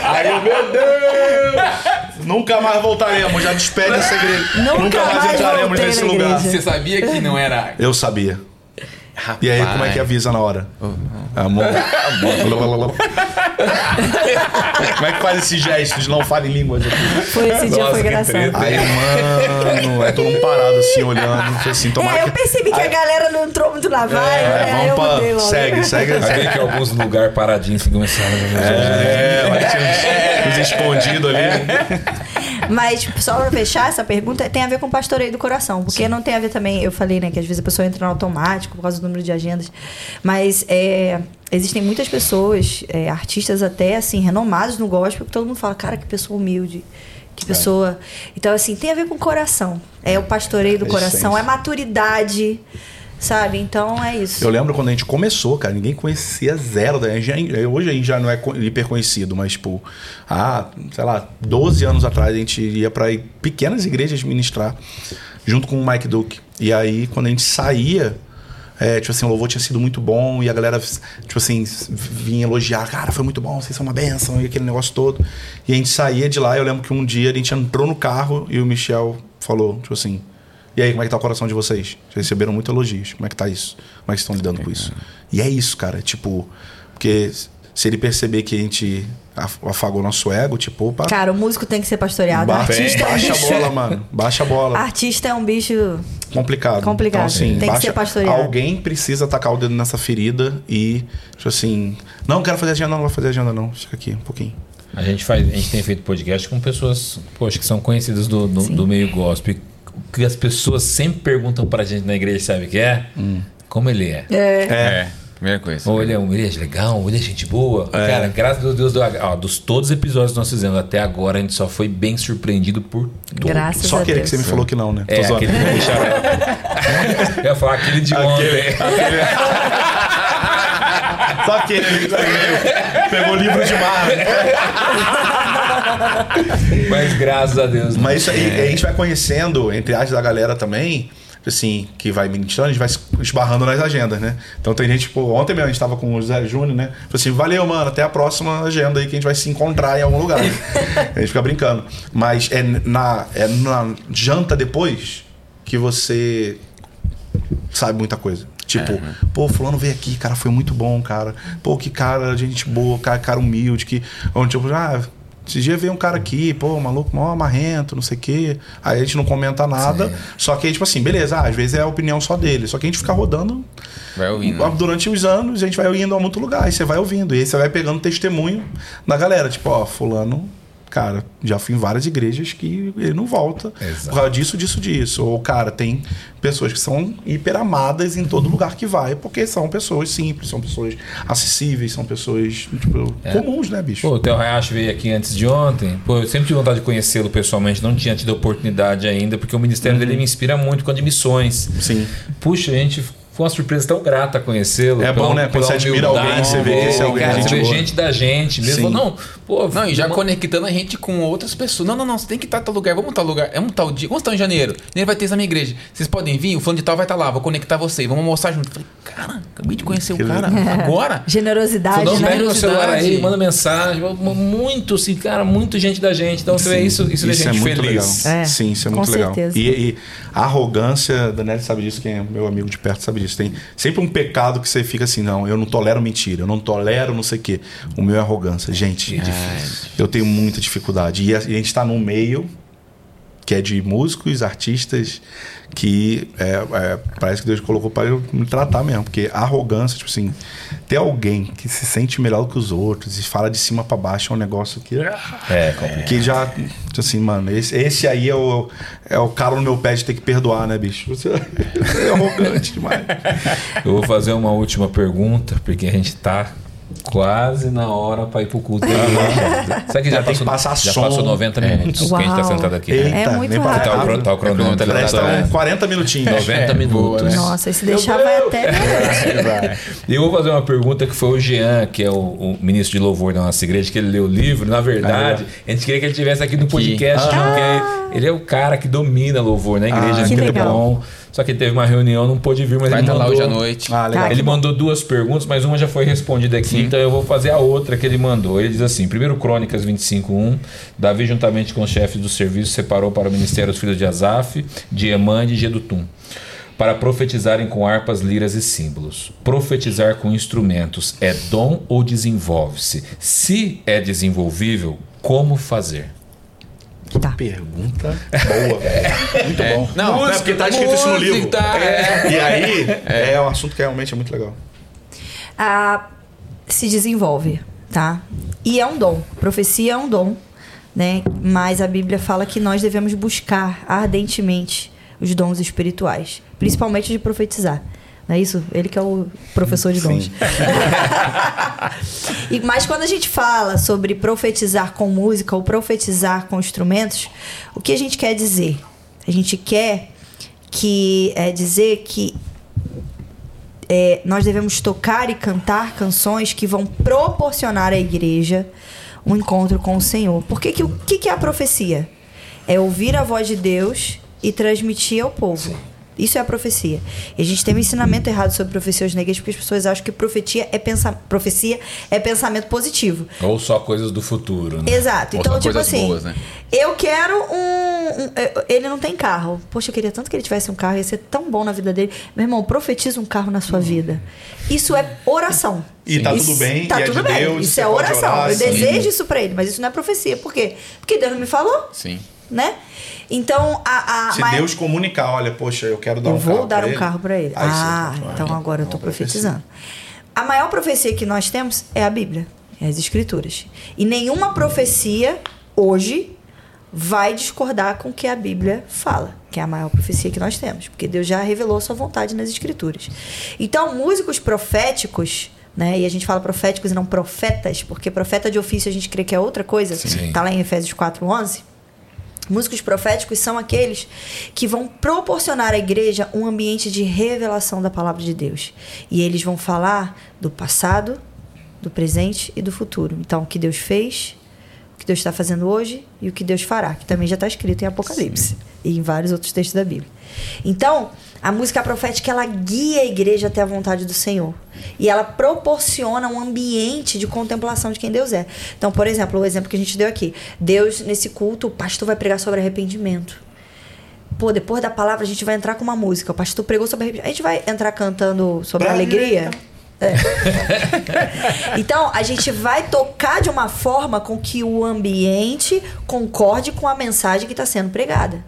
D: Aí, eu, meu Deus! Nunca mais voltaremos, já despede essa igreja.
C: Nunca mais
D: entraremos
C: voltei
D: nesse lugar.
B: Você sabia que não era.
D: Eu sabia. E aí, como é que avisa na hora? Amor. como é que faz esse gesto de não falar em línguas aqui?
C: Foi esse dia,
A: Nossa,
C: foi
A: que
C: engraçado.
D: Aí, mano, é todo mundo parado assim, olhando. Assim, tomara
C: É, eu percebi que a galera não entrou muito na vibe,
D: É,
C: né? Aí eu
D: vamos
C: mudei
D: pra.
C: logo.
D: Segue, segue.
A: Aí
D: segue.
A: vem que alguns lugares paradinhos que começaram a
D: É, vai tinha uns, uns escondidos ali.
C: Mas tipo, só pra fechar essa pergunta, tem a ver com o pastoreio do coração. Porque não tem a ver também, eu falei, né, que às vezes a pessoa entra no automático por causa do número de agendas. Mas é, existem muitas pessoas, é, artistas até, assim, renomados no gospel, que todo mundo fala, cara, que pessoa humilde. Que pessoa. Então, assim, tem a ver com o coração. É o pastoreio do
D: É
C: coração, é maturidade. Sabe? Então é isso.
D: Eu lembro quando a gente começou, cara, ninguém conhecia zero. Da gente. Já- Hoje a gente já não é hiper conhecido, mas, tipo, há, sei lá, 12 anos atrás a gente ia pra pequenas igrejas ministrar, junto com o Mike Duke. E aí, quando a gente saía, é, tipo assim, o louvor tinha sido muito bom e a galera, tipo assim, vinha elogiar, cara, foi muito bom, vocês são uma benção e aquele negócio todo. E a gente saía de lá, eu lembro que um dia a gente entrou no carro e o Michel falou, tipo assim, e aí, como é que tá o coração de vocês? Vocês receberam muitos elogios. Como é que tá isso? Como é que vocês estão lidando com isso? E é isso, cara. Tipo, porque se ele perceber que a gente af- afagou nosso ego, tipo, opa,
C: Cara, o músico tem que ser pastoreado.
D: ba-
C: artista é um
D: baixa a
C: bicho.
D: bola, mano. Baixa a bola.
C: Artista é um bicho.
D: complicado.
C: Complicado.
D: Então, assim,
C: Tem que ser pastoreado.
D: Alguém precisa tacar o dedo nessa ferida e, tipo assim, não quero fazer agenda, não vou fazer agenda, não. Fica aqui um pouquinho.
A: A gente, faz, a gente tem feito podcast com pessoas, poxa, que são conhecidas do, do, do meio gospel. O que as pessoas sempre perguntam pra gente na igreja, sabe o que é? Como ele é.
C: É.
B: É, primeira coisa.
A: Ou ele é, um, ele é legal, ou ele é gente boa. Cara, graças a Deus, do, ó, dos todos os episódios que nós fizemos até agora, a gente só foi bem surpreendido por todos.
C: Graças
D: Só
C: a
D: aquele
C: Deus.
D: que você me falou que não, né?
A: É,
D: zoando.
A: aquele que deixaram. Eu ia falar aquele de ontem.
D: Só aquele que pegou o livro de mar. né?
A: Mas graças a Deus. né?
D: Mas isso aí, a gente vai conhecendo, entre aspas, da galera também, assim, que vai ministrando, a gente vai se esbarrando nas agendas, né? Então tem gente, tipo, ontem mesmo a gente tava com o José Júnior, né? Falei assim, valeu, mano, até a próxima agenda aí que a gente vai se encontrar em algum lugar. a gente fica brincando. Mas é na, é na janta depois que você sabe muita coisa. Tipo, pô, fulano veio aqui, cara, foi muito bom, cara. Pô, que cara, gente boa, cara, cara humilde, que. Onde, tipo, ah, esse dia veio um cara aqui, pô, maluco, mó amarrento, não sei o quê. Aí a gente não comenta nada. Só que, tipo assim, beleza, ah, às vezes é a opinião só dele. Só que a gente fica rodando
B: Vai ouvindo. né?
D: durante os anos, a gente vai indo a muito lugar. E você vai ouvindo. E aí você vai pegando testemunho da galera. Tipo, ó, fulano. Cara, já fui em várias igrejas que ele não volta
A: Exato.
D: por causa disso, disso, disso. Ou, cara, tem pessoas que são hiper amadas em todo lugar que vai, porque são pessoas simples, são pessoas acessíveis, são pessoas, tipo, comuns, né, bicho?
A: Pô, o Theo Hayashi veio aqui antes de ontem. Pô, eu sempre tive vontade de conhecê-lo pessoalmente, não tinha tido oportunidade ainda, porque o ministério dele me inspira muito com a de missões.
D: Sim.
A: Puxa, a gente foi uma surpresa tão grata conhecê-lo.
D: É bom, né? Quando você admira alguém, você vê que esse é alguém
A: Cara,
D: gente
A: vê gente da gente mesmo.
D: Sim.
A: Não, Pô,
B: Não, e já
A: uma-
B: conectando a gente com outras pessoas. Não, não, não, você tem que estar em tal lugar. Vamos tal lugar. Vamos tal dia. Vamos estar em janeiro. Janeiro vai ter isso na minha igreja. Vocês podem vir, o fulano de tal vai estar lá. Vou conectar vocês. Vamos almoçar junto. Falei, cara, acabei de conhecer o cara agora.
C: Generosidade,
A: Não,
C: né?
A: pega o celular aí, manda mensagem. Muito, assim, cara, muito gente da gente. Então, você vê isso, isso, deixa a gente
D: muito
A: feliz.
D: legal.
C: É,
D: Sim, isso é
C: com
D: muito legal.
C: certeza.
D: E, e a arrogância, Daniel sabe disso, quem é meu amigo de perto sabe disso. Tem sempre um pecado que você fica assim, não, eu não tolero mentira, eu não tolero não sei o quê. O meu é arrogância. Gente, eu tenho muita dificuldade. E a, gente tá num meio que é de músicos, artistas, que é, é, parece que Deus colocou para eu me tratar mesmo. Porque a arrogância, tipo assim, ter alguém que se sente melhor do que os outros e fala de cima para baixo é um negócio que.
A: É, complicado.
D: Que já, assim, mano, esse, esse aí é o, é o cara no meu pé de ter que perdoar, né, bicho? Você é arrogante demais.
A: Eu vou fazer uma última pergunta, porque a gente tá quase na hora para ir pro culto. Sabe que já,
D: Tem que
A: passou,
D: passar
A: já
D: som.
A: passou 90 minutos que a gente tá sentado aqui. né?
C: É muito
D: nem
C: rápido.
A: Tá o, tá o cronômetro ali
D: tá
A: atrás.
D: uns 40 minutinhos.
A: 90
B: É, boa,
A: minutos.
B: né?
C: Nossa, e se deixar vai até.
A: E eu vou fazer uma pergunta que foi o Jean, que é o, o ministro de louvor da nossa igreja, que ele leu o livro. Na verdade, a gente queria que ele estivesse aqui no podcast, porque ele é o cara que domina louvor na igreja,
D: Ah,
A: é
C: que
A: muito
C: legal.
A: bom. Só que ele teve uma reunião, não pôde vir, mas
B: Vai
A: ele
B: estar lá
A: mandou...
B: hoje à noite.
D: Ah, legal.
C: Tá.
A: Ele mandou duas perguntas, mas uma já foi respondida aqui, então eu vou fazer a outra que ele mandou. Ele diz assim: primeiro Crônicas 25:1, Davi juntamente com os chefes do serviço separou para o ministério os filhos de Asaf, de Emã e de Gedutum, para profetizarem com harpas, liras e símbolos. Profetizar com instrumentos é dom ou desenvolve-se? Se é desenvolvível, como fazer?
C: Tá.
D: Pergunta boa, velho. Muito bom.
B: Não,
D: não é porque tá escrito isso no livro.
B: música, é.
D: E aí, é. um assunto que realmente é muito legal.
C: a- se desenvolve, tá? E é um dom. Profecia é um dom, né? Mas a Bíblia fala que nós devemos buscar ardentemente os dons espirituais, principalmente de profetizar. Não é isso? Ele que é o professor de dons.
D: Sim.
C: E, mas quando a gente fala sobre profetizar com música ou profetizar com instrumentos, o que a gente quer dizer? A gente quer que é dizer que é, nós devemos tocar e cantar canções que vão proporcionar à igreja um encontro com o Senhor. Porque que, o que, que é a profecia? É ouvir a voz de Deus e transmitir ao povo. Isso é a profecia. E a gente tem um ensinamento errado sobre profecia na igreja, porque as pessoas acham que profetia é pensa, profecia é pensamento positivo.
A: Ou só coisas do futuro, né?
C: Exato.
B: Ou
C: Então,
B: só
C: tipo
B: coisas
C: assim,
B: boas, né?
C: eu quero um, um- eu- Ele não tem carro. Poxa, eu queria tanto que ele tivesse um carro, ia ser tão bom na vida dele. Meu irmão, profetiza um carro na sua vida. Isso é oração.
D: E tá
C: Isso-
D: tudo bem,
C: Tá
D: e é
C: tudo
D: de
C: bem.
D: Deus,
C: isso é oração.
D: orar,
C: eu
D: sim.
C: desejo isso pra ele, mas isso não é profecia. Por quê? Porque Deus não me falou,
B: Sim.
C: Né? Então, a. a
D: Se
C: mas-
D: Deus comunicar, olha, poxa, eu quero dar
C: eu
D: um carro
C: vou dar um
D: ele.
C: carro pra ele.
D: Aí
C: ah,
D: pronto,
C: então agora eu tô
D: uma profecia.
C: profetizando. A maior profecia que nós temos é a Bíblia, é as Escrituras. E nenhuma profecia hoje vai discordar com o que a Bíblia fala, que é a maior profecia que nós temos, porque Deus já revelou a sua vontade nas Escrituras. Então, músicos proféticos. Né? E a gente fala proféticos e não profetas, porque profeta de ofício a gente crê que é outra coisa.
A: Sim.
C: Tá lá em Efésios 4:11. Músicos proféticos são aqueles que vão proporcionar à igreja um ambiente de revelação da palavra de Deus. E eles vão falar do passado, do presente e do futuro. Então, o que Deus fez, que Deus está fazendo hoje e o que Deus fará, que também já está escrito em Apocalipse e em vários outros textos da Bíblia. Então, a música profética ela guia a igreja até a vontade do Senhor. E ela proporciona um ambiente de contemplação de quem Deus é. Então, por exemplo, o exemplo que a gente deu aqui. Deus, nesse culto, o pastor vai pregar sobre arrependimento. Pô, depois da palavra a gente vai entrar com uma música. O pastor pregou sobre arrependimento. A gente vai entrar cantando sobre alegria. É. então, a gente vai tocar de uma forma com que o ambiente concorde com a mensagem que está sendo pregada.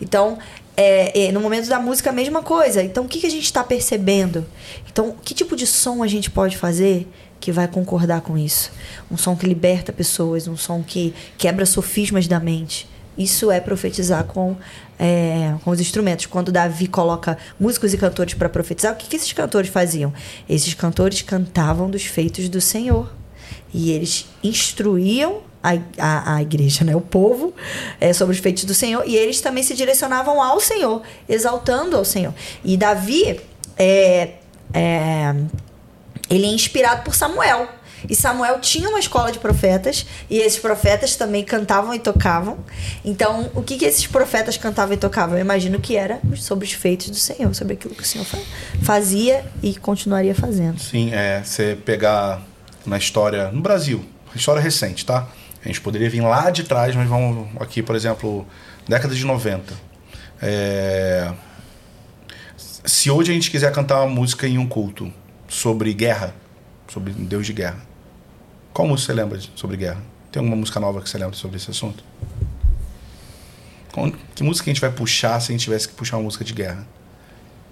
C: Então, é, é, no momento da música, a mesma coisa. Então, o que, que a gente está percebendo? Então, que tipo de som a gente pode fazer que vai concordar com isso? Um som que liberta pessoas, um som que quebra sofismas da mente. Isso é profetizar com, é, com os instrumentos. Quando Davi coloca músicos e cantores para profetizar, o que, que esses cantores faziam? Esses cantores cantavam dos feitos do Senhor. E eles instruíam a, a, a igreja, né? o povo, é, sobre os feitos do Senhor. E eles também se direcionavam ao Senhor, exaltando ao Senhor. E Davi, é, é, ele é inspirado por Samuel. E Samuel tinha uma escola de profetas, e esses profetas também cantavam e tocavam. Então, o que, que esses profetas cantavam e tocavam? Eu imagino que era sobre os feitos do Senhor, sobre aquilo que o Senhor fazia e continuaria fazendo.
D: Sim, é. Você pegar na história, no Brasil, história recente, tá? A gente poderia vir lá de trás, mas vamos aqui, por exemplo, década de 90. É... Se hoje a gente quiser cantar uma música em um culto sobre guerra, sobre Deus de guerra, qual música você lembra sobre guerra? Tem alguma música nova que você lembra sobre esse assunto? Que música a gente vai puxar se a gente tivesse que puxar uma música de guerra?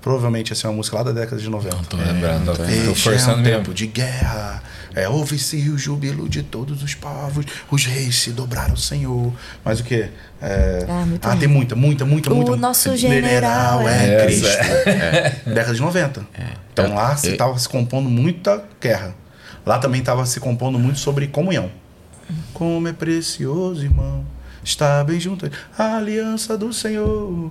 D: Provavelmente ia ser uma música lá da década de 90.
A: Não tô lembrando.
D: É, tô forçando é um mesmo. tempo de guerra. É, Houve-se o júbilo de todos os povos, os reis se dobraram ao Senhor. Mas o que? É, ah, ah tem muita, muita, muita,
C: o
D: muita.
C: O nosso general, general
D: é, é Cristo. É. Década de 90. É. Então lá se estava se compondo muita guerra. Lá também estava se compondo muito sobre comunhão. Como é precioso, irmão, estar bem junto. A aliança do Senhor.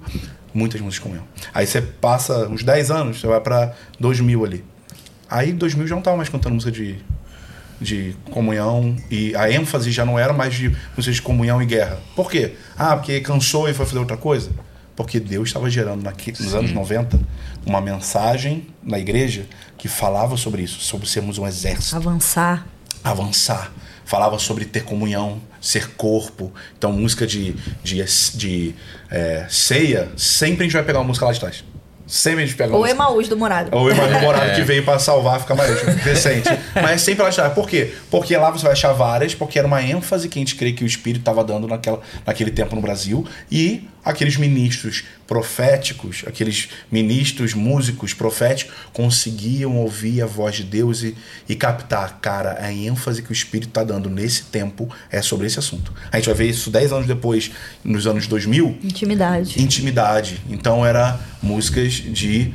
D: Muitas músicas de comunhão. Aí você passa uns 10 anos, você vai para 2000 ali. Aí 2000 já não estava mais cantando música de, de comunhão e a ênfase já não era mais de música de comunhão e guerra. Por quê? Ah, porque cansou e foi fazer outra coisa? Porque Deus estava gerando nos anos 90 uma mensagem na igreja que falava sobre isso, sobre sermos um exército.
C: Avançar.
D: Avançar. Falava sobre ter comunhão, ser corpo. Então, música de, de, de é, ceia, sempre a gente vai pegar uma música lá de trás. Sempre a gente pega
C: Ou Emaús do Morado.
D: Ou Emaús do Morado é. que veio para salvar, fica mais recente. Mas sempre ela está. Por quê? Porque lá você vai achar várias, porque era uma ênfase que a gente crê que o Espírito estava dando naquela, naquele tempo no Brasil. E aqueles ministros proféticos, aqueles ministros músicos proféticos, conseguiam ouvir a voz de Deus e, e captar, cara, a ênfase que o Espírito está dando nesse tempo é sobre esse assunto. A gente vai ver isso 10 anos depois, nos anos 2000.
C: Intimidade.
D: Intimidade. Então, era músicas de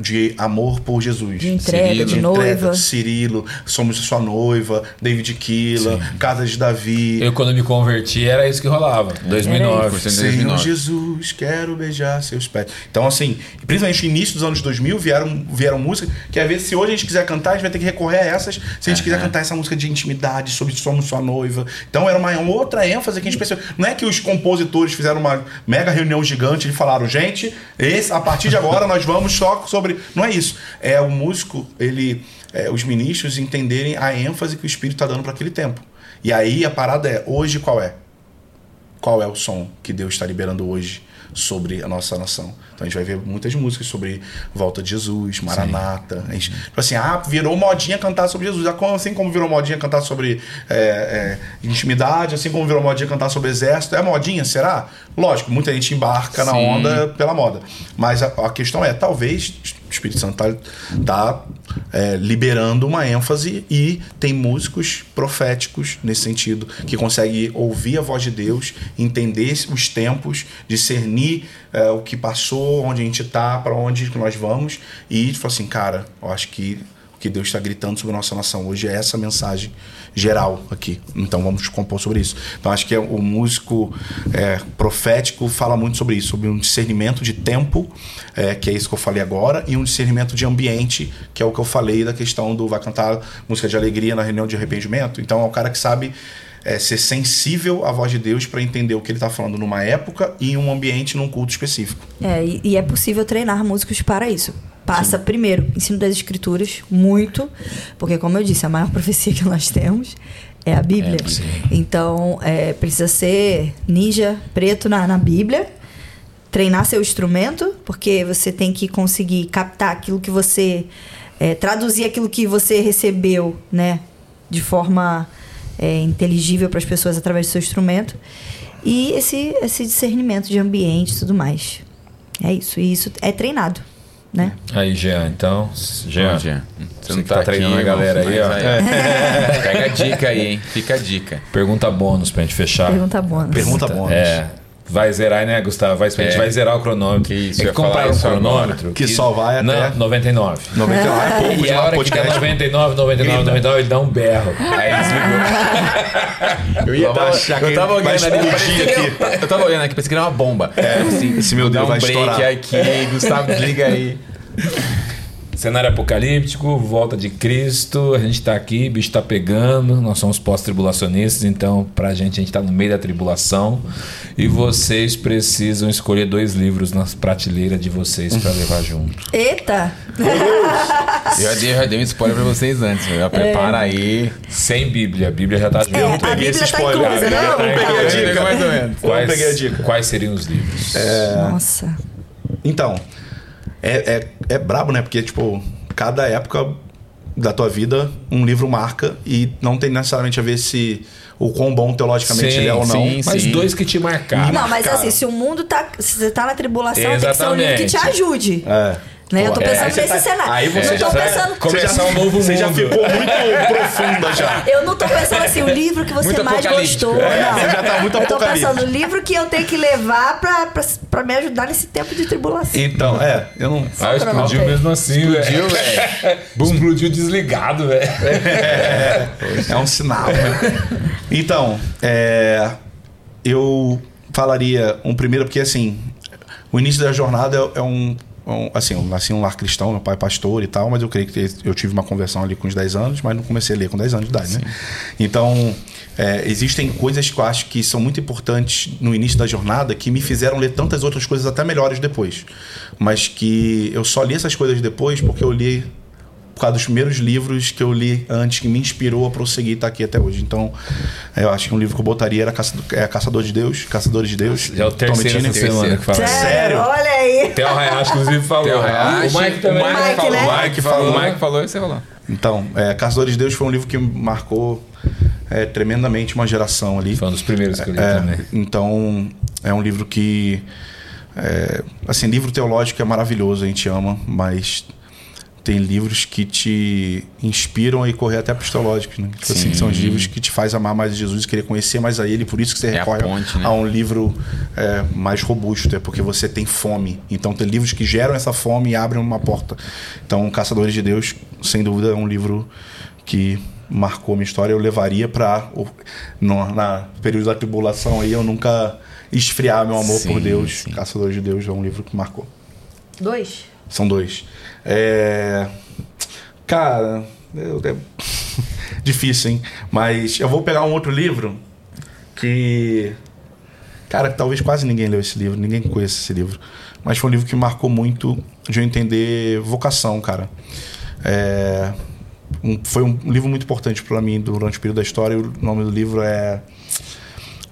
D: de amor por Jesus.
C: De entrega, Cirilo. de noiva.
D: Cirilo, Somos Sua Noiva, David Killa, Casa de Davi.
A: Eu, quando me converti, era isso que rolava. 2009.
D: Senhor Jesus, quero beijar seus pés. Então, assim, principalmente no início dos anos 2000, vieram, vieram músicas que, às vezes, se hoje a gente quiser cantar, a gente vai ter que recorrer a essas. Se a gente uhum. quiser cantar essa música de intimidade, sobre Somos Sua Noiva. Então, era uma, uma outra ênfase que a gente percebeu. Não é que os compositores fizeram uma mega reunião gigante e falaram, gente, esse, a partir de agora nós vamos só sobre sobre. Não é isso. É o músico, ele. É, os ministros entenderem a ênfase que o Espírito está dando para aquele tempo. E aí a parada é: hoje qual é? Qual é o som que Deus está liberando hoje sobre a nossa nação? Então a gente vai ver muitas músicas sobre volta de Jesus, Maranata. A gente, tipo assim, ah, virou modinha cantar sobre Jesus. Assim como virou modinha cantar sobre é, é, intimidade, assim como virou modinha cantar sobre exército. É modinha, será? Lógico, muita gente embarca Sim. na onda pela moda. Mas a, a questão é, talvez o Espírito Santo está tá, é, liberando uma ênfase e tem músicos proféticos nesse sentido, que conseguem ouvir a voz de Deus, entender os tempos, discernir é, o que passou, onde a gente está, para onde nós vamos, e falar assim, cara, eu acho que o que Deus está gritando sobre a nossa nação hoje é essa mensagem geral aqui. Então vamos compor sobre isso. Então acho que é, o músico é, profético fala muito sobre isso, sobre um discernimento de tempo, é, que é isso que eu falei agora, e um discernimento de ambiente, que é o que eu falei da questão do vai cantar música de alegria na reunião de arrependimento. Então é o cara que sabe é, ser sensível à voz de Deus para entender o que ele está falando numa época e em um ambiente, num culto específico.
C: É, e, e é possível treinar músicos para isso passa Sim. primeiro ensino das escrituras muito porque como eu disse a maior profecia que nós temos é a Bíblia é, então é, precisa ser ninja preto na, na Bíblia treinar seu instrumento porque você tem que conseguir captar aquilo que você é, traduzir aquilo que você recebeu né de forma é, inteligível para as pessoas através do seu instrumento e esse, esse discernimento de ambiente e tudo mais. É isso. E isso é treinado. Né?
A: Aí, Jean, então. Jean, Jean.
B: Você, não tá, tá treinando aqui, a galera aí, ó. Aí. Pega a dica aí, hein? Fica a dica.
A: Pergunta bônus pra gente fechar.
C: Pergunta bônus.
D: Pergunta bônus.
A: É. Vai zerar, né, Gustavo? Vai, A gente é. vai zerar o cronômetro. Que
B: isso,
A: é que comprar um cronômetro.
D: Que, que, só vai até...
A: Não, 99.
D: 99 é
A: pouco E a hora que der 99, 99, 99, ele dá um berro. Aí
B: desligou. eu ia dar... Eu tava olhando ali, aqui. Eu tava olhando aqui, pensei que era uma bomba.
D: É, assim, esse meu Deus um vai break estourar.
B: aqui, Gustavo, liga aí.
A: Cenário apocalíptico, volta de Cristo, a gente tá aqui, bicho tá pegando, nós somos pós-tribulacionistas, então pra gente a gente tá no meio da tribulação e vocês precisam escolher dois livros na prateleira de vocês pra levar junto.
C: Eita!
B: Eu já dei, já dei um spoiler pra vocês antes. Já prepara aí.
A: Sem Bíblia, a Bíblia já tá junto.
C: É, a
D: peguei
C: Bíblia
D: esse
C: tá
D: spoiler.
C: inclusa,
D: Eu
C: não?
D: não peguei a dica.
B: mais ou menos.
D: Eu não peguei a dica.
A: quais seriam os livros?
C: Nossa.
D: Então, é, é, é brabo, né? Porque, tipo, cada época da tua vida, um livro marca e não tem necessariamente a ver se o quão bom teologicamente
A: Sim,
D: ele é ou não.
B: sim.
A: Mas dois que te marcaram.
C: Não, mas assim, se o mundo tá. Se você tá na tribulação, tem que ser um livro que te
A: Exatamente.
C: ajude.
D: É.
C: Né? Eu tô
D: É,
C: pensando
D: você
C: nesse
D: tá-
C: cenário.
D: aí você
C: eu não
D: já
C: tô
D: tá-
C: pensando.
A: Começar um novo
D: Você já ficou muito profunda já.
C: Eu não tô pensando assim, o livro que você
B: Muito
C: mais gostou.
D: É,
C: não.
D: você já tá muito
C: Eu tô pensando, o livro que eu tenho que levar pra, pra, pra me ajudar nesse tempo de tribulação.
D: Então, é, eu não.
A: Ah, explodiu mesmo assim, velho.
B: Explodiu, velho.
A: Explodiu desligado, velho.
D: É, é um sinal, né? Então, é, eu falaria um primeiro, porque assim, o início da jornada é, é um- Assim, eu nasci em um lar cristão, meu pai é pastor e tal, mas eu creio que eu tive uma conversão ali com os 10 anos, mas não comecei a ler com 10 anos de idade, né? Então, é, existem coisas que eu acho que são muito importantes no início da jornada que me fizeram ler tantas outras coisas até melhores depois. Mas que eu só li essas coisas depois porque eu li por causa dos primeiros livros que eu li antes, que me inspirou a prosseguir e estar aqui até hoje. Então, é, eu acho que um livro que eu botaria era Caça, é, Caçador de Deus, Caçadores de Deus.
A: Já é o terceiro
D: Tommy
A: essa
D: Tine.
A: semana que fala.
D: Sério?
C: Olha aí.
A: Tem o Hayashi, inclusive, falou.
B: Hayashi,
A: o Mike também.
B: o Mike
C: Mike,
B: falou,
C: né?
B: o Mike falou, o Mike falou e você falou.
D: Então, é, Caçadores de Deus foi um livro que marcou é, tremendamente uma geração ali.
A: Foi um dos primeiros que eu li
D: É,
A: também.
D: então, é um livro que. é, assim, livro teológico é maravilhoso, a gente ama, mas tem livros que te inspiram a ir correr até para os teológicos, né? Tipo assim,
B: Sim.
D: são os livros que te faz amar mais Jesus, querer conhecer mais a Ele, por isso que você
B: É a
D: recorre
B: ponte, né?
D: a um livro é, mais robusto, é porque você tem fome. Então, tem livros que geram essa fome e abrem uma porta. Então, Caçadores de Deus, sem dúvida, é um livro que marcou minha história. Eu levaria para na período da tribulação aí eu nunca esfriar meu amor
B: Sim,
D: por Deus.
B: sim.
D: Caçadores de Deus é um livro que marcou.
C: Dois.
D: São dois. É... Cara, eu- é... difícil, hein? Mas eu vou pegar um outro livro que. Cara, talvez quase ninguém leu esse livro, ninguém conhece esse livro. Mas foi um livro que marcou muito de eu entender vocação, cara. É, um- foi um livro muito importante para mim durante o período da história. O nome do livro é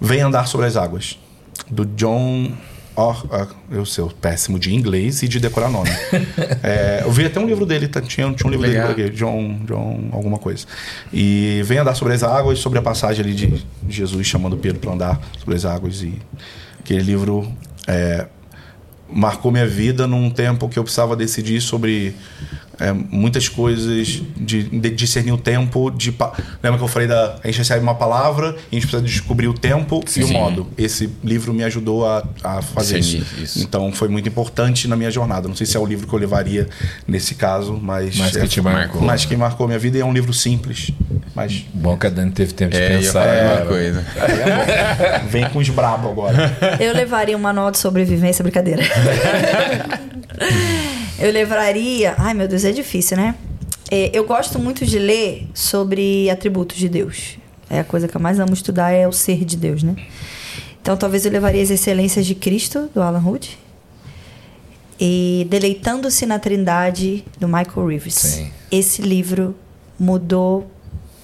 D: Vem Andar sobre as Águas, do John. Or, ah, eu sou péssimo de inglês e de decorar nome. É, eu vi até um livro dele, tá- tinha, tinha um livro
B: Legal.
D: dele John, John, alguma coisa. E vem andar sobre as águas, sobre a passagem ali de Jesus chamando Pedro para andar sobre as águas. E aquele livro é, marcou minha vida num tempo que eu precisava decidir sobre é, muitas coisas, de, de discernir o tempo. De, lembra que eu falei da. A gente recebe uma palavra e a gente precisa descobrir o tempo e o
B: Sim.
D: modo. Esse livro me ajudou a, a fazer isso.
B: Isso.
D: Então foi muito importante na minha jornada. Não sei se é o livro que eu levaria nesse caso, mas.
A: Mas
D: é,
A: que te marcou.
D: Mas que marcou minha vida e é um livro simples. Mas
A: Bom que a Dani teve tempo de
B: É,
A: pensar.
B: falar a
A: né?
B: mesma coisa.
D: vem com os brabo agora.
C: Eu levaria um manual de sobrevivência, brincadeira. eu levaria. Ai, meu Deus, é difícil, né? É, eu gosto muito de ler sobre atributos de Deus. É a coisa que eu mais amo estudar é o ser de Deus, né? Então talvez eu levaria as excelências de Cristo, do Alan Hood. E Deleitando-se na Trindade, do Michael Reeves.
A: Sim.
C: Esse livro mudou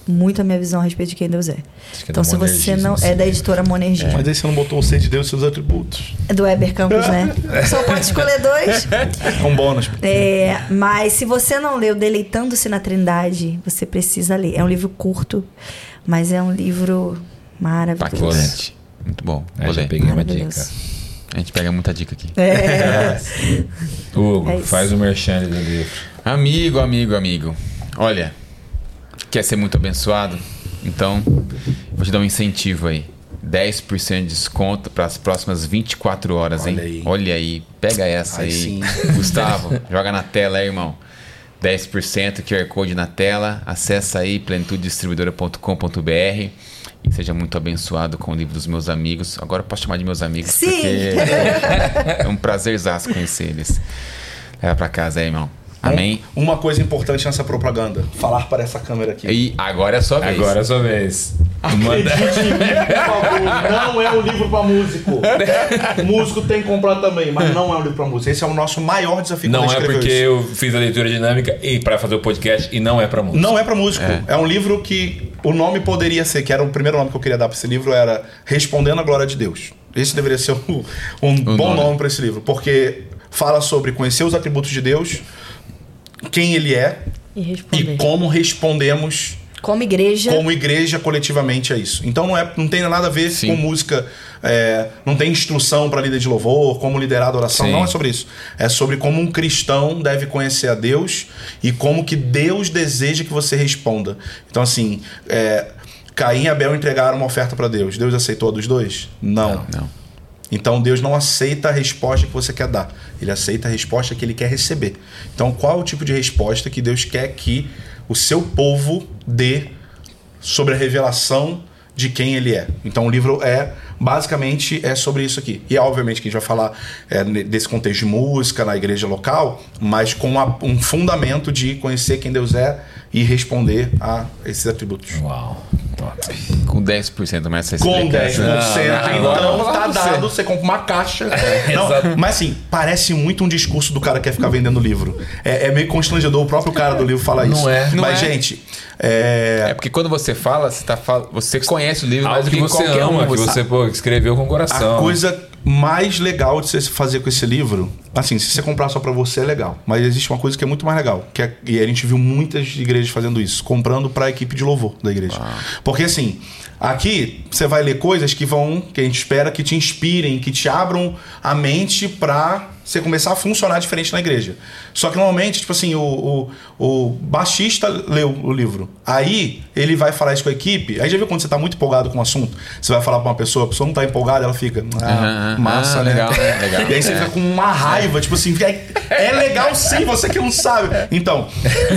C: muito a minha visão a respeito de quem Deus é.
A: Que é
C: então, se você
A: Monergismo,
C: não.
A: sim.
C: É da editora Monergismo.
D: Mas aí você não botou o ser de Deus e seus atributos.
C: É do Weber Campos, né? Só pode escolher dois.
D: É um bônus.
C: É, mas se você não leu Deleitando-se na Trindade, você precisa ler. É um livro curto, mas é um livro maravilhoso.
B: Impactante. Muito bom.
A: Aí
B: Vou
A: já
B: ler.
A: peguei uma dica.
B: A gente pega muita dica aqui.
C: É.
A: Hugo,
C: É isso.
A: faz o merchan do livro.
B: Amigo, amigo, amigo. Olha, quer ser muito abençoado? Então, vou te dar um incentivo aí. 10% de desconto para as próximas 24 horas, hein?
D: Olha aí.
B: Olha aí, pega essa
D: Aí
B: aí.
D: sim.
B: Gustavo, joga na tela aí, irmão. 10% QR Code na tela. Acessa aí plenitudedistribuidora.com.br e seja muito abençoado com o livro dos meus amigos. Agora eu posso chamar de meus amigos
C: Sim.
B: porque é um prazerzaço conhecer eles. Leva pra casa aí, irmão. Amém.
D: Um- uma coisa importante nessa propaganda: falar para essa câmera aqui.
B: E agora é a sua vez.
A: Agora é a sua vez. Manda-
D: Acredite em mim, por favor, não é um livro pra músico. músico tem que comprar também, mas não é um livro pra músico. Esse é o nosso maior desafio
A: Não
D: a gente
A: é porque
D: isso.
A: eu fiz a leitura dinâmica e para fazer o podcast e não é pra música.
D: Não é pra músico. É. um livro que o nome poderia ser, que era o primeiro nome que eu queria dar pra esse livro, era Respondendo à Glória de Deus. Esse deveria ser um, um bom
B: nome.
D: nome pra esse livro, porque fala sobre conhecer os atributos de Deus, quem ele é
C: E
D: e como respondemos
C: Como igreja.
D: como igreja coletivamente a isso. Então não, é, não tem nada a ver
B: Sim.
D: com música, é, não tem instrução para líder de louvor, como liderar a adoração,
B: Sim.
D: não é sobre isso. É sobre como um cristão deve conhecer a Deus e como que Deus deseja que você responda. Então assim, é, Caim e Abel entregaram uma oferta para Deus. Deus aceitou a dos dois? Não.
B: Não.
D: Então Deus não aceita a resposta que você quer dar. Ele aceita a resposta que ele quer receber. Então qual é o tipo de resposta que Deus quer que o seu povo dê sobre a revelação de quem ele é? Então o livro é basicamente é sobre isso aqui. E obviamente que a gente vai falar é, desse contexto de música na igreja local, mas com a- um fundamento de conhecer quem Deus é e responder a esses atributos.
A: Uau, top.
B: Com 10% mais essa
D: Com 10%.
B: explicação.
A: Não,
D: então
A: não, não,
D: tá
A: não,
D: dado,
A: você-
D: você compra uma caixa. Não,
A: exato.
D: mas assim, parece muito um discurso do cara que quer ficar vendendo livro. É, é meio constrangedor, o próprio cara do livro fala
A: Não
D: isso.
A: é.
B: Não
D: mas,
B: é.
D: gente, é,
B: É porque quando você fala, você, tá fal... você conhece o livro mais do
A: que você
B: qualquer
A: ama,
B: um.
A: que você pô, escreveu com coração.
D: a coisa mais legal de você fazer com esse livro, assim, se você comprar só pra você é legal, mas existe uma coisa que é muito mais legal, que é, e a gente viu muitas igrejas fazendo isso, comprando pra equipe de louvor da igreja. Porque assim, aqui você vai ler coisas que vão, que a gente espera que te inspirem, que te abram a mente pra você começar a funcionar diferente na igreja. Só que normalmente, tipo assim, o, o, o baixista leu o livro. Aí ele vai falar isso com a equipe. Aí já viu quando você tá muito empolgado com o assunto? Você vai falar pra uma pessoa, a pessoa não tá empolgada, ela fica. Ah,
B: Aham,
D: massa,
B: ah,
D: né?
B: legal, né? Legal.
D: E aí você
B: É.
D: fica com uma raiva, tipo assim, é, é legal sim, você que não sabe. Então,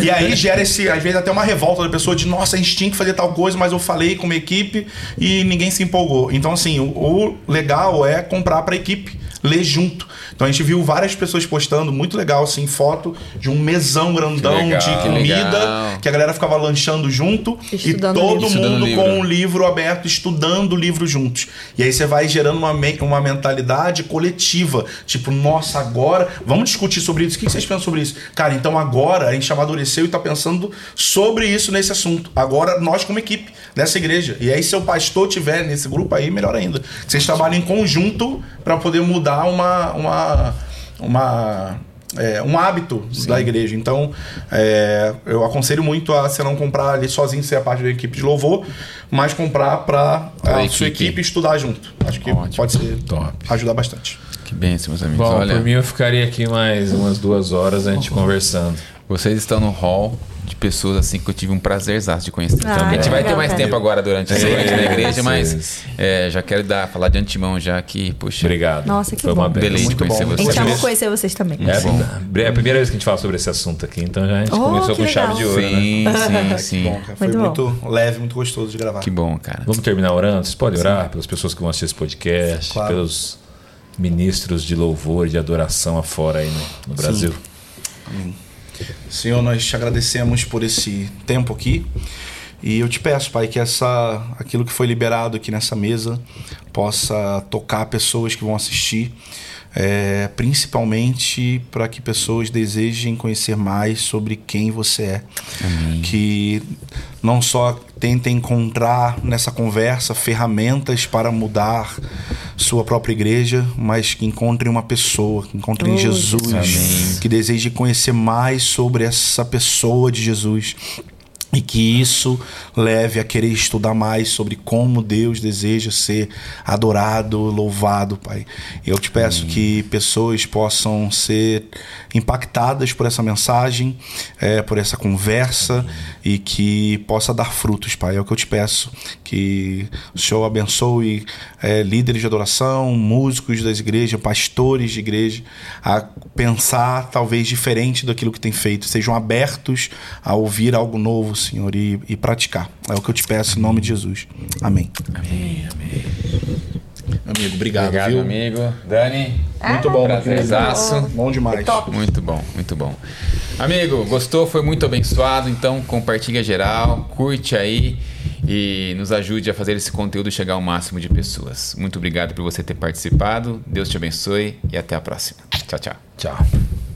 D: e aí gera esse, às vezes, até uma revolta da pessoa de, nossa, a gente tinha que fazer tal coisa, mas eu falei com uma equipe e ninguém se empolgou. Então, assim, o, o legal é comprar pra equipe, ler junto. Então a gente viu várias pessoas postando, muito legal, assim, foto de um mesão grandão
A: Que legal.
D: de
A: Que
D: comida,
B: legal.
D: que a galera ficava lanchando junto
C: Estudando
D: e todo
C: livro.
D: Mundo com um livro aberto, estudando o livro juntos. E aí você vai gerando uma, uma mentalidade coletiva. Tipo, nossa, agora vamos discutir sobre isso. O que vocês pensam sobre isso? Cara, então agora a gente amadureceu e tá pensando sobre isso nesse assunto. Agora nós como equipe dessa igreja. E aí se o pastor tiver nesse grupo aí, melhor ainda. Vocês trabalham em conjunto para poder mudar uma uma uma é, um hábito da igreja. Então, é, eu aconselho muito a você não comprar ali sozinho, ser a parte da equipe de louvor, mas comprar para a
B: equipe.
D: sua equipe estudar junto. Acho que
B: Ótimo.
D: pode ser
A: Top.
D: ajudar bastante.
B: Que benção, meus amigos.
A: Bom,
B: Olha,
A: por mim eu ficaria aqui mais umas duas horas a gente conversando.
B: vocês estão no hall de pessoas assim que eu tive um prazer de conhecer.
C: Ah,
B: também. a gente vai ter mais tempo agora durante a
A: É,
B: noite na igreja, mas é, já quero dar, falar de antemão já que, poxa,
A: Obrigado.
C: Nossa, que
A: Foi uma
C: bom.
A: benção.
B: deleite
D: Muito
B: conhecer
D: bom.
C: A
B: vocês.
C: gente
A: Você
C: ama
A: vê?
C: conhecer vocês também.
A: É, a- é a primeira vez que a gente fala sobre esse assunto aqui, então já a gente
C: Oh,
A: começou com chave
C: legal.
A: de ouro, né?
B: Sim, sim,
D: Que
B: sim.
D: bom, cara. Foi
C: Muito
D: muito, leve, muito gostoso de gravar.
B: Que bom, cara.
A: Vamos terminar orando? Vocês podem orar pelas pessoas que vão assistir esse podcast,
D: Claro.
A: pelos ministros de louvor e de adoração afora aí no, no Brasil.
D: Senhor, nós te agradecemos por esse tempo aqui. E eu te peço, Pai, que essa aquilo que foi liberado aqui nessa mesa possa tocar pessoas que vão assistir, é, principalmente para que pessoas desejem conhecer mais sobre quem você é. Que não só tentem encontrar nessa conversa ferramentas para mudar sua própria igreja, mas que encontrem uma pessoa, que encontrem
C: Oh,
D: Jesus,
B: Amém.
D: que deseje conhecer mais sobre essa pessoa de Jesus. E que isso leve a querer estudar mais sobre como Deus deseja ser adorado, louvado, Pai. Eu te peço que pessoas possam ser impactadas por essa mensagem, eh, por essa conversa e que possa dar frutos, Pai. É o que eu te peço. Que o Senhor abençoe eh, líderes de adoração, músicos das igrejas, pastores de igreja, a pensar talvez diferente daquilo que tem feito. Sejam abertos a ouvir algo novo, Senhor, e, e praticar. É o que eu te peço em nome de Jesus. Amém.
B: Amém, amém.
D: Amigo, obrigado,
B: Obrigado,
D: viu?
B: amigo. Dani,
D: Muito bom,
B: prazerzaço.
D: Bom demais.
B: Muito bom, muito bom. Amigo, gostou? Foi muito abençoado. Então compartilha geral, curte aí e nos ajude a fazer esse conteúdo chegar ao máximo de pessoas. Muito obrigado por você ter participado. Deus te abençoe e até a próxima. Tchau, tchau.
A: Tchau.